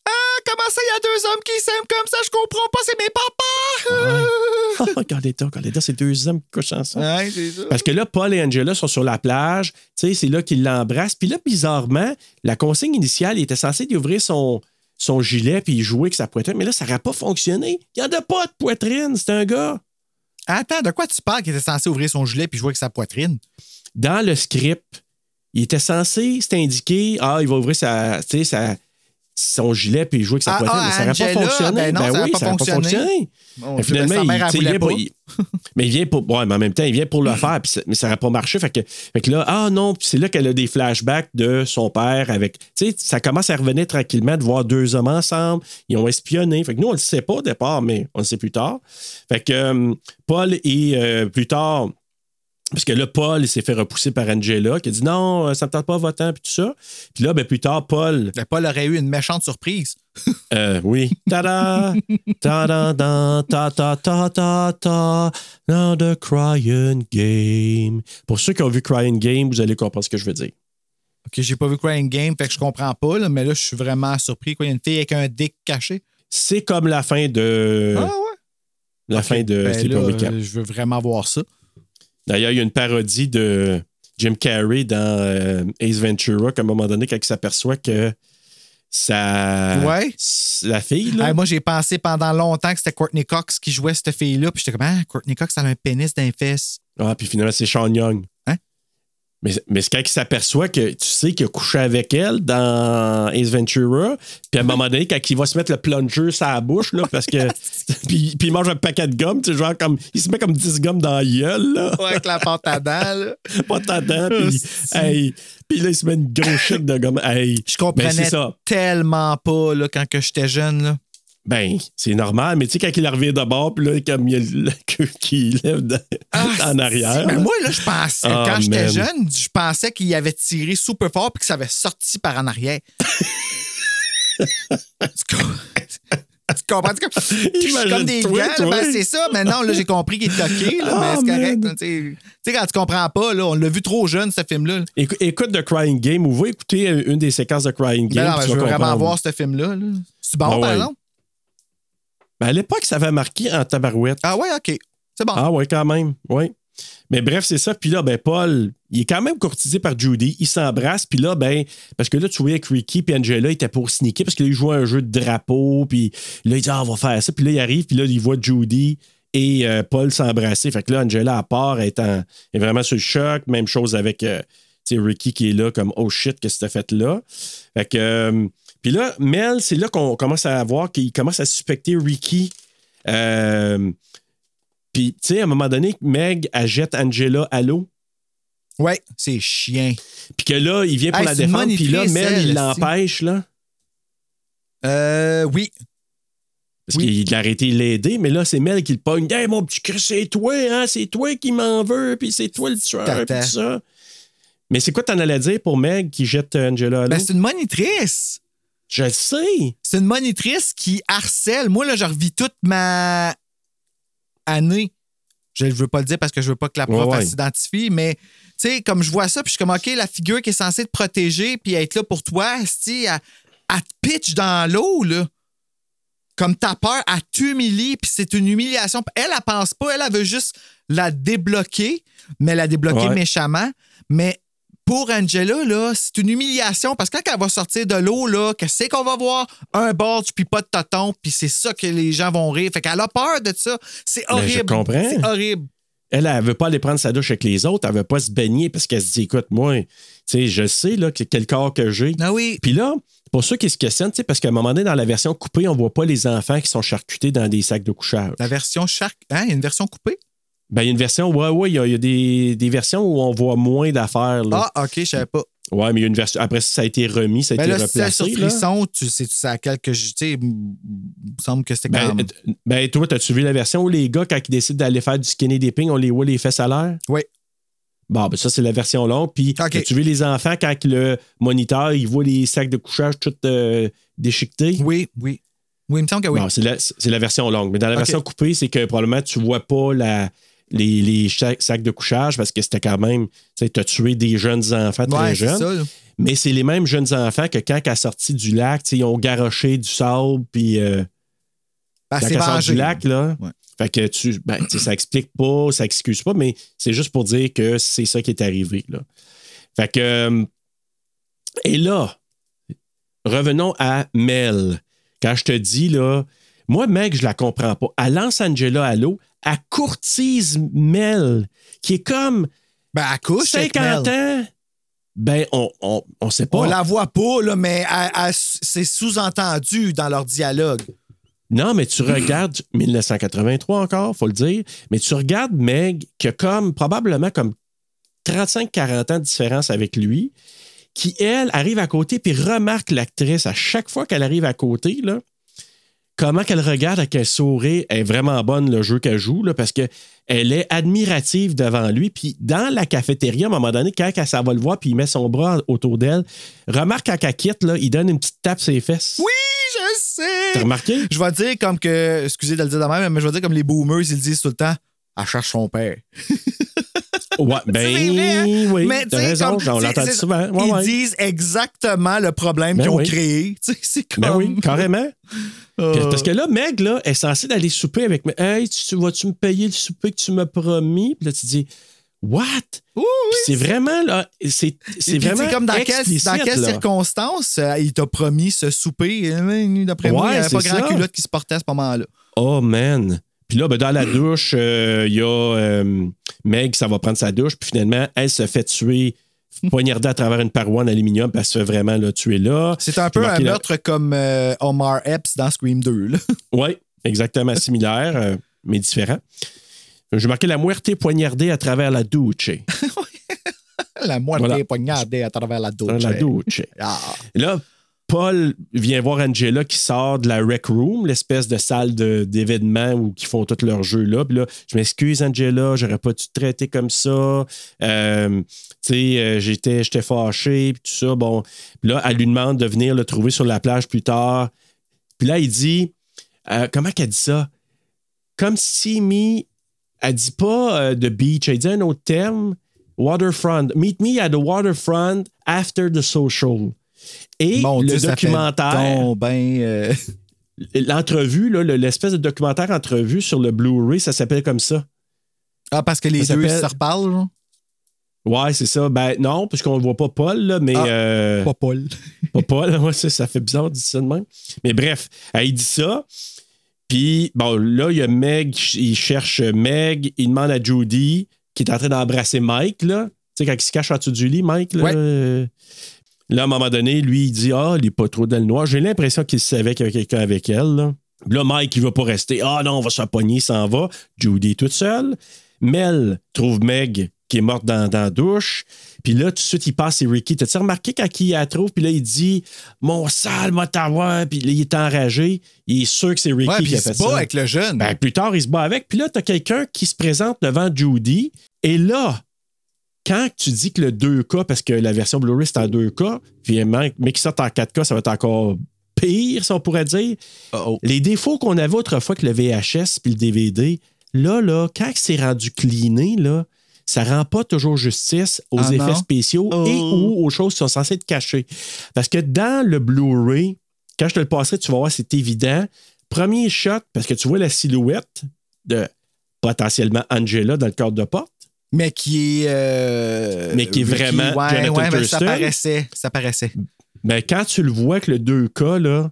Ah, ça, il y a deux hommes qui s'aiment comme ça? Je comprends pas, c'est mes papas! Oh, regardez ça, regardez c'est deux hommes qui couchent ensemble. Ouais, ça. Parce que là, Paul et Angela sont sur la plage. Tu sais, c'est là qu'ils l'embrassent. Puis là, bizarrement, la consigne initiale il était censée lui ouvrir son, son gilet puis jouer avec sa poitrine. Mais là, ça n'aurait pas fonctionné. Il n'y en a pas de poitrine. C'est un gars. Attends, de quoi tu parles qu'il était censé ouvrir son gilet puis jouer avec sa poitrine? Dans le script, il était censé, c'est indiqué, ah, il va ouvrir sa- son gilet puis jouer avec sa Ah, poitrine. ah, mais ça n'aurait pas fonctionné. ben non, ça aurait oui, pas ça n'aurait pas fonctionné. Mon Mais ben, finalement, il, il vient pour- pas. il- mais il vient pour. Ouais, mais en même temps, il vient pour le faire, puis ça- mais ça n'aurait pas marché. Fait que, fait que là, ah non, puis c'est là qu'elle a des flashbacks de son père avec. Tu sais, ça commence à revenir tranquillement de voir deux hommes ensemble. Ils ont espionné. Fait que nous, on ne le sait pas au départ, mais on le sait plus tard. Fait que euh, Paul et euh, plus tard. Parce que là, Paul, il s'est fait repousser par Angela, qui a dit non, euh, ça ne me tente pas votant, puis tout ça. Puis là, ben, plus tard, Paul, Ben, Paul aurait eu une méchante surprise. euh, oui. Ta-da! Ta-da! da, Ta ta ta ta ta. Now the crying game. Pour ceux qui ont vu Crying Game, vous allez comprendre ce que je veux dire. OK, j'ai pas vu Crying Game, fait que je comprends pas, là, mais là, je suis vraiment surpris. Quoi, il y a une fille avec un dick caché. C'est comme la fin de. ah ouais? La fin de Ben là, je veux vraiment voir ça. D'ailleurs, il y a une parodie de Jim Carrey dans euh, Ace Ventura, qu'à un moment donné, quand il s'aperçoit que sa. Ouais. La fille, là. Moi, j'ai pensé pendant longtemps que c'était Courtney Cox qui jouait cette fille-là, puis j'étais comme, ah, Courtney Cox, elle a un pénis d'un fesse. Ah, puis finalement, c'est Sean Young. Hein? Mais, mais c'est quand il s'aperçoit que tu sais qu'il a couché avec elle dans Ace Ventura, puis à un moment donné, quand il va se mettre le plunger sur la bouche, là, parce que. puis, puis il mange un paquet de gomme, tu sais, genre comme. Il se met comme 10 gommes dans la gueule, là. Ouais, avec la pâte à dents, là. Pas ta dent, puis. hey, puis là, il se met une grosse chute de gomme. Hey. Je comprenais ça. tellement pas, là, quand j'étais jeune, là. Ben, c'est normal, mais tu sais, quand il revient de bord, puis là, comme il y a le queue qui lève de- en arrière. Mais moi, là, je pensais, Ah, quand j'étais jeune, je pensais qu'il avait tiré super fort puis que ça avait sorti par en arrière. tu, com- tu comprends? Tu com- Je suis comme des gants, là, toi. ben, c'est ça. Mais non, là, j'ai compris qu'il est toqué, là, Ah, mais c'est correct. Tu sais, quand tu comprends pas, là, on l'a vu trop jeune, ce film-là. là. Écou- Écoute The Crying Game ou va écouter euh, une des séquences de Crying Ben Game. non, tu je veux vraiment voir ce film-là. là. C'est bon, Ah par exemple? Ben, à l'époque, ça avait marqué en tabarouette. Ah ouais, OK. C'est bon. Ah ouais, quand même, oui. Mais bref, c'est ça. Puis là, ben, Paul, il est quand même courtisé par Judy. Il s'embrasse. Puis là, ben, parce que là, tu voyais que Ricky puis Angela étaient pour sneaker parce qu'il jouait un jeu de drapeau. Puis là, il dit, ah, on va faire ça. Puis là, il arrive. Puis là, il voit Judy et euh, Paul s'embrasser. Fait que là, Angela, à part, est, en- est vraiment sur le choc. Même chose avec euh, Ricky qui est là, comme, oh shit, qu'est-ce que t'as fait là? Fait que. euh, puis là, Mel, c'est là qu'on commence à voir qu'il commence à suspecter Ricky. Euh, puis, tu sais, à un moment donné, Meg, elle jette Angela à l'eau. Ouais, c'est chien. Puis que là, il vient pour Hey, la défendre. Puis là, Mel, il l'empêche, là. Euh, oui. Parce Oui. qu'il a arrêté de l'aider, mais là, c'est Mel qui le pogne. Hey, mon petit Chris, c'est toi, hein? C'est toi qui m'en veux, puis c'est toi le tueur, puis tout ça. Mais c'est quoi t'en allais dire pour Meg qui jette Angela à l'eau? Ben, c'est une monitrice. Je le sais. C'est une monitrice qui harcèle. Moi, là, je revis toute ma année. Je ne veux pas le dire parce que je veux pas que la prof Ouais, ouais. elle s'identifie, mais tu sais, comme je vois ça, puis je suis comme, OK, la figure qui est censée te protéger puis être là pour toi, esti, elle, elle te pitch dans l'eau, là. Comme t'as peur, elle t'humilie, puis c'est une humiliation. Elle, elle pense pas, elle, elle veut juste la débloquer, mais la débloquer Ouais. méchamment. Mais pour Angela, là, c'est une humiliation parce que quand elle va sortir de l'eau, là, que c'est qu'on va voir? Un bulge puis pas de toton, puis c'est ça que les gens vont rire. Fait qu'elle a peur de ça. C'est Ben, je horrible. comprends. C'est horrible. Elle, elle veut pas aller prendre sa douche avec les autres. Elle veut pas se baigner parce qu'elle se dit, écoute, moi, tu sais, je sais, là, que- quel corps que j'ai. Ah oui. Puis là, pour ceux qui se questionnent, tu sais, parce qu'à un moment donné, dans la version coupée, on voit pas les enfants qui sont charcutés dans des sacs de couchage. La version Shark. Hein, il y a une version coupée? Ben, il y a une version, ouais, ouais, il y a, il y a des, des versions où on voit moins d'affaires. là. Ah, OK, je savais pas. Ouais, mais il y a une version. Après, ça a été remis, ça a Ben été là, si c'est sur replacé. là. Frisson, tu sais, tu sais à quel que je. Tu sais, il me semble que c'était Ben, comme. euh, ben, toi, as-tu vu la version où les gars, quand ils décident d'aller faire du skinny dipping, on les voit les fesses à l'air? Oui. Bon, ben ça, c'est la version longue. Puis, OK. as-tu vu les enfants, quand le moniteur, il voit les sacs de couchage tout euh, déchiquetés? Oui, oui. Oui, il me semble que oui. Bon, c'est la, la version longue. Mais dans la version coupée, c'est que probablement tu vois pas la, les, sacs de couchage parce que c'était quand même. Tu sais, as tué des jeunes enfants très ouais, jeunes. ça. Mais c'est les mêmes jeunes enfants que quand elle est sortie du lac, ils ont garoché du sable, puis euh, Ben, quand c'est elle sort vengé. du lac, là. Ouais. Fait que tu. Ben, ça explique pas, ça excuse pas, mais c'est juste pour dire que c'est ça qui est arrivé, là. Fait que. euh, et là, revenons à Mel. Quand je te dis, là, moi, mec, je la comprends pas. Elle lance Angela à l'eau, elle courtise Mel, qui est comme Ben, elle couche avec 50 Mel. ans. Ben, on, on, on sait pas. On la voit pas, là, mais c'est sous-entendu dans leur dialogue. Non, mais tu regardes 1983 encore, faut le dire, mais tu regardes Meg qui a comme probablement comme 35-40 ans de différence avec lui, qui, elle, arrive à côté puis remarque l'actrice à chaque fois qu'elle arrive à côté, là, comment qu'elle regarde avec un sourire est vraiment bonne le jeu qu'elle joue, là, parce que elle est admirative devant lui. Puis dans la cafétéria, à un moment donné, quand elle s'en va le voir puis il met son bras autour d'elle, remarque quand elle quitte, là, il donne une petite tape sur les fesses. Oui, je sais! T'as remarqué? Je vais dire comme que, excusez de le dire de même, mais je vais dire comme les boomers, ils disent tout le temps, elle cherche son père. Ouais, ben hein? oui, mais t'as raison, comme- on l'entend souvent. Ouais, ils ouais. disent exactement le problème Ben qu'ils ont oui. créé. C'est comme. Ben oui, carrément. Euh, Parce que là, Meg, là, est censée d'aller souper avec moi. Hey, tu, tu- vas-tu me payer le souper que tu m'as promis? Puis là, tu dis, What? oui, oui, Puis c'est vraiment, là, c'est vraiment. comme dans, quelle- explicite, dans quelles circonstances euh, il t'a promis ce souper? Euh, D'après moi, Ouais, il n'y avait pas grand ça. culotte qui se portait à ce moment-là. Oh, man. Puis là, ben, dans la douche, euh, il y a euh, Meg, ça va prendre sa douche. Puis finalement, elle se fait tuer, poignardée à travers une paroi en aluminium. Puis elle se fait vraiment là, tuer là. C'est un peu un meurtre comme euh, Omar Epps dans Scream 2. là. Oui, exactement similaire, euh, mais différent. J'ai marqué la muerte poignardée à travers la douche. La moitié Voilà. poignardée à travers la douche. La douche. Ah. Là, Paul vient voir Angela qui sort de la rec room, l'espèce de salle de- d'événements où ils font tout leur jeu là. Puis là, je m'excuse Angela, j'aurais pas dû te traiter comme ça. Euh, tu sais, euh, j'étais, j'étais fâché, puis tout ça. Bon, puis là, elle lui demande de venir le trouver sur la plage plus tard. Puis là, il dit, euh, comment qu'elle dit ça? Comme si me, elle dit pas the beach, elle dit un autre terme, waterfront. Meet me at the waterfront after the social. Et Mon le Dieu, documentaire. ben, euh, l'entrevue, l'espèce de documentaire entrevue sur le Blu-ray, ça s'appelle comme ça. Ah, parce que les Ça deux se reparlent, genre? Ouais, c'est ça. Ben non, puisqu'on ne voit pas Paul, là, mais. Ah, euh, Pas Paul. Pas Paul, ouais, ça, ça fait bizarre de dire ça de même. Mais bref, elle dit ça. Puis, bon, là, il y a Meg, il cherche Meg, il demande à Judy, qui est en train d'embrasser Mike, là. Tu sais, quand il se cache en dessous du lit, Mike, là. Ouais. Là, à un moment donné, lui, il dit Ah, il est pas trop dans le noir. J'ai l'impression qu'il savait qu'il y avait quelqu'un avec elle, là. Là, Mike, il va pas rester. Ah non, on va se pogner, il s'en va. Judy est toute seule. Mel trouve Meg qui est morte dans, dans la douche. Puis là, tout de suite, il passe et Ricky. T'as-tu remarqué quand il la trouve? Puis là, il dit Mon sale, t'avoir. Puis là, il est enragé. Il est sûr que c'est Ricky Ouais, puis qui a il fait se bat ça. avec le jeune. Ben, plus tard, il se bat avec. Puis là, t'as quelqu'un qui se présente devant Judy. Et là, quand tu dis que le 2K, parce que la version Blu-ray, c'est en 2K, puis mais qui sort en 4K, ça va être encore pire, si on pourrait dire. Oh, Les défauts qu'on avait autrefois que le VHS puis le DVD, là, là, quand c'est rendu cleané, là, ça rend pas toujours justice aux Ah effets non? spéciaux Oh. et ou aux choses qui sont censées être cachées. Parce que dans le Blu-ray, quand je te le passerai, tu vas voir, c'est évident. Premier shot, parce que tu vois la silhouette de potentiellement Angela dans le cadre de porte. Mais qui est. euh, Mais qui est Ricky, vraiment Ouais, Jonathan ouais, mais ça paraissait. Ça paraissait. Mais quand tu le vois que le 2K, là,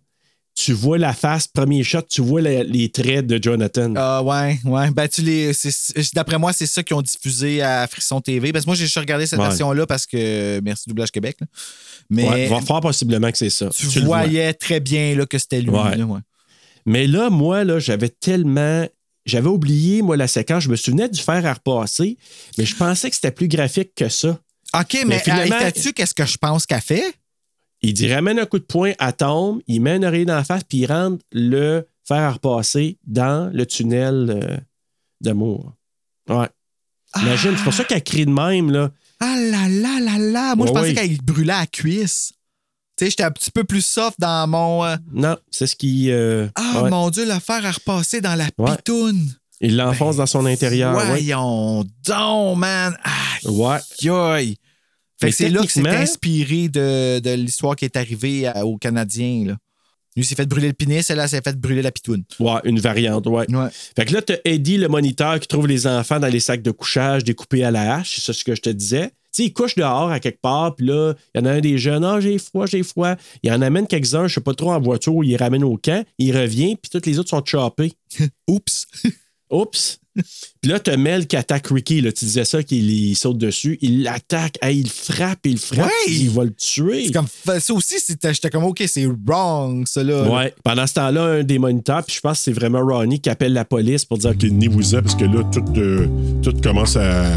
tu vois la face, premier shot, tu vois la- les traits de Jonathan. Ah, ouais, ouais. Ben, tu les. D'après moi, c'est ça qu'ils ont diffusé à Frisson TV. Parce que moi, j'ai juste regardé cette Ouais. version-là parce que. Merci, Doublage Québec. là. Mais Ouais, va fort possiblement que c'est ça. tu, vois. voyais très bien là, que c'était lui. Ouais. là, ouais. Mais là, moi, là, j'avais tellement. J'avais oublié, moi, la séquence. Je me souvenais du faire à repasser, mais je pensais que c'était plus graphique que ça. OK, mais, Mais finalement- euh, tu qu'est-ce que je pense qu'elle fait? Il dit ramène un coup de poing, à tombe, il met une oreille dans la face, puis il rentre le fer à repasser dans le tunnel euh, d'amour. Ouais. Imagine, c'est pour ça qu'elle crie de même, là. Ah là là là là! Moi, je pensais ouais. qu'elle brûlait à la cuisse. Tu sais, j'étais un petit peu plus soft dans mon. euh, Non, c'est ce qui. euh, Ah, ouais. mon Dieu, le fer à repasser dans la Ouais. pitoune. Il l'enfonce dans son intérieur. ouais. Voyons donc, man. Ouais. Fait Mais que c'est là que c'est inspiré de, de l'histoire qui est arrivée à- aux Canadiens. Là. Lui il s'est fait brûler le pénis, elle elle s'est fait brûler la pitoune. Ouais, une variante, ouais. Ouais. Fait que là, t'as Eddie, le moniteur, qui trouve les enfants dans les sacs de couchage découpés à la hache. C'est ça ce que je te disais. Tu sais, il couche dehors à quelque part, puis là, il y en a un des jeunes, ah, j'ai froid, j'ai froid. Il en amène quelques-uns, je sais pas trop, en voiture, il les ramène au camp, il revient, puis tous les autres sont choppés. Oups. Oups! Puis là, t'as Mel qui attaque Ricky, là. Tu disais ça, qu'il il saute dessus. Il l'attaque, Hey, il frappe, il frappe, Ouais! il va le tuer. C'est comme, ça aussi, j'étais comme, OK, c'est wrong, ça là. Ouais. Pendant ce temps-là, un des moniteurs, puis je pense que c'est vraiment Ronnie qui appelle la police pour dire Ok, tenez-vous-en, parce que là, tout, euh, tout commence à.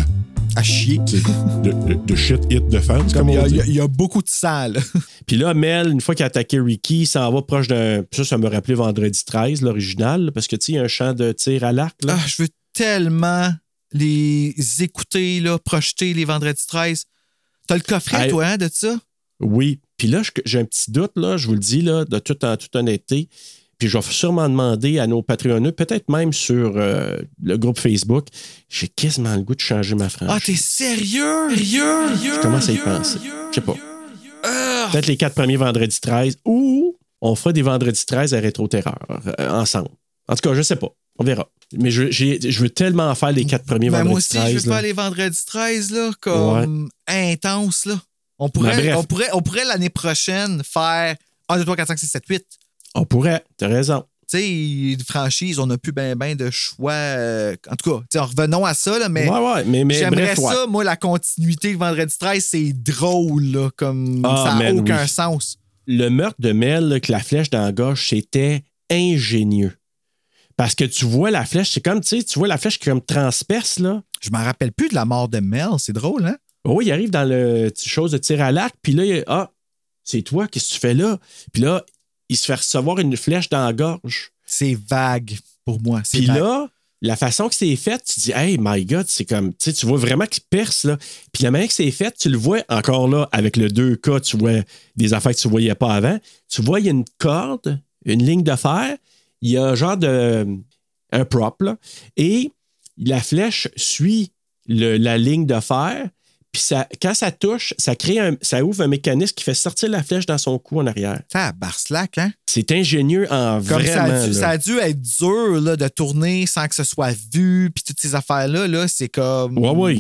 À chier. De, shit hit de fans, Comme il y, y a- il y a beaucoup de là. Puis là, Mel, une fois qu'il a attaqué Ricky, il s'en va proche d'un. Ça, ça me rappelait Vendredi 13, l'original, parce que, tu sais, il y a un champ de tir à l'arc, là. Ah, je veux tellement les écouter, là, projeter les vendredis 13. T'as le coffret, Hey. toi, hein, de ça? Oui. Puis là, j'ai un petit doute, là, je vous le dis, là, de toute, en toute honnêteté. Puis je vais sûrement demander à nos Patreonneux, peut-être même sur euh, le groupe Facebook. J'ai quasiment le goût de changer ma franchise. Ah, t'es sérieux? Sérieux? Je commence à y penser. Je sais pas. Peut-être les quatre premiers vendredis 13 ou on fera des vendredis 13 à Rétro-Terreur euh, ensemble. En tout cas, je sais pas. On verra. Mais je, veux tellement faire les quatre premiers Ben, vendredis moi aussi, 13. je veux là. faire les vendredis 13, là, comme intense, là. On pourrait, Ben, on pourrait, on pourrait l'année prochaine faire 1, 2, 3, 4, 5, 6, 7, 8. On pourrait. T'as raison. Tu sais, franchise, on n'a plus ben, ben de choix. euh, en tout cas, sais, revenons à ça, là, mais ouais, ouais. Mais, mais j'aimerais ouais. ça, moi, la continuité de vendredi 13, c'est drôle, là, comme Ah, ça n'a aucun oui. sens. le meurtre de Mel, là, que la flèche dans la gauche, c'était ingénieux. Parce que tu vois la flèche, c'est comme, tu sais, tu vois la flèche qui comme transperce, là. Je m'en rappelle plus de la mort de Mel, c'est drôle, hein? Oh, il arrive dans le chose de tir à l'arc, puis là, il- ah, c'est toi, qu'est-ce que tu fais là? Puis là, il se fait recevoir une flèche dans la gorge. C'est vague pour moi. Puis vague. là, la façon que c'est fait, tu dis, hey, my God, c'est comme, tu sais, tu vois vraiment qu'il perce, là. Puis la manière que c'est fait, tu le vois encore là, avec le 2K, tu vois des affaires que tu voyais pas avant. Tu vois, il y a une corde, une ligne de fer, il y a un genre de. un prop, là, et la flèche suit le- la ligne de fer, puis ça, quand ça touche, ça crée un, ça ouvre un mécanisme qui fait sortir la flèche dans son cou en arrière. Ça, barslack, hein? C'est ingénieux en Comme vraiment. ça, a dû, là. ça a dû être dur là, de tourner sans que ce soit vu, puis toutes ces affaires-là, là, c'est comme. Ouais, ouais.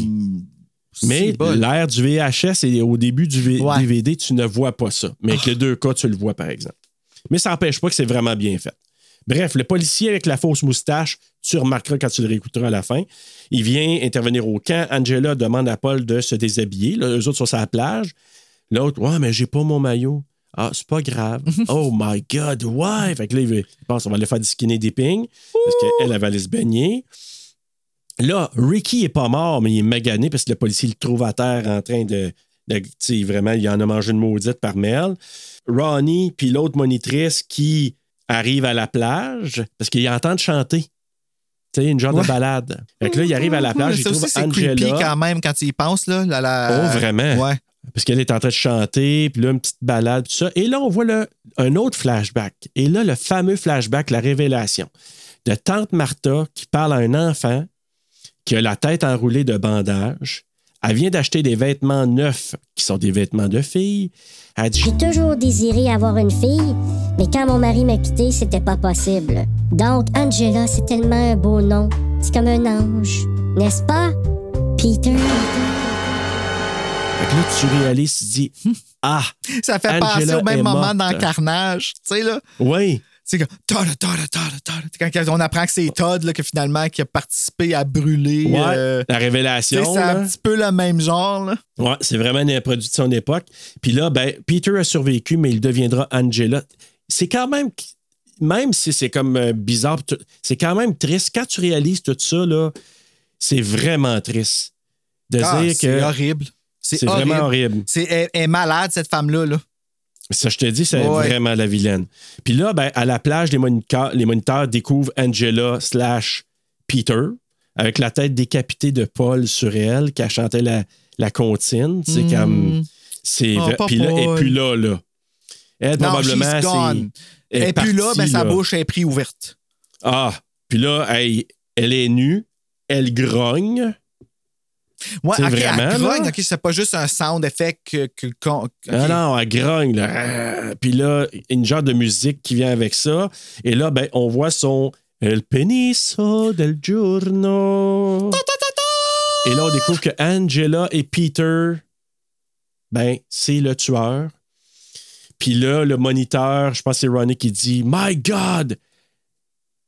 Mais l'ère du VHS et au début du V- Ouais. DVD, tu ne vois pas ça. Mais avec les deux cas, tu le vois, par exemple. Mais ça n'empêche pas que c'est vraiment bien fait. Bref, le policier avec la fausse moustache, tu remarqueras quand tu le réécouteras à la fin, il vient intervenir au camp. Angela demande à Paul de se déshabiller. Là, eux autres sont sur la plage. L'autre, ouais, mais j'ai pas mon maillot. Ah, c'est pas grave. oh my God, why? Fait que là, il pense qu'on va aller faire du skinny dipping parce qu'elle, elle va aller se baigner. Là, Ricky est pas mort, mais il est magané parce que le policier le trouve à terre en train de. de- tu sais, vraiment, il en a mangé une maudite par Mel. Ronnie, puis l'autre monitrice qui arrive à la plage parce qu'il entend chanter. Tu sais, une genre Ouais. de balade. Fait que là, il arrive à la plage, il trouve aussi, c'est creepy Angela. quand même quand tu y penses, là. La, la- Oh, vraiment? Ouais. Parce qu'elle est en train de chanter, puis là, une petite balade, tout ça. Et là, on voit le- un autre flashback. Et là, le fameux flashback, la révélation de Tante Martha qui parle à un enfant qui a la tête enroulée de bandages. Elle vient d'acheter des vêtements neufs, qui sont des vêtements de fille. Elle dit J'ai toujours désiré avoir une fille, mais quand mon mari m'a quitté, c'était pas possible. Donc, Angela, c'est tellement un beau nom. C'est comme un ange, n'est-ce pas? Peter? Fait que là, tu réalises, tu dis Ah, Ça fait Angela penser au même moment morte. dans Carnage. Tu sais, là. oui. C'est comme. Todd, Todd, Todd, Todd. C'est Quand on apprend que c'est Todd, là, que finalement, qui a participé à brûler. Ouais, euh, la révélation. c'est un petit peu le même genre, là. Ouais, c'est vraiment un produit de son époque. Puis là, ben, Peter a survécu, mais il deviendra Angela. C'est quand même, même si c'est comme euh, bizarre, c'est quand même triste. Quand tu réalises tout ça, là, c'est vraiment triste. De Ah, dire c'est que horrible. C'est c'est horrible. vraiment horrible. C'est, elle, elle est malade, cette femme-là. Là. Ça, je te dis, c'est Ouais. vraiment la vilaine. Puis là, ben, à la plage, les moniteurs, les moniteurs découvrent Angela slash Peter avec la tête décapitée de Paul sur elle qui a chanté la, la comptine. C'est Hmm. comme. C'est Oh, Puis là, elle est Paul. plus là, là. Elle, Non, probablement, c'est. Elle est plus là, ben, sa là. bouche est prise ouverte. Ah, puis là, hey, elle est nue, elle grogne. Ouais, C'est ok, vraiment, elle grogne, c'est pas juste un sound effect que. Ah non, elle grogne. Là. Puis là, une genre de musique qui vient avec ça. Et là, ben, on voit son El peniso del giorno. Et là, on découvre que Angela et Peter, ben, c'est le tueur. Puis là, le moniteur, je pense que c'est Ronnie qui dit My God,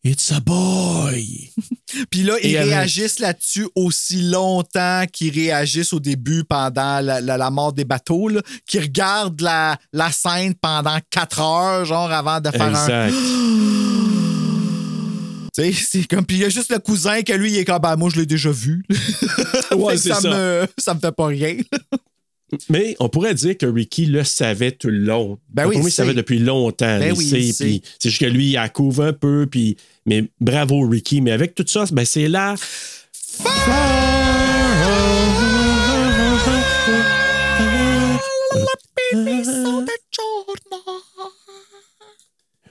it's a boy. Puis là, ils avec- réagissent là-dessus aussi longtemps qu'ils réagissent au début pendant la, la- la mort des bateaux, qu'ils regardent la, la scène pendant quatre heures, genre avant de faire un. Exact. Tu sais, c'est comme. Puis il y a juste le cousin que lui, il est comme, ben, moi, je l'ai déjà vu. Ouais, ça. ça. Me, ça me fait pas rien. Mais on pourrait dire que Ricky le savait tout le long. Ben oui, il savait depuis longtemps. Ben oui, C'est juste que lui, il la couvre un peu. Puis, mais bravo, Ricky. Mais avec tout ça, ben, c'est là.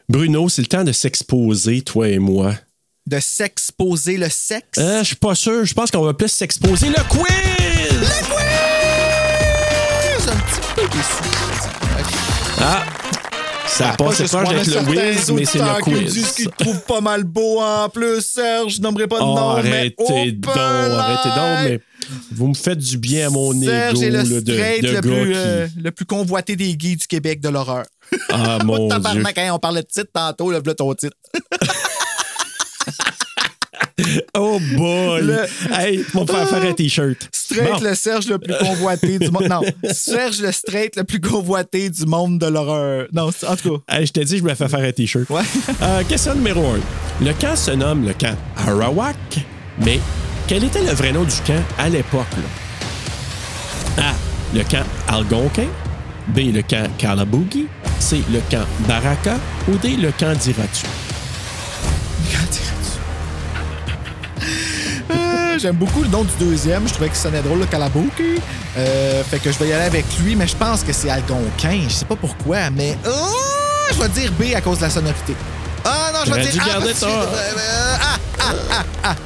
Bruno, c'est le temps de s'exposer, toi et moi. De s'exposer le sexe? Euh, je suis pas sûr. Je pense qu'on va plus s'exposer le quiz! Je Ah! Ça a pas d'être le quiz, mais c'est le qui quiz. qu'ils te trouvent pas mal beau en plus, Serge. Je nommerai pas de Oh, nom, arrêtez donc, arrêtez donc, mais vous me faites du bien à mon Serge est le de, le, plus, qui... euh, le plus convoité des gays du Québec de l'horreur. Ah, mon Dieu. Tabarnak, hein, on parlait de titre tantôt, là, voilà ton titre. Oh boy! Le- Hey, on va faire faire un T-shirt. Straight, Bon. le Serge le plus convoité du monde. Non, Serge le straight le plus convoité du monde de l'horreur. Non, en tout cas. Hey, je t'ai dit, je me fais faire un T-shirt. Ouais. Euh, question numéro 1. Le camp se nomme le camp Arawak, mais quel était le vrai nom du camp à l'époque? A. Le camp Algonquin. B. Le camp Kalaboogie. C. Le camp Baraka. Ou D. Le camp d'Iratu? J'aime beaucoup le nom du deuxième. Je trouvais que ça sonnait drôle, le Calabuki. Euh, fait que je vais y aller avec lui, mais je pense que c'est Algonquin. Je sais pas pourquoi, mais. Oh, je vais dire B à cause de la sonorité. Ah non, je vais dire A. parce que- ça. euh, ah, ah, ah, ah.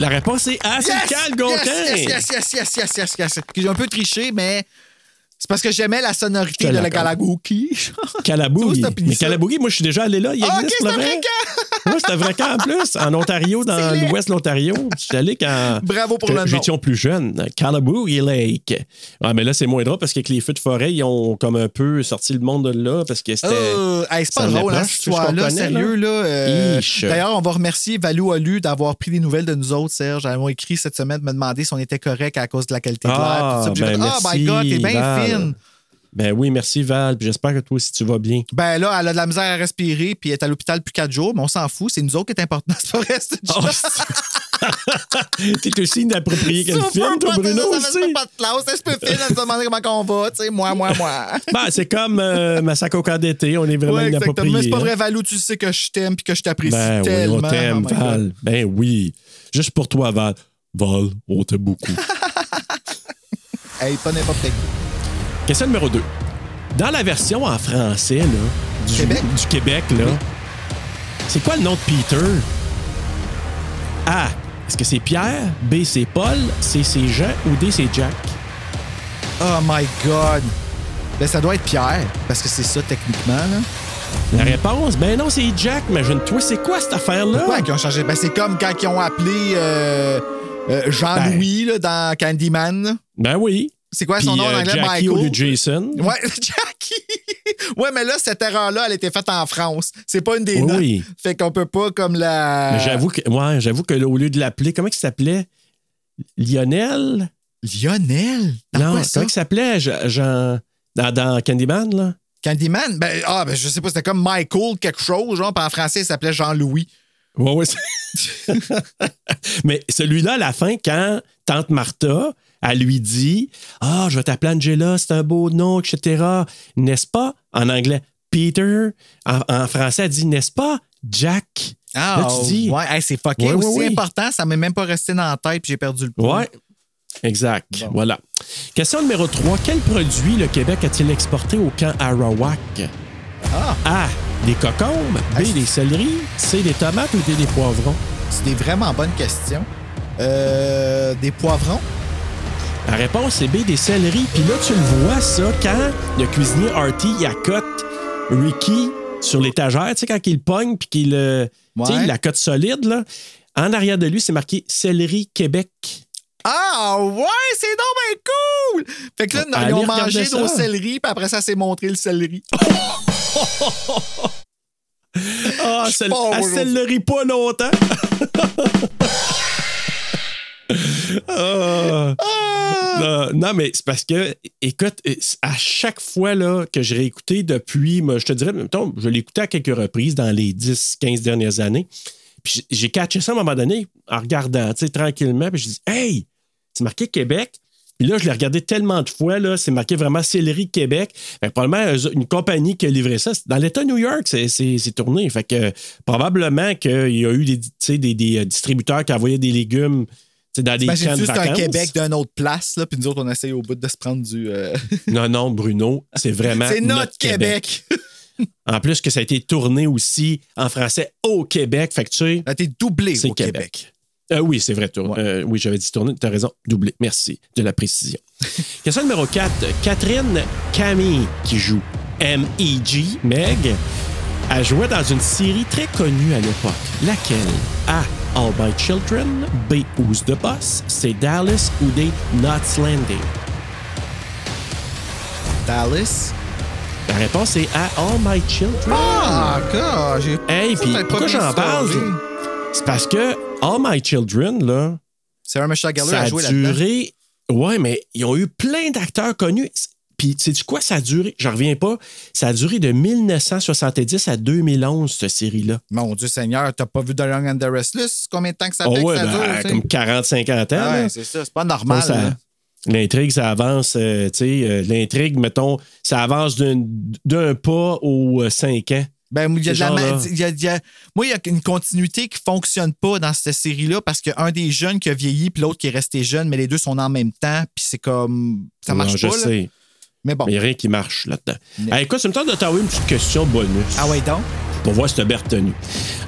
La réponse est A, c'est Yes! Algonquin. Yes, yes, yes, yes, yes, yes, yes. J'ai un peu triché, mais c'est parce que j'aimais la sonorité de la vois, t'as Mais moi, je suis déjà allé là. Il Ah, existe, vrai. Moi, c'est un vrai camp en plus, en Ontario, dans l'ouest de l'Ontario. Je suis allé quand. Bravo pour que le nom. J'étais plus jeune. Calaboogie Lake. Ouais, mais là, c'est moins drôle parce qu'avec les feux de forêt, ils ont comme un peu sorti le monde de là parce que c'était. Euh, hey, c'est pas drôle, hein, cette histoire-là, sérieux. Là, euh. D'ailleurs, on va remercier Valou Olu d'avoir pris des nouvelles de nous autres, Serge. Elles m'ont écrit cette semaine, me demander si on était correct à cause de la qualité de l'air. Ah, ben, oh my God, t'es bien Val. Fine. Ben oui, merci Val. Puis J'espère que toi aussi tu vas bien. Ben là, elle a de la misère à respirer, puis elle est à l'hôpital depuis quatre jours, mais on s'en fout. C'est nous autres qui est important. C'est pas c'est Oh, T'es aussi inapproprié qu'elle filme, toi, Bruno Ça aussi. pas de classe. Elle se peut fine, elle se demande comment on va. Tu sais, moi, moi, moi. Ben, c'est comme euh, Massacre au camp d'été, on est vraiment Ouais, inapproprié. Mais c'est pas hein. vrai, Valou, tu sais que je t'aime puis que je t'apprécie Ben oui, tellement. on t'aime, Oh. Val. Ben oui. Juste pour toi, Val. Val, on t'aime beaucoup. Hey, pas n'importe qui. Question numéro 2. Dans la version en français, là, du Québec? du Québec, là, c'est quoi le nom de Peter? A. Est-ce que c'est Pierre? B. C'est Paul? C. C'est Jean? Ou D. C'est Jack? Oh my God. Ben, ça doit être Pierre, parce que c'est ça techniquement. Là. La réponse? Ben non, c'est Jack. Imagine-toi, c'est quoi cette affaire-là? Pourquoi ils ont changé? Ben, c'est comme quand ils ont appelé euh, euh, Jean-Louis là, dans Candyman. Ben oui. C'est quoi Puis, son nom en euh, anglais? Jackie Michael? au lieu de Jason. Ouais, Jackie. ouais, mais là, cette erreur-là, elle a été faite en France. C'est pas une des Oui, notes. oui. Fait qu'on peut pas comme la. Mais j'avoue que, ouais, j'avoue que là, au lieu de l'appeler, comment il s'appelait? Lionel? Lionel? Dans non, quoi ça? comment il s'appelait? Jean, Jean- dans, dans Candyman, là? Candyman? Ben, ah, ben, je sais pas, c'était comme Michael quelque chose, genre, puis en français, il s'appelait Jean-Louis. Ouais, ouais. c'est- Mais celui-là, à la fin, quand Tante Martha, elle lui dit Ah, je vais t'appeler Angela, c'est un beau nom, etc. N'est-ce pas? En anglais, Peter? En, en français, elle dit N'est-ce pas? Jack. Ah, Là, tu dis- ouais, hey, c'est. Ouais, ouais, aussi ouais. important, ça m'est même pas resté dans la tête, puis j'ai perdu le point. Ouais. Exact. Voilà. Question numéro 3. Quel produit le Québec a-t-il exporté au camp Arawak? Ah. A. Des cocombes. B. Des céleris. C. Des tomates ou D. Des poivrons? C'est des vraiment bonnes questions. Euh, des poivrons? La réponse c'est B, des céleris. Puis là, tu le vois, ça, quand le cuisinier Artie, il accote Ricky sur l'étagère, tu sais, quand il le pogne, puis qu'il euh, Ouais. il la cote solide, là. En arrière de lui, c'est marqué Céleri Québec. Ah, ouais, c'est donc bien cool! Fait que là, Allez, ils ont mangé nos céleris, puis après ça, c'est montré le céleri. Ah, suis celle- pas elle longtemps. Ah. Non, non, mais c'est parce que, écoute, à chaque fois là, que j'ai réécouté depuis, moi, je te dirais, mettons, je l'ai écouté à quelques reprises dans les 10-15 dernières années. Puis j'ai catché ça à un moment donné en regardant, tu sais, tranquillement. Puis je dis, hey, c'est marqué Québec. Puis là, je l'ai regardé tellement de fois, là, c'est marqué vraiment Céleri Québec. Fait que probablement une compagnie qui a livré ça. Dans l'État de New York, c'est- tourné. Fait que probablement qu'il y a eu des, des, des, euh, distributeurs qui envoyaient des légumes dans des camps de juste un vacances? Québec d'une autre place, là, puis nous autres, on essaye au bout de se prendre du. euh, Non, non, Bruno, c'est vraiment c'est notre Québec. En plus que ça a été tourné aussi en français au Québec. Fait que tu sais, Ça a été doublé c'est au Québec. Québec. Euh, oui, c'est vrai. Ouais. euh, oui, j'avais dit tourner. Tu as raison. Doublé. Merci de la précision. Question numéro 4. Catherine Camille, qui joue M.E.G. Meg, a joué dans une série très connue à l'époque. Laquelle? A. All My Children. B. Who's the Boss. C. Dallas ou D. Knots Landing. Dallas? La réponse est A. All My Children. Ah, God, j'ai. Hey, puis pourquoi j'en parle? C'est parce que All My Children, là, Sarah Michelle Gellar a joué là-dedans. duré. Ouais, mais ils ont eu plein d'acteurs connus. Puis, sais-tu quoi, ça a duré? J'en reviens pas. Ça a duré de 1970 à 2011, cette série-là. Mon Dieu Seigneur, t'as pas vu The Young and the Restless? Combien de temps que ça Oh, fait ouais, que ça ben, dure? tu sais? comme 40-50 ans. Ah ouais, c'est ça. C'est pas normal. Ça. L'intrigue, ça avance, euh, tu sais, euh, l'intrigue, mettons, ça avance d'un pas aux euh, cinq ans. Ben, il y a la ma- genre-là. il y a- il y a- moi, il y a une continuité qui fonctionne pas dans cette série-là parce qu'un des jeunes qui a vieilli puis l'autre qui est resté jeune, mais les deux sont en même temps, puis c'est comme. Ça marche Non, je pas. là. sais. Mais bon. Mais il n'y a rien qui marche là-dedans. Ah, écoute, c'est le temps de t'envoyer une petite question bonus. Ah ouais, donc? pour voir si tu bien retenu.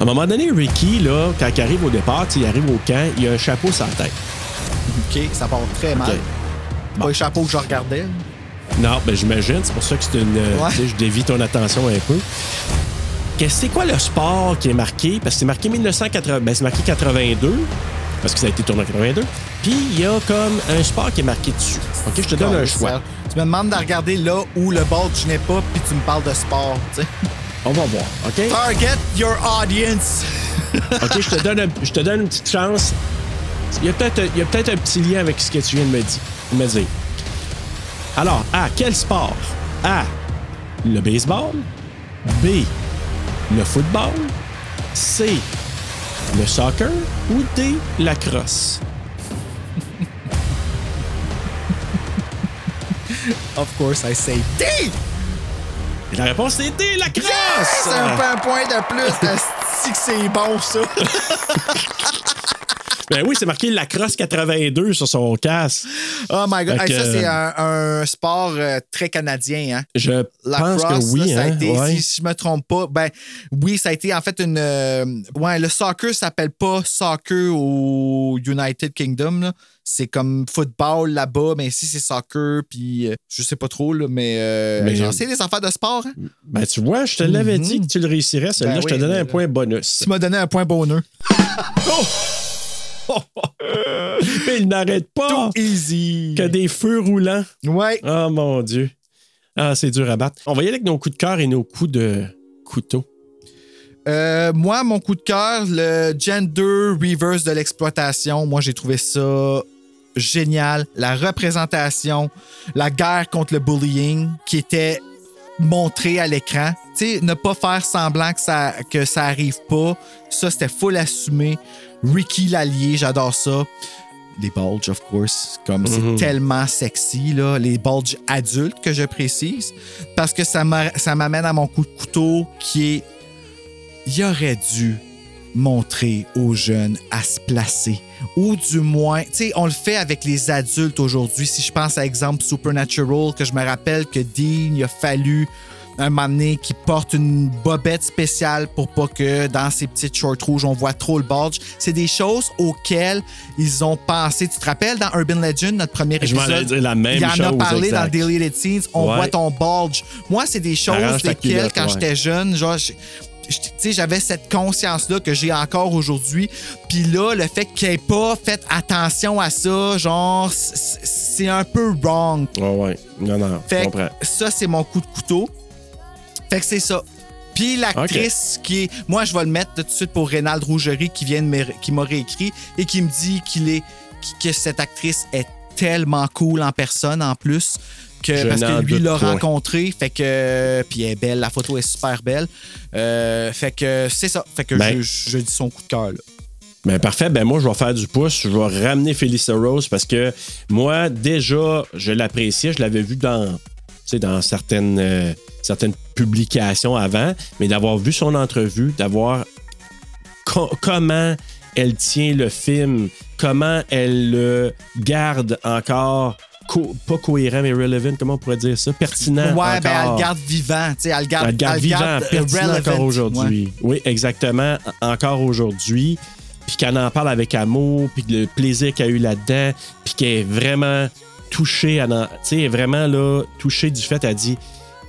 À un moment donné, Ricky, là, quand il arrive au départ, il arrive au camp, il a un chapeau sur la tête. OK, ça part très mal. OK. Pas le chapeau que je regardais. Non, ben j'imagine, c'est pour ça que c'est une. euh, Ouais. tu sais, je dévie ton attention un peu. Qu'est-ce c'est quoi le sport qui est marqué? Parce que c'est marqué 1980. Ben, c'est marqué 82. Parce que ça a été tourné en 82. Puis il y a comme un sport qui est marqué dessus. OK, je te donne un choix. Tu me demandes de regarder là où le bulge n'est pas, puis tu me parles de sport. tu sais. On va voir. OK? Target your audience. OK, je te donne, un- je te donne une petite chance. Il y a peut-être peut-être un petit lien avec ce que tu viens de me, di- me dire. Alors, A, quel sport? A, le baseball. B, le football. C, le soccer. Ou D, la crosse? Of course, I say D. Et la réponse est D, la crosse! C'est un peu un point de plus. Asti que c'est bon, ça. Ben oui, c'est marqué la crosse 82 sur son casque. Oh my God. Ça, c'est un, un sport euh, très canadien. Hein? Je La pense que oui, là, ça a hein? été, ouais. si, si je me trompe pas, ben oui, ça a été en fait une. euh, ouais, le soccer s'appelle pas soccer au United Kingdom. là. C'est comme football là-bas, mais ici c'est soccer, puis euh, je sais pas trop, là, mais, euh, Mais- genre, c'est des affaires de sport. Hein? Ben, tu vois, je te l'avais Mhm. dit que tu le réussirais. Celui-là, Ben je te donnais mais un là- point bonus. Tu m'as donné un point bonheur. Mais il n'arrête pas. Easy. Que des feux roulants. Ouais. Oh mon Dieu. Ah, c'est dur à battre. On va y aller avec nos coups de cœur et nos coups de couteau. Euh, moi, mon coup de cœur, le gender reverse de l'exploitation, moi, j'ai trouvé ça génial. La représentation, la guerre contre le bullying qui était montrée à l'écran. Tu sais, ne pas faire semblant que ça, que ça arrive pas. Ça, c'était full assumé. Ricky l'allié, j'adore ça. Les bulges, of course. Comme Mhm. c'est tellement sexy, là. Les bulges adultes, que je précise. Parce que ça m'amène à mon coup de couteau qui est il aurait dû montrer aux jeunes à se placer. Ou du moins, tu sais, on le fait avec les adultes aujourd'hui. Si je pense à exemple Supernatural, que je me rappelle que Dean, il a fallu un moment donné qu'il porte une bobette spéciale pour pas que dans ses petites shorts rouges, on voit trop le bulge. C'est des choses auxquelles ils ont pensé. Tu te rappelles dans Urban Legend, notre premier épisode? allais dire la même Il en a parlé exact. dans Deleted Scenes. On Ouais. voit ton bulge. Moi, c'est des choses desquelles, quand ouais. j'étais jeune, genre, je- j'avais cette conscience-là que j'ai encore aujourd'hui. Puis là, le fait qu'il ait pas fait attention à ça, genre, c'est un peu wrong. Ouais, ouais. Non, non, je comprends. ça, c'est mon coup de couteau. Fait que c'est ça. Puis l'actrice qui est. Moi, je vais le mettre tout de suite pour Rénald Rougerie qui vient de me- qui m'a réécrit et qui me dit qu'il est que cette actrice est tellement cool en personne en plus que Je parce que lui l'a rencontré fait que puis elle est belle la photo est super belle Euh, fait que c'est ça fait que Ben. je, je dis son coup de cœur. Ben parfait, ben moi je vais faire du pouce, je vais ramener Felissa Rose parce que moi déjà je l'appréciais, je l'avais vu dans tu sais, dans certaines euh, certaines publications avant, mais d'avoir vu son entrevue, d'avoir co- comment elle tient le film, comment elle le garde encore co- pas cohérent mais relevant, comment on pourrait dire ça, pertinent ouais ben elle garde vivant tu sais elle le garde Elle le garde elle le vivant, garde, pertinent relevant. encore Ouais. aujourd'hui. Oui, exactement, encore aujourd'hui. Puis qu'elle en parle avec amour, puis le plaisir qu'elle a eu là-dedans, puis qu'elle est vraiment touchée, tu sais, vraiment là, touchée du fait, elle dit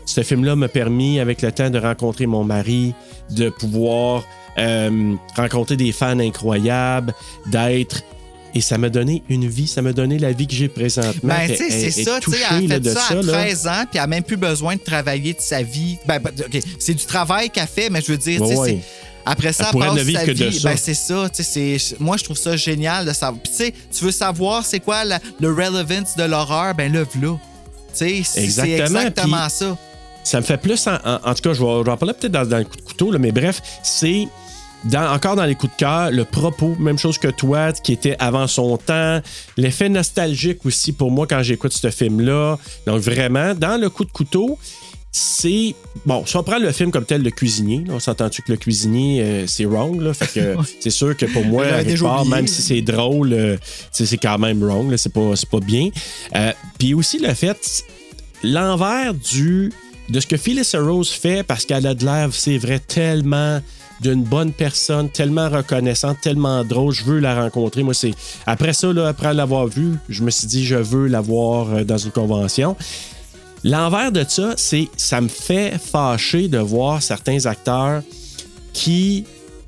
ce film-là m'a permis, avec le temps, de rencontrer mon mari, de pouvoir euh, rencontrer des fans incroyables, d'être. Et ça m'a donné une vie, ça m'a donné la vie que j'ai présentement. Ben, tu sais, c'est ça, tu sais, elle là, a fait ça à là. 13 ans, puis elle a même plus besoin de travailler de sa vie. Ben, ben, OK, c'est du travail qu'elle fait, mais je veux dire, tu sais, Ouais, après ça, Elle elle passe sa vie. Ben, c'est ça, tu sais, moi, je trouve ça génial de savoir. Puis, tu sais, tu veux savoir c'est quoi la- le relevance de l'horreur, ben, le v'là. Tu sais, c'est- Exactement, ça. Ça me fait plus. En, en- en tout cas, je vais, je vais en parler peut-être dans, dans le coup de couteau, là, mais bref, c'est. dans- encore dans les coups de cœur, le propos, même chose que toi, qui était avant son temps, l'effet nostalgique aussi pour moi quand j'écoute ce film-là. Donc vraiment, dans le coup de couteau, c'est. Bon, si on prend le film comme tel, Le Cuisinier, là, on s'entend-tu que Le Cuisinier, euh, c'est wrong, là? Fait que c'est sûr que pour moi, même si c'est drôle, euh, c'est quand même wrong, c'est pas, pas bien. Euh, Puis aussi le fait, l'envers du de ce que Phyllis Rose fait, parce qu'elle a de l'air, c'est vrai, tellement d'une bonne personne, tellement reconnaissante, tellement drôle, je veux la rencontrer. Moi, c'est après ça, là, après l'avoir vue, je me suis dit, je veux la voir euh, dans une convention. L'envers de ça, c'est ça me fait fâcher de voir certains acteurs qui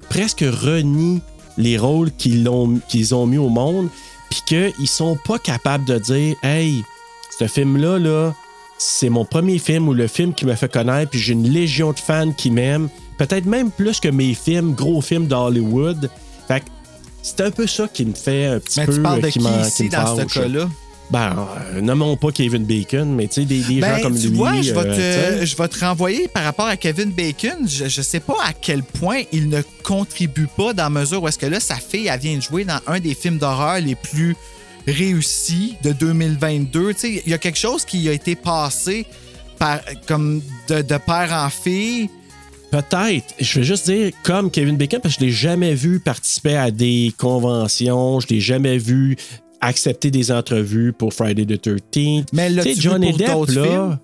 presque renient les rôles qu'ils ont, mis au monde, puis qu'ils sont pas capables de dire Hey, ce film-là, là, c'est mon premier film ou le film qui me fait connaître, puis j'ai une légion de fans qui m'aiment, peut-être même plus que mes films, gros films d'Hollywood. Fait que c'est un peu ça qui me fait un petit Mais peu tu parles de qui qui ici dans ce cas-là? Ben, euh, nommons pas Kevin Bacon, mais tu sais, des, des gens Ben, comme tu lui. vois, je vais, euh, te, je vais te renvoyer par rapport à Kevin Bacon. Je ne sais pas à quel point il ne contribue pas dans la mesure où est-ce que là, sa fille, elle vient de jouer dans un des films d'horreur les plus réussis de 2022. Tu sais, il y a quelque chose qui a été passé par, comme de, de père en fille. Peut-être. Je vais juste dire, comme Kevin Bacon, parce que je l'ai jamais vu participer à des conventions, je l'ai jamais vu accepter des entrevues pour Friday the 13th. Mais Johnny pour Depp, là. films?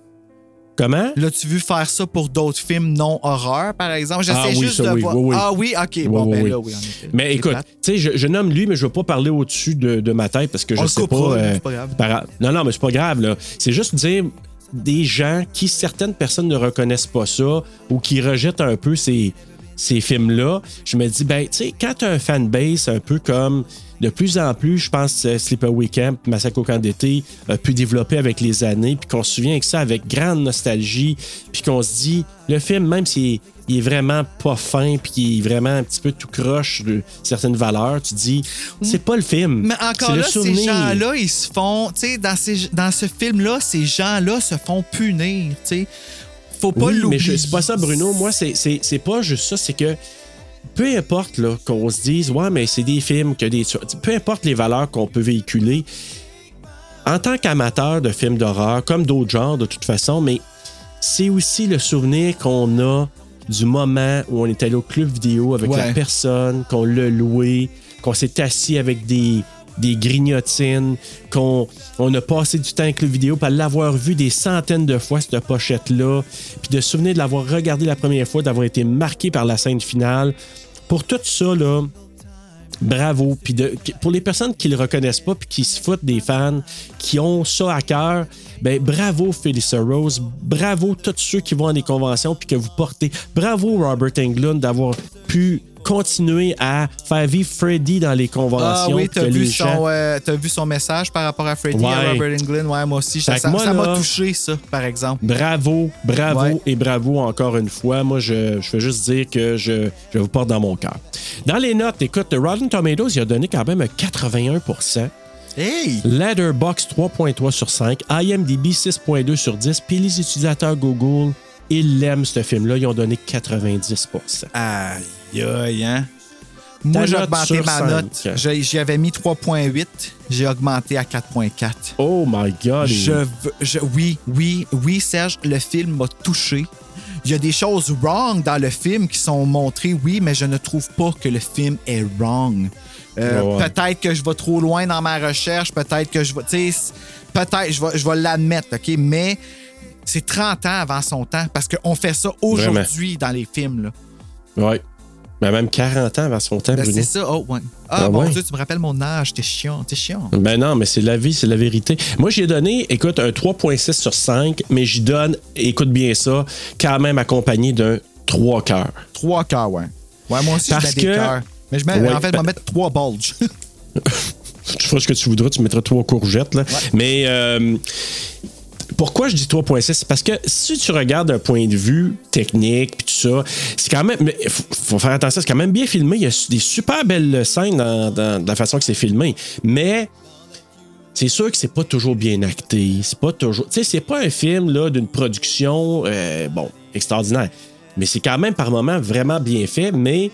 Comment? L'as-tu vu faire ça pour d'autres films non horreur, par exemple? J'essaie Ah oui, juste ça, de oui, voir. oui. Ah oui, OK. Bon, ben là, oui, en effet. Mais écoute, tu sais, je, je nomme lui, mais je ne veux pas parler au-dessus de, de ma tête parce que je le sais pas. euh, c'est pas grave. par- Non, non, mais c'est pas grave. là. C'est juste dire des gens qui, certaines personnes ne reconnaissent pas ça ou qui rejettent un peu ces, ces films-là. Je me dis, ben, tu sais, quand tu as un fanbase un peu comme de plus en plus, je pense que Sleepaway Camp, Massacre au camp d'été a pu développer avec les années, puis qu'on se souvient que ça avec grande nostalgie, puis qu'on se dit, le film, même s'il est, il est vraiment pas fin, puis qu'il est vraiment un petit peu tout croche de certaines valeurs, tu dis, c'est pas le film. Mais encore là, ces gens-là, ils se font. Tu sais, dans, ces- dans ce film-là, ces gens-là se font punir. Tu sais. Faut pas oui, mais l'oublier. je- c'est pas ça, Bruno. Moi, c'est- c'est c'est pas juste ça. C'est que peu importe qu'on se dise, ouais, mais c'est des films, que des. Peu importe les valeurs qu'on peut véhiculer, en tant qu'amateur de films d'horreur, comme d'autres genres de toute façon, mais c'est aussi le souvenir qu'on a du moment où on est allé au club vidéo avec Ouais. la personne, qu'on l'a loué, qu'on s'est assis avec des, des grignotines, qu'on on a passé du temps avec le vidéo, puis l'avoir vu des centaines de fois, cette pochette-là, puis de se souvenir de l'avoir regardé la première fois, d'avoir été marqué par la scène finale. Pour tout ça, là, bravo. Puis pour les personnes qui le reconnaissent pas puis qui se foutent des fans, qui ont ça à cœur, ben bravo Felissa Rose, bravo tous ceux qui vont à des conventions puis que vous portez. Bravo Robert Englund d'avoir pu continuer à faire vivre Freddy dans les conventions. Ah oui, t'as vu, gens- euh, vu son message par rapport à Freddie et à Ouais. Robert Englund? Ouais, moi aussi. Ça m'a touché, ça, par exemple. Bravo, bravo Ouais. et bravo encore une fois. Moi, je, je veux juste dire que je, je vous porte dans mon cœur. Dans les notes, écoute, Rotten Tomatoes, il a donné quand même un 81% Hey! Letterboxd 3.3 sur 5, IMDb 6.2 sur 10, puis les utilisateurs Google, ils l'aiment ce film-là, ils ont donné 90% Aïe, aïe, hein? Moi, j'ai augmenté ma note. J'y avais mis 3.8. J'ai augmenté à 4.4. Oh my God! Je veux- je- oui, oui, oui, Serge, le film m'a touché. Il y a des choses wrong dans le film qui sont montrées, oui, mais je ne trouve pas que le film est wrong. Euh, ouais. Peut-être que je vais trop loin dans ma recherche, peut-être que je vais. Tu sais, peut-être, je vais, je vais l'admettre, OK? Mais c'est 30 ans avant son temps parce qu'on fait ça aujourd'hui dans les films. Là. Ouais. Mais même 40 ans avant son temps, Ben, c'est ça. Oh, ouais. Ah, Ah mon ouais? Dieu, tu me rappelles mon âge. T'es chiant, t'es chiant. Ben non, mais c'est la vie, c'est la vérité. Moi, j'ai donné, écoute, un 3.6 sur 5, mais j'y donne, écoute bien ça, quand même accompagné d'un 3 cœurs. Trois cœurs, ouais. Ouais, moi aussi, Parce je mets des que- cœurs. Mais je mets, Ouais, en fait, je ben- vais mettre trois bulges. Tu feras ce que tu voudras, tu mettras trois courgettes. Là. Mais euh, pourquoi je dis 3.6? C'est parce que si tu regardes d'un point de vue technique puis tout ça, c'est quand même. Il faut, faut faire attention, c'est quand même bien filmé. Il y a des super belles scènes dans, dans- dans la façon que c'est filmé. Mais. C'est sûr que c'est pas toujours bien acté. C'est pas toujours. Tu sais, c'est pas un film là, d'une production, euh, bon, extraordinaire. Mais c'est quand même par moments vraiment bien fait. Mais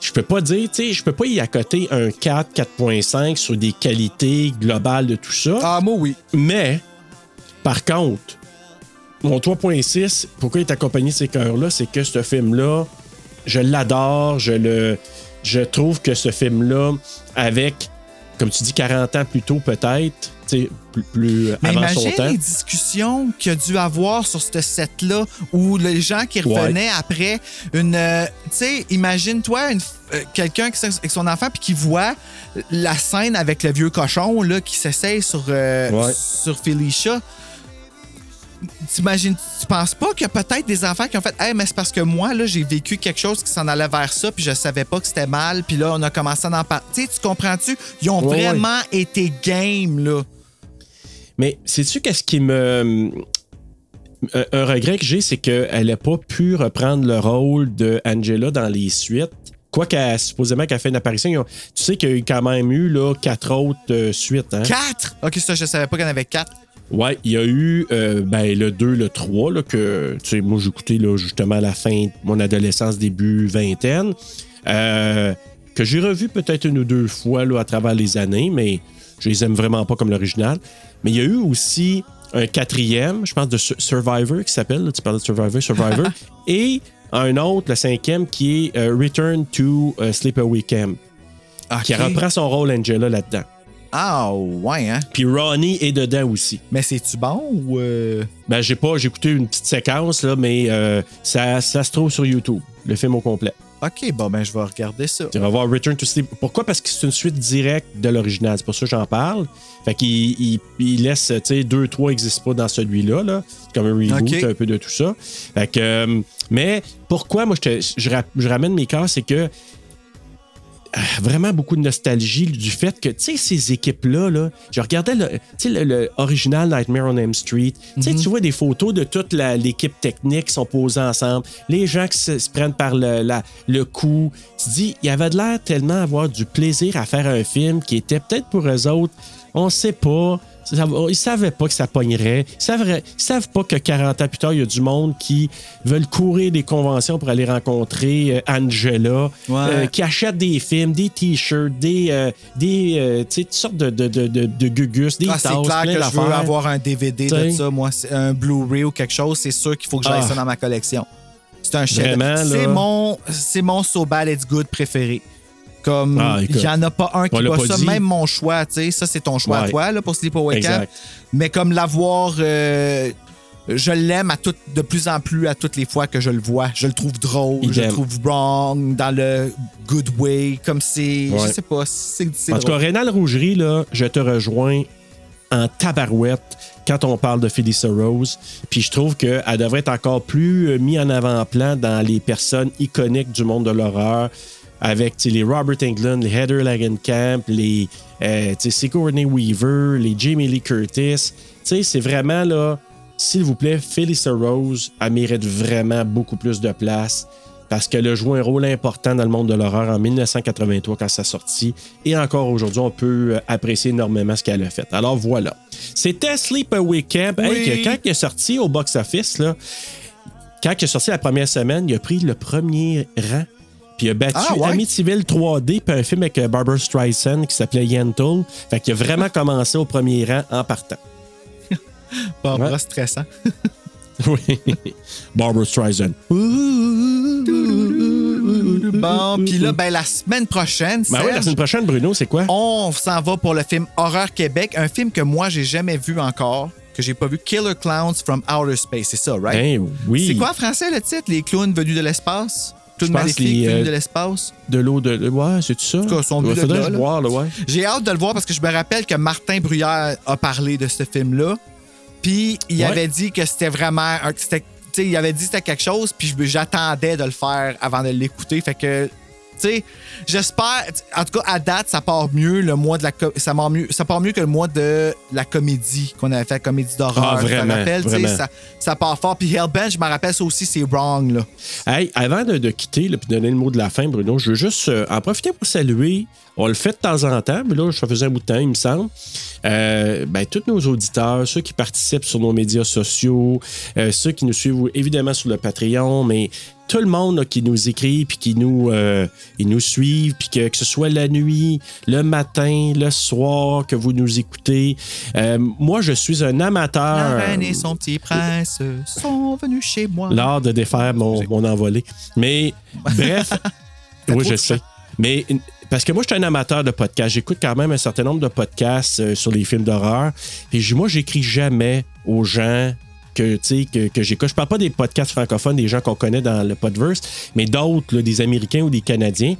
je peux pas dire, tu sais, je peux pas y accoter un 4, 4.5 sur des qualités globales de tout ça. ah, moi, oui. Mais, par contre, mon 3.6, pourquoi il est accompagné de ces cœurs-là, c'est que ce film-là, je l'adore, je le. Je trouve que ce film-là, avec comme tu dis, 40 ans plus tôt peut-être, tu sais, plus, plus Mais avant son temps. les discussions qu'il y a dû avoir sur ce set-là, où les gens qui revenaient après une. euh, tu sais, imagine-toi euh, quelqu'un qui est avec son enfant puis qui voit la scène avec le vieux cochon là, qui s'essaye sur, euh, Ouais. sur Felicia. T'imagines, tu penses pas qu'il y a peut-être des enfants qui ont fait Hey, mais c'est parce que moi, là, j'ai vécu quelque chose qui s'en allait vers ça, puis je savais pas que c'était mal, puis là, on a commencé à en parler. Tu comprends-tu? Ils ont Ouais, ouais. vraiment été game, là. Mais sais-tu qu'est-ce qui me. Un, un regret que j'ai, c'est qu'elle n'a pas pu reprendre le rôle de Angela dans les suites. Quoi qu'elle, supposément qu'elle fait une apparition, tu sais qu'il y a eu quand même eu là, quatre autres euh, suites. Hein? Quatre? Ok, ça, je savais pas qu'il y en avait quatre. Ouais, il y a eu euh, ben, le 2, le 3, là, que tu sais, moi j'ai écouté là, justement à la fin de mon adolescence, début vingtaine, euh, que j'ai revu peut-être une ou deux fois là, à travers les années, mais je les aime vraiment pas comme l'original. Mais il y a eu aussi un quatrième, je pense de Sur- Survivor qui s'appelle, tu parlais de Survivor, Survivor, et un autre, le cinquième, qui est euh, Return to Sleepaway Camp, qui Ok. reprend son rôle Angela là-dedans. Ah, ouais, hein? Puis Ronnie est dedans aussi. Mais c'est-tu bon ou. euh, Ben, j'ai pas, j'ai écouté une petite séquence, là, mais euh, ça, ça se trouve sur YouTube, le film au complet. Ok, bon, ben, je vais regarder ça. Tu vas voir Return to Sleep. Pourquoi? Parce que c'est une suite directe de l'original. C'est pour ça que j'en parle. Fait qu'il il, il laisse, tu sais, deux, trois n'existent pas dans celui-là. Là. C'est comme un reboot, un peu de tout ça. Fait que, euh, mais pourquoi, moi, je, te- je, je ramène mes cas, c'est que vraiment beaucoup de nostalgie du fait que, tu sais, ces équipes-là, là, je regardais le, le, le original Nightmare on Elm Street. Tu tu vois des photos de toute l'équipe technique qui sont posées ensemble, les gens qui se, se prennent par le, la- le cou. Tu te dis, il y avait de l'air tellement avoir du plaisir à faire un film qui était peut-être pour eux autres, on sait pas. Ça va- Ils savaient pas que ça pognerait. Ils savent, ils savent pas que 40 ans plus tard, il y a du monde qui veulent courir des conventions pour aller rencontrer euh, Angela, Ouais. euh, qui achètent des films, des t-shirts, des, euh, des euh, toutes sortes de, de, de, de, de gugus, des Ah, c'est clair que je veux avoir un DVD de ça, moi, un Blu-ray ou quelque chose, c'est sûr qu'il faut que j'aille Ah. ça dans ma collection. C'est un chef. C'est mon, c'est mon So Bad It's Good préféré. Comme, Ah, il n'y en a pas un qui bat pas ça, dit. même mon choix, tu sais, ça c'est ton choix à toi là, pour Sleepaway Camp. Mais comme l'avoir, euh, je l'aime à tout, de plus en plus à toutes les fois que je le vois. Je le trouve drôle, je le trouve wrong, dans le good way, comme c'est, Ouais. je sais pas, c'est, c'est En tout cas. Rénal Rougerie, là, je te rejoins en tabarouette quand on parle de Felicia Rose. Puis je trouve qu'elle devrait être encore plus euh, mise en avant-plan dans les personnes iconiques du monde de l'horreur. Avec les Robert Englund, les Heather Langenkamp, les euh, Sigourney Weaver, les Jamie Lee Curtis. C'est vraiment là, s'il vous plaît, Felicia Rose, elle mérite vraiment beaucoup plus de place parce qu'elle a joué un rôle important dans le monde de l'horreur en 1983 quand ça sortit. Et encore aujourd'hui, on peut euh, apprécier énormément ce qu'elle a fait. Alors voilà. C'était Sleepaway Camp. Oui. quand il est sorti au box-office, quand il est sorti la première semaine, il a pris le premier rang. Puis il a battu Ah, ouais? Amityville 3D, puis un film avec euh, Barbara Streisand qui s'appelait Yentl. Fait qu'il a vraiment commencé au premier rang en partant. Barbara Ouais. stressant. Oui. Barbara Streisand. Bon, puis là, ben, la semaine prochaine, Ben oui, la semaine prochaine, Bruno, c'est quoi? on s'en va pour le film Horreur Québec, un film que moi, j'ai jamais vu encore, que j'ai pas vu, Killer Clowns from Outer Space. C'est ça, right? Ben oui. C'est quoi en français le titre? Les clowns venus de l'espace? Pense maléfiques les, euh, de l'espace? De l'eau de. Ouais, c'est ça. En tout cas, son but de faudrait je là. voir, là, ouais. J'ai hâte de le voir parce que je me rappelle que Martin Bruyère a parlé de ce film-là. Puis il Ouais. avait dit que c'était vraiment. un- il avait dit que c'était quelque chose, puis j'attendais de le faire avant de l'écouter. Fait que. Sais, j'espère. En tout cas, à date, ça part mieux le mois de la ça part mieux, ça part mieux que le mois de la comédie qu'on avait fait, la comédie d'horreur. Ah, Tu te sais, vraiment. ça, ça part fort. Puis Hellbent, je me rappelle ça aussi, c'est wrong, là. Hey, avant de, de quitter et de donner le mot de la fin, Bruno, je veux juste euh, en profiter pour saluer. On le fait de temps en temps, mais là, ça faisait un bout de temps, il me semble. Euh, ben, tous nos auditeurs, ceux qui participent sur nos médias sociaux, euh, ceux qui nous suivent évidemment sur le Patreon, mais tout le monde là, qui nous écrit puis qui nous, euh, ils nous suivent, puis que, que ce soit la nuit, le matin, le soir, que vous nous écoutez. Euh, moi, je suis un amateur. La reine et son petit prince sont venus chez moi. l'art de défaire mon, mon envolé. Mais bref, oui, je sais. Mais parce que moi, je suis un amateur de podcasts. J'écoute quand même un certain nombre de podcasts euh, sur les films d'horreur. Et moi, j'écris jamais aux gens que, que, que j'écoute. Je parle pas des podcasts francophones, des gens qu'on connaît dans le podverse, mais d'autres, des Américains ou des Canadiens.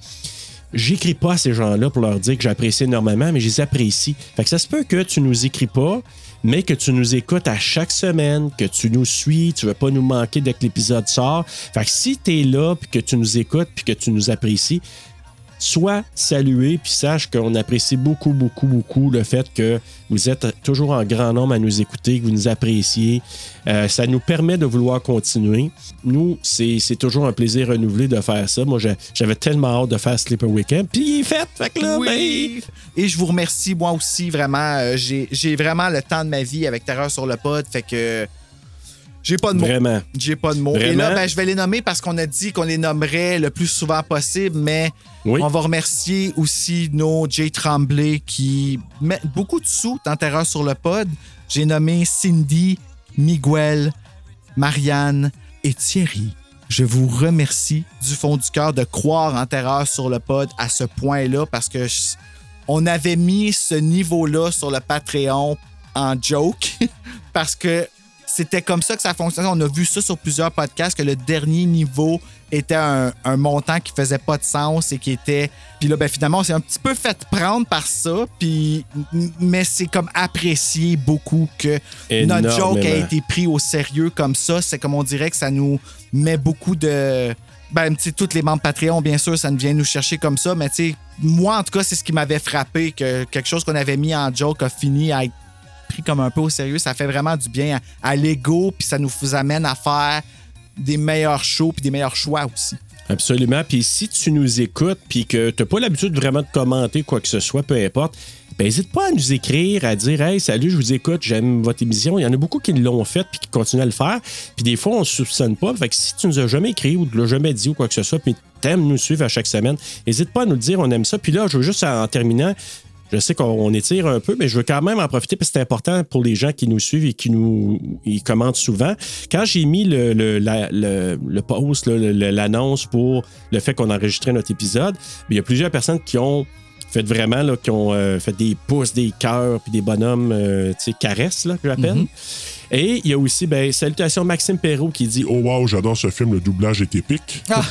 J'écris pas à ces gens-là pour leur dire que j'apprécie énormément, mais je les apprécie. Fait que ça se peut que tu nous écris pas, mais que tu nous écoutes à chaque semaine, que tu nous suis, tu veux pas nous manquer dès que l'épisode sort. Fait que si tu es là, puis que tu nous écoutes, puis que tu nous apprécies, sois salué, puis sache qu'on apprécie beaucoup, beaucoup, beaucoup le fait que vous êtes toujours en grand nombre à nous écouter, que vous nous appréciez. Euh, ça nous permet de vouloir continuer. Nous, c'est toujours un plaisir renouvelé de faire ça. Moi, j'avais tellement hâte de faire Sleeper Weekend, puis il est fait. Fait que là, Oui. Et je vous remercie, moi aussi, vraiment. Euh, J'ai j'ai vraiment le temps de ma vie avec Terreur sur le pod, fait que j'ai pas de mots. vraiment. J'ai pas de mots. Et là, ben, je vais les nommer parce qu'on a dit qu'on les nommerait le plus souvent possible, mais Oui. on va remercier aussi nos Jay Tremblay qui mettent beaucoup de sous dans Terreur sur le pod. J'ai nommé Cindy, Miguel, Marianne et Thierry. Je vous remercie du fond du cœur de croire en Terreur sur le pod à ce point-là parce que je- on avait mis ce niveau-là sur le Patreon en joke parce que c'était comme ça que ça fonctionnait. On a vu ça sur plusieurs podcasts que le dernier niveau était un, un montant qui faisait pas de sens et qui était. Puis là, ben, finalement, on s'est un petit peu fait prendre par ça. Puis, mais c'est comme apprécié beaucoup que notre joke a été pris au sérieux comme ça. C'est comme on dirait que ça nous met beaucoup de. Ben, tu sais, tous les membres Patreon, bien sûr, ça nous vient nous chercher comme ça. Mais, tu sais, moi, en tout cas, c'est ce qui m'avait frappé, que quelque chose qu'on avait mis en joke a fini à être pris comme un peu au sérieux. Ça fait vraiment du bien à, l'ego, puis ça nous amène à faire des meilleurs shows, puis des meilleurs choix aussi. Absolument. Puis si tu nous écoutes, puis que tu n'as pas l'habitude vraiment de commenter quoi que ce soit, peu importe, ben, n'hésite pas à nous écrire, à dire Hey, salut, je vous écoute, j'aime votre émission. Il y en a beaucoup qui l'ont fait puis qui continuent à le faire. Puis des fois, on ne soupçonne pas. Fait que si tu nous as jamais écrit ou tu l'as jamais dit ou quoi que ce soit, puis t'aimes nous suivre à chaque semaine, n'hésite pas à nous le dire, on aime ça. Puis là, je veux juste en terminant. Je sais qu'on étire un peu, mais je veux quand même en profiter parce que c'est important pour les gens qui nous suivent et qui nous ils commentent souvent. Quand j'ai mis le, le, la- le, le post, là, le- le- l'annonce pour le fait qu'on enregistrait notre épisode, il y a plusieurs personnes qui ont fait vraiment, là, qui ont euh, fait des pouces, des cœurs, puis des bonhommes, euh, tu sais, caresses, là, que j'appelle. Et il y a aussi, ben, salutations Maxime Perrault qui dit Oh wow, j'adore ce film, le doublage est épique. Ah!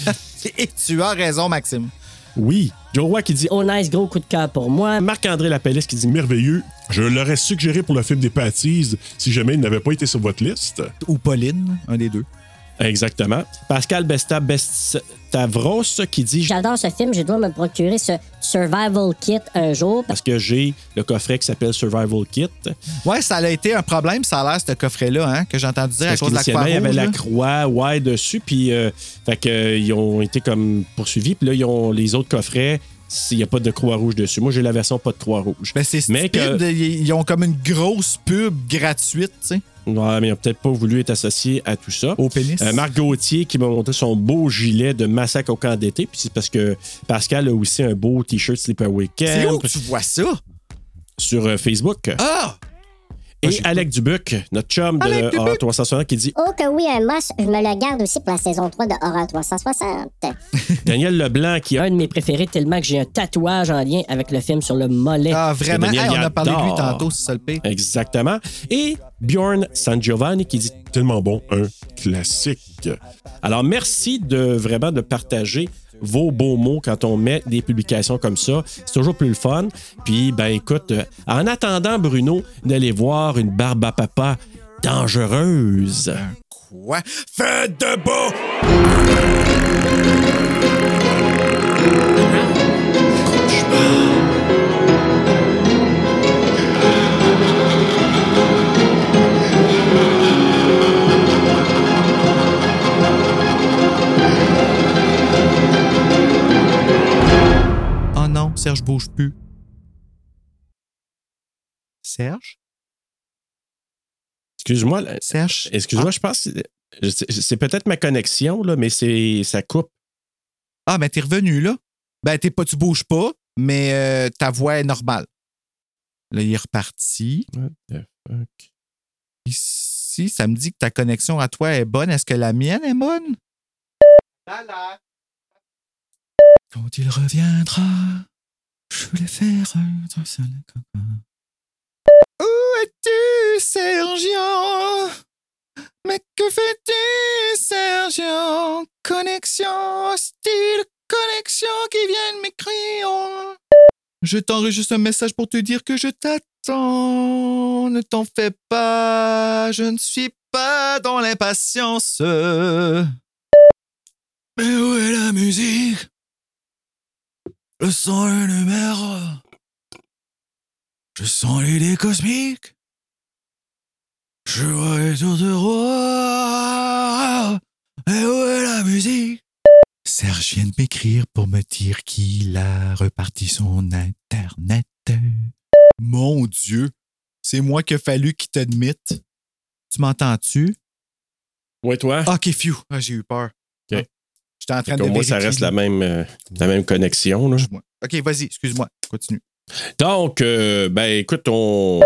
Et tu as raison, Maxime. Oui. Joe Roy qui dit Oh nice, gros coup de cœur pour moi. Marc-André Lapellès qui dit Merveilleux. Je l'aurais suggéré pour le film des Patties si jamais il n'avait pas été sur votre liste. Ou Pauline, un des deux. Exactement. Pascal Besta Bestavros qui dit J'adore ce film, je dois me procurer ce Survival Kit un jour. parce que j'ai le coffret qui s'appelle Survival Kit. Ouais, ça a été un problème, ça a l'air, ce coffret-là, hein, que j'ai entendu dire à Parce cause de la croix qu'initialement, il y avait la croix ouais dessus, puis euh, fait que, euh, ils ont été comme poursuivis, puis là, ils ont les autres coffrets, s'il n'y a pas de croix rouge dessus. Moi, j'ai la version pas de croix rouge. Ben, c'est Mais que- Ils ont comme une grosse pub gratuite, tu sais, Ouais, mais ils n'ont peut-être pas voulu être associés à tout ça. au pénis. Euh, Marc Gauthier qui m'a montré son beau gilet de massacre au camp d'été. Puis c'est parce que Pascal a aussi un beau t-shirt Sleeper c'est où Weekend que tu vois ça? sur euh, Facebook. Ah! Et Alec Dubuc, notre chum de Alec Dubuc. Horror 360, qui dit Oh que oui, un must, je me le garde aussi pour la saison 3 de Horror 360. Daniel Leblanc qui a Un de mes préférés tellement que j'ai un tatouage en lien avec le film sur le mollet. Ah, vraiment? Daniel, Hey, on a parlé de lui tantôt, c'est ça le pire. Exactement. Et Bjorn San Giovanni qui dit Tellement bon, un classique. Alors merci de vraiment de partager vos beaux mots quand on met des publications comme ça. C'est toujours plus le fun. Puis ben écoute, euh, en attendant Bruno d'aller voir une barbe à papa dangereuse. Quoi? Faites de beau! Serge bouge plus. Serge? Excuse-moi, Serge? excuse-moi, je pense que c'est- peut-être ma connexion là, mais c'est ça coupe. Ah, mais t'es revenu là. Ben, t'es pas, tu bouges pas, mais euh, ta voix est normale. Là, il est reparti. What the fuck? Ici, ça me dit que ta connexion à toi est bonne. Est-ce que la mienne est bonne? Quand il reviendra, je voulais faire coca. Où es-tu, Sergio? Mais que fais-tu, Sergio? Connexion hostile, connexion qui vient de m'écrire. Je t'enregistre un message pour te dire que je t'attends. Ne t'en fais pas, je ne suis pas dans l'impatience. Mais où est la musique? Je sens le numéro. Je sens l'idée cosmique. Je vois les tours de roi. Et où est la musique? Serge vient de m'écrire pour me dire qu'il a reparti son Internet. Mon Dieu, c'est moi qu'il a fallu qu'il t'admite. Tu m'entends-tu? Ouais, toi? Ok, phew. Ah, j'ai eu peur. J'étais en train de Au moins, ça reste la même, euh, la même connexion. là. Ok, vas-y, excuse-moi. Continue. Donc, euh, ben écoute, on,